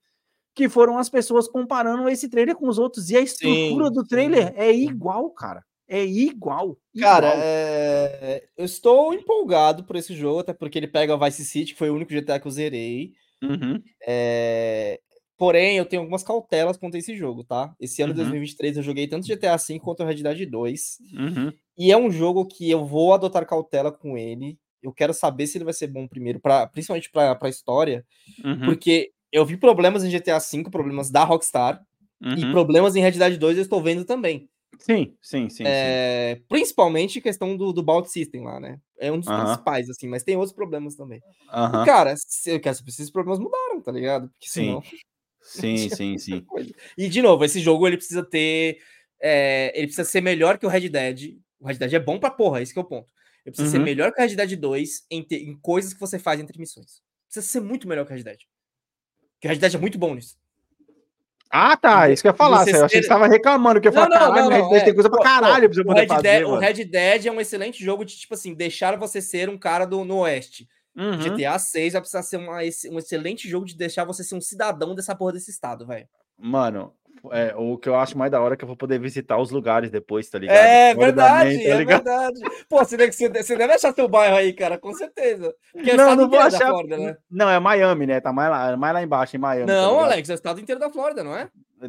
Que foram as pessoas comparando esse trailer com os outros. E a estrutura
Sim,
do
sim.
trailer é igual, cara. É igual.
Cara,
igual.
é, eu estou empolgado por esse jogo, até porque ele pega o Vice City, que foi o único GTA que eu zerei.
Uhum.
É, Porém, eu tenho algumas cautelas quanto a esse jogo, tá? Esse ano de
Uhum.
2023 eu joguei tanto GTA V quanto Red Dead 2.
Uhum.
E é um jogo que eu vou adotar cautela com ele. Eu quero saber se ele vai ser bom primeiro, pra, principalmente pra, pra história,
Uhum.
porque eu vi problemas em GTA V, problemas da Rockstar, e
Uhum.
problemas em Red Dead 2 eu estou vendo também.
Sim, sim, sim. sim.
É, principalmente questão do, do Bout System lá, né? É um dos principais, assim, mas tem outros problemas também. E,
Aham.
cara, se- eu quero saber se esses problemas mudaram, tá ligado? Porque
Sim.
senão.
Sim, sim, sim.
E, de novo, esse jogo ele precisa ter. é, ele precisa ser melhor que o Red Dead. O Red Dead é bom pra porra, esse que é o ponto. Ele precisa ser
Uhum.
melhor que o Red Dead 2 em, te- em coisas que você faz entre missões. Precisa ser muito melhor que o Red Dead. Porque o Red Dead é muito bom nisso.
Ah, tá. Isso que eu ia falar.
Você
Eu achei que você tava reclamando. Que eu ia
Não,
falar,
não,
caralho,
não,
Red Dead
é.
tem coisa pra caralho pra você
O
poder
Red,
fazer,
Dead, o. Red Dead é um excelente jogo de, tipo assim, deixar você ser um cara do, no Oeste.
Uhum.
GTA 6 vai precisar ser uma, um excelente jogo de deixar você ser um cidadão dessa porra desse estado, velho.
Mano, é, o que eu acho mais da hora é que eu vou poder visitar os lugares depois, tá ligado?
É verdade,
tá
é
ligado?
verdade. Pô, você deve, você deve- achar seu bairro aí, cara, com certeza. Porque é
Não,
estado
não vou achar.
Flórida, né?
Não, é Miami, né? Tá mais lá, mais lá embaixo, em Miami. tá
Não,
ligado?
Alex, é o estado inteiro da Flórida, não é?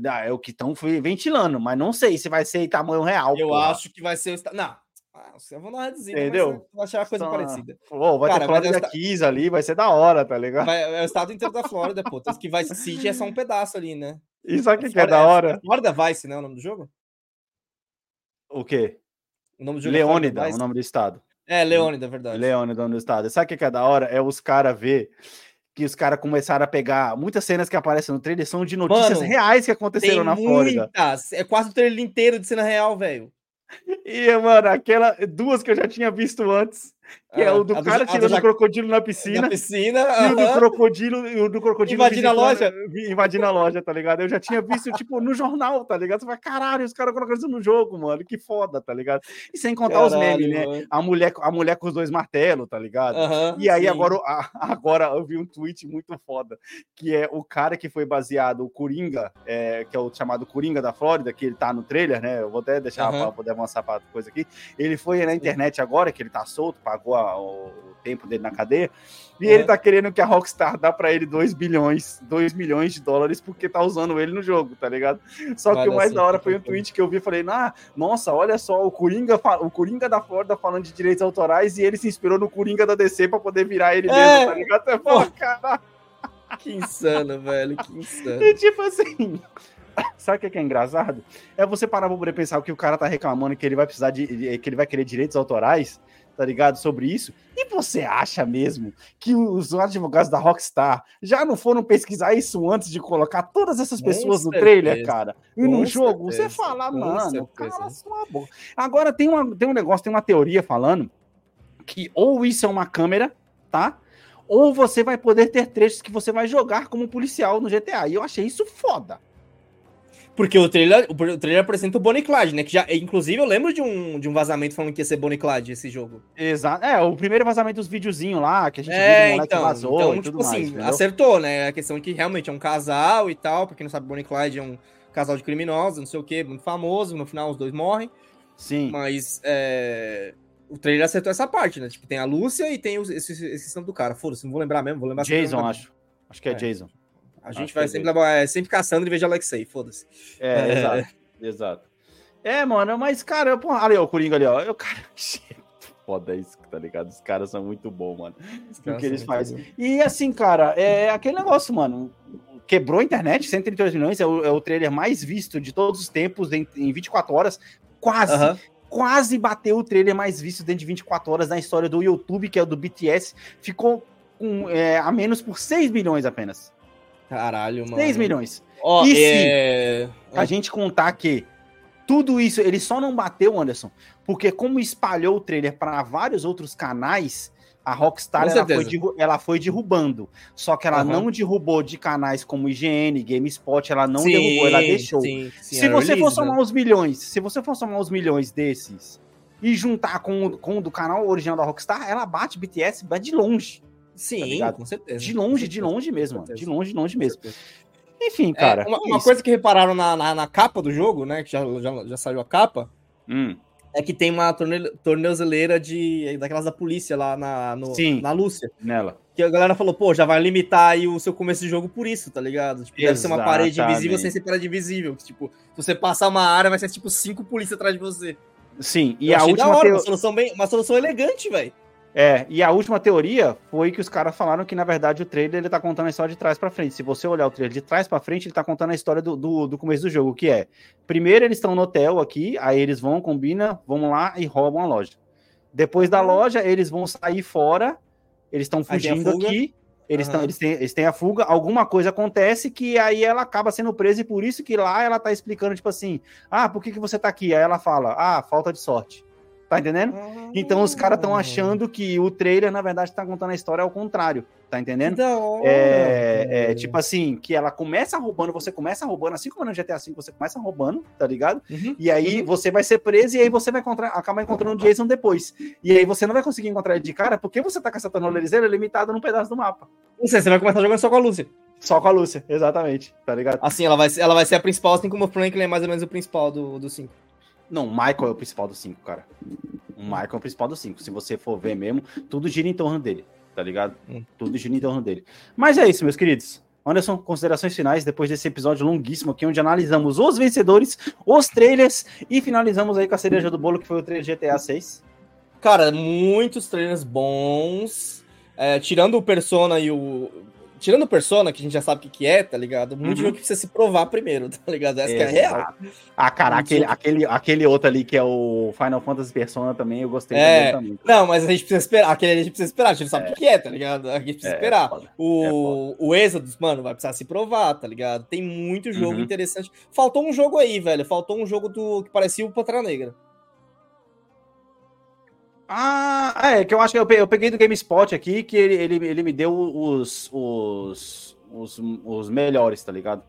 Ah, É o que estão ventilando, mas não sei se vai ser tamanho real.
Eu
porra.
acho que vai ser o estado. Não, ah, você vai dar reduzida,
Entendeu?
vai achar uma coisa
Só-
parecida.
Pô, vai
Cara,
ter
mas
Florida
essa-
Keys ali, vai ser da hora, tá ligado?
Vai- é o estado inteiro da Flórida, pô. Tanto que Vice City é só um pedaço ali, né?
E sabe o que, que é
Flórida-
da hora?
Flórida Vice, né? O nome do jogo?
O quê?
O nome do jogo é Flórida
Leônida,
Vice?
o nome do estado.
É, Leônida, é verdade.
Leônida, o nome do estado. Sabe o que, é da hora? É os caras ver que os caras começaram a pegar muitas cenas que aparecem no trailer são de notícias
Mano,
reais que aconteceram na Flórida.
muitas. É quase o trailer inteiro de cena real, velho.
E, mano, aquela duas que eu já tinha visto antes, que é
Ah,
o do
a do
cara
do
tirando o crocodilo na piscina.
Na piscina.
E o do crocodilo, e o do crocodilo
Invadindo a
visitando- vi- invadindo a loja, tá ligado? Eu já tinha visto, tipo, no jornal, tá ligado? Você vai, caralho, os caras colocando isso no jogo, mano. Que foda, tá ligado? E sem contar os
Caralho,
memes, né?
mano.
A mulher, a mulher com os dois martelos, tá ligado? E aí
sim.
agora, agora eu vi um tweet muito foda, que é o cara que foi baseado, o Coringa, é, que é o chamado Coringa da Flórida, que ele tá no trailer, né? Eu vou até deixar
Aham.
pra poder avançar pra coisa aqui. Ele foi na internet agora, que ele tá solto, pagou a- o, tempo dele na cadeia, e
Aham.
ele tá querendo que a Rockstar dá pra ele 2 bilhões, 2 milhões de dólares porque tá usando ele no jogo, tá ligado? Só que o mais
só
da hora foi um tweet que eu vi falei, ah, nossa, olha só, o Coringa, o Coringa da Flórida falando de direitos autorais e ele se inspirou no Coringa da DC pra poder virar ele
É.
mesmo, tá ligado? Você fala, caralho.
Que insano, velho. Que insano.
E tipo assim. Sabe o que é, que é engraçado? É você parar pra poder pensar o que o cara tá reclamando que ele vai precisar de- que ele vai querer direitos autorais, tá ligado? Sobre isso. E você acha mesmo que os advogados da Rockstar já não foram pesquisar isso antes de colocar todas essas
Com
pessoas no
certeza.
trailer, cara? E
Com
no jogo?
certeza,
Você fala,
com
mano,
certeza.
cala sua boca. Agora tem, uma, tem um negócio, tem uma teoria falando que ou isso é uma câmera, tá? Ou você vai poder ter trechos que você vai jogar como policial no GTA. E eu achei isso foda.
Porque o trailer, o trailer apresenta o Bonnie Clyde, né? Que já, inclusive, eu lembro de um, de um vazamento falando que ia ser Bonnie Clyde esse jogo.
Exato. É, o primeiro vazamento dos videozinhos lá, que a gente
É,
viu
então,
vazou
então tipo
mais.
assim, acertou, né? A questão é que realmente é um casal e tal. Pra quem não sabe, Bonnie Clyde é um casal de criminosos, não sei o que, muito famoso. No final, os dois morrem.
Sim.
Mas é, o trailer acertou essa parte, né? Tipo, tem a Lúcia e tem os- esse, esse santo do cara. Foda-se, não vou lembrar mesmo, vou lembrar.
Jason,
lembrar.
acho. Acho que é,
É.
Jason.
A
acho
gente vai
é
sempre, levar, é, sempre caçando em vez de Alexei, foda-se.
É,
É.
exato. Exato. É, mano, mas, cara, pô, ali, ó, o Coringa ali, ó. Eu, cara, foda isso, tá ligado? Os caras são muito bons, mano. O que eles fazem. E assim, cara, é aquele negócio, mano. Quebrou a internet, 132 milhões, é o, é o trailer mais visto de todos os tempos em, em 24 horas. Quase,
Aham.
quase bateu o trailer mais visto dentro de 24 horas na história do YouTube, que é o do BTS. Ficou com, é, a menos por 6 milhões apenas.
Caralho, mano.
6 milhões.
Ó,
E se-
é...
A gente contar que tudo isso, ele só não bateu, Anderson, porque como espalhou o trailer para vários outros canais, a Rockstar ela foi, ela foi derrubando. Só que ela
Aham.
não derrubou de canais como IGN, GameSpot, ela não derrubou, ela deixou.
Sim, sim,
se você for somar
né?
os milhões, se você for somar os milhões desses e juntar com, o- com o do canal original da Rockstar, ela bate BTS vai de longe.
Sim,
tá
com certeza.
De longe, de longe mesmo. De longe, de longe mesmo. Enfim,
É,
cara.
uma,
é
uma
isso.
coisa que repararam na, na, na capa do jogo, né? Que já, já, já saiu a capa,
Hum,
é que tem uma torne, tornozeleira de, daquelas da polícia lá na, no,
Sim.
na Lúcia.
nela.
Que a galera falou, pô, já vai limitar aí o seu começo de jogo por isso, tá ligado? Tipo, deve ser uma parede invisível sem ser parede invisível. Que, tipo, se você passar uma área, vai ser tipo cinco polícias atrás de você.
Sim, e
Eu
a
achei
última
da hora,
teo-
uma solução bem, uma solução elegante, velho.
É, e a última teoria foi que os caras falaram que, na verdade, o trailer ele tá contando a história de trás pra frente. Se você olhar o trailer de trás pra frente, ele tá contando a história do, do, do começo do jogo, que é: primeiro eles estão no hotel aqui, aí eles vão, combinam, vão lá e roubam a loja. Depois da loja, eles vão sair fora, eles estão fugindo aqui. Eles, tão,
Aham.
eles, têm, eles têm a fuga, alguma coisa acontece que aí ela acaba sendo presa e por isso que lá ela tá explicando, tipo assim, ah, por que, que você tá aqui? Aí ela fala, ah, falta de sorte. Tá entendendo? Então os caras estão achando que o trailer, na verdade, tá contando a história ao contrário. Tá entendendo?
Hora,
É, é, tipo assim, que ela começa roubando, você começa roubando, assim como no GTA V, você começa roubando, tá ligado?
Uhum.
E aí você vai ser preso e aí você vai encontrar, acabar encontrando o Jason depois. E aí você não vai conseguir encontrar ele de cara porque você tá com essa tornozeleira limitada num pedaço do mapa.
Não sei, você vai começar jogando só com a Lúcia.
Só com a Lúcia, exatamente, tá ligado?
Assim, ela vai, ser- ela vai ser a principal, assim como o Franklin é mais ou menos o principal do, do 5.
Não, o Michael é o principal do 5, cara. O Michael é o principal do 5. Se você for ver mesmo, tudo gira em torno dele, tá ligado?
Hum.
Tudo gira em torno dele. Mas é isso, meus queridos. Anderson, considerações finais depois desse episódio longuíssimo aqui, onde analisamos os vencedores, os trailers e finalizamos aí com a cereja do bolo, que foi o trailer GTA 6.
Cara, muitos trailers bons. É, tirando o Persona e o. Tirando Persona, que a gente já sabe o que, que é, tá ligado? Muito
Uhum.
jogo que precisa se provar primeiro, tá ligado? Essa que é a real.
Exato. Ah, cara, aquele, aquele, aquele outro ali que é o Final Fantasy Persona também, eu gostei
É.
também.
Não, mas a gente precisa esperar. Aquele a gente precisa esperar, a gente sabe o que, que é, tá ligado? A gente precisa
É,
esperar. O, o Exodus, mano, vai precisar se provar, tá ligado? Tem muito jogo
Uhum.
interessante. Faltou um jogo aí, velho. Faltou um jogo do que parecia o Pantera Negra.
Ah, é, que eu acho que eu pe- eu peguei do GameSpot aqui, que ele, ele, ele me deu os, os, os, os melhores, tá ligado?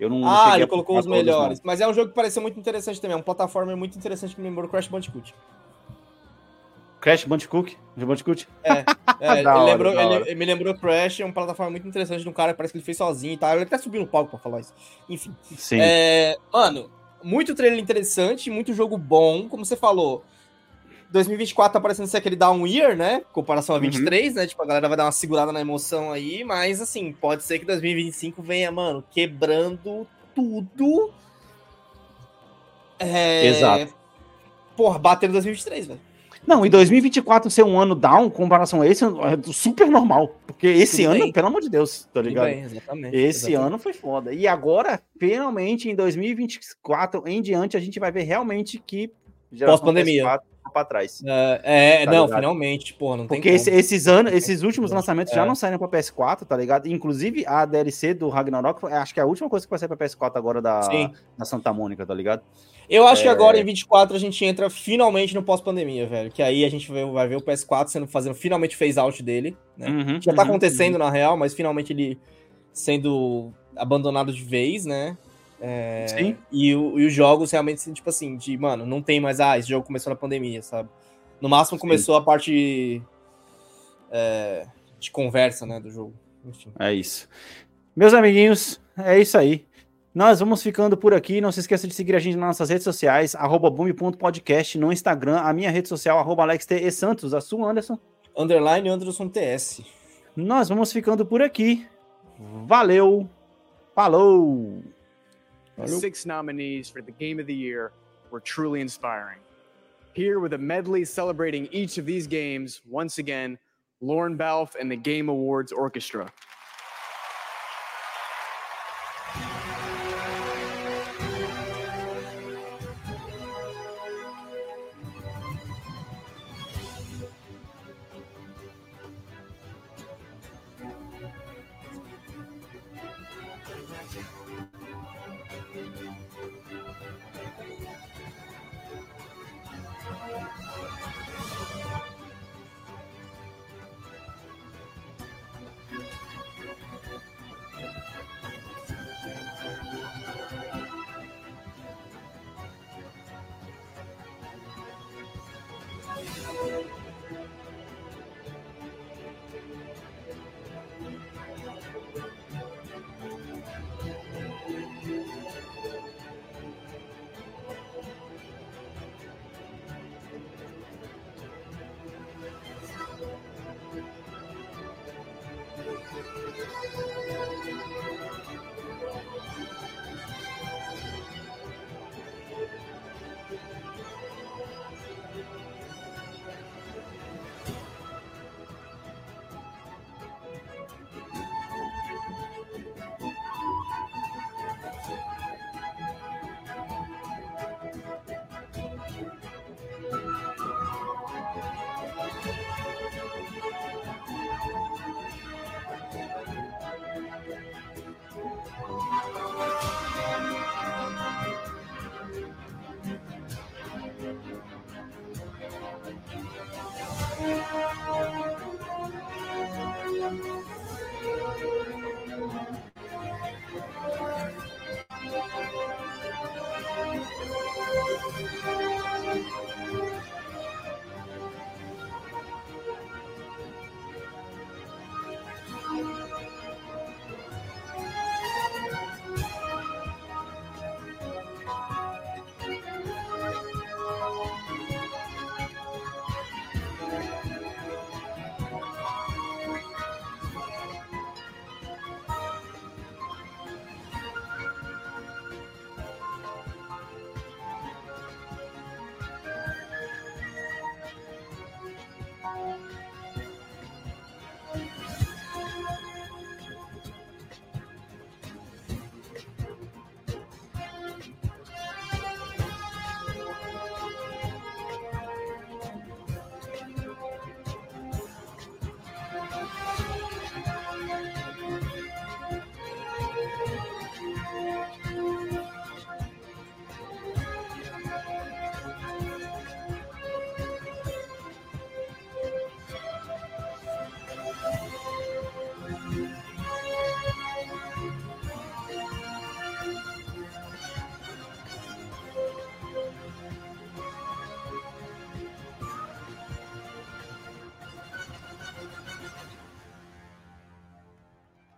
Eu não
ah, ele colocou os
todos,
melhores. Mas é um jogo que pareceu muito interessante também. É um plataforma muito interessante que me lembrou Crash Bandicoot.
Crash Bandicoot? Bandicoot?
É, é, ele,
hora,
lembrou- ele- ele me lembrou Crash, é uma plataforma muito interessante de um cara que parece que ele fez sozinho e tal. Ele até subiu no palco pra falar isso. Enfim.
Sim.
É, mano, muito trailer interessante, muito jogo bom, como você falou. 2024 tá parecendo ser aquele down year, né? Comparação a
Uhum.
23, né? Tipo, a galera vai dar uma segurada na emoção aí, mas assim, pode ser que 2025 venha, mano, quebrando tudo. É...
Exato.
Porra, batendo 2023, velho.
Não, e 2024 ser um ano down, comparação a esse, é super normal. Porque esse
Tudo
ano,
bem.
pelo amor de Deus, tá ligado?
bem, exatamente.
Esse
exatamente.
ano foi foda. E agora, finalmente, em 2024 em diante, a gente vai ver realmente que
Pós-pandemia.
PS4 pra trás.
É, é,
Tá
não,
ligado?
finalmente, porra, não
Porque
tem
esse- esses anos, esses últimos lançamentos já
É.
não saíram pra PS4, tá ligado? Inclusive a DLC do Ragnarok, foi- acho que é a última coisa que vai sair pra PS4 agora da,
Sim.
da Santa Mônica, tá ligado?
Eu acho que
É.
agora em 24 a gente entra finalmente no pós-pandemia, velho. Que aí a gente vai, ver o PS4 sendo fazendo finalmente phase out dele. Né?
Uhum,
Já tá
uhum,
acontecendo na real, mas finalmente ele sendo abandonado de vez, né? É,
Sim.
E, o- e os jogos realmente, assim, tipo assim, de, mano, não tem mais, ah, esse jogo começou na pandemia, sabe? No máximo começou a parte é, de conversa, né, do jogo. Enfim.
É isso. Meus amiguinhos, é isso aí. Nós vamos ficando por aqui. Não se esqueça de seguir a gente nas nossas redes sociais, arroba boom.podcast no Instagram, a minha rede social, arroba Santos, a sua, Anderson.
Underline Anderson TS.
Nós vamos ficando por aqui. Valeu. Falou.
Six nominees for the Game of the Year were truly inspiring. Here with a medley celebrating each of these games, once again, Lauren Balfe and the Game Awards Orchestra.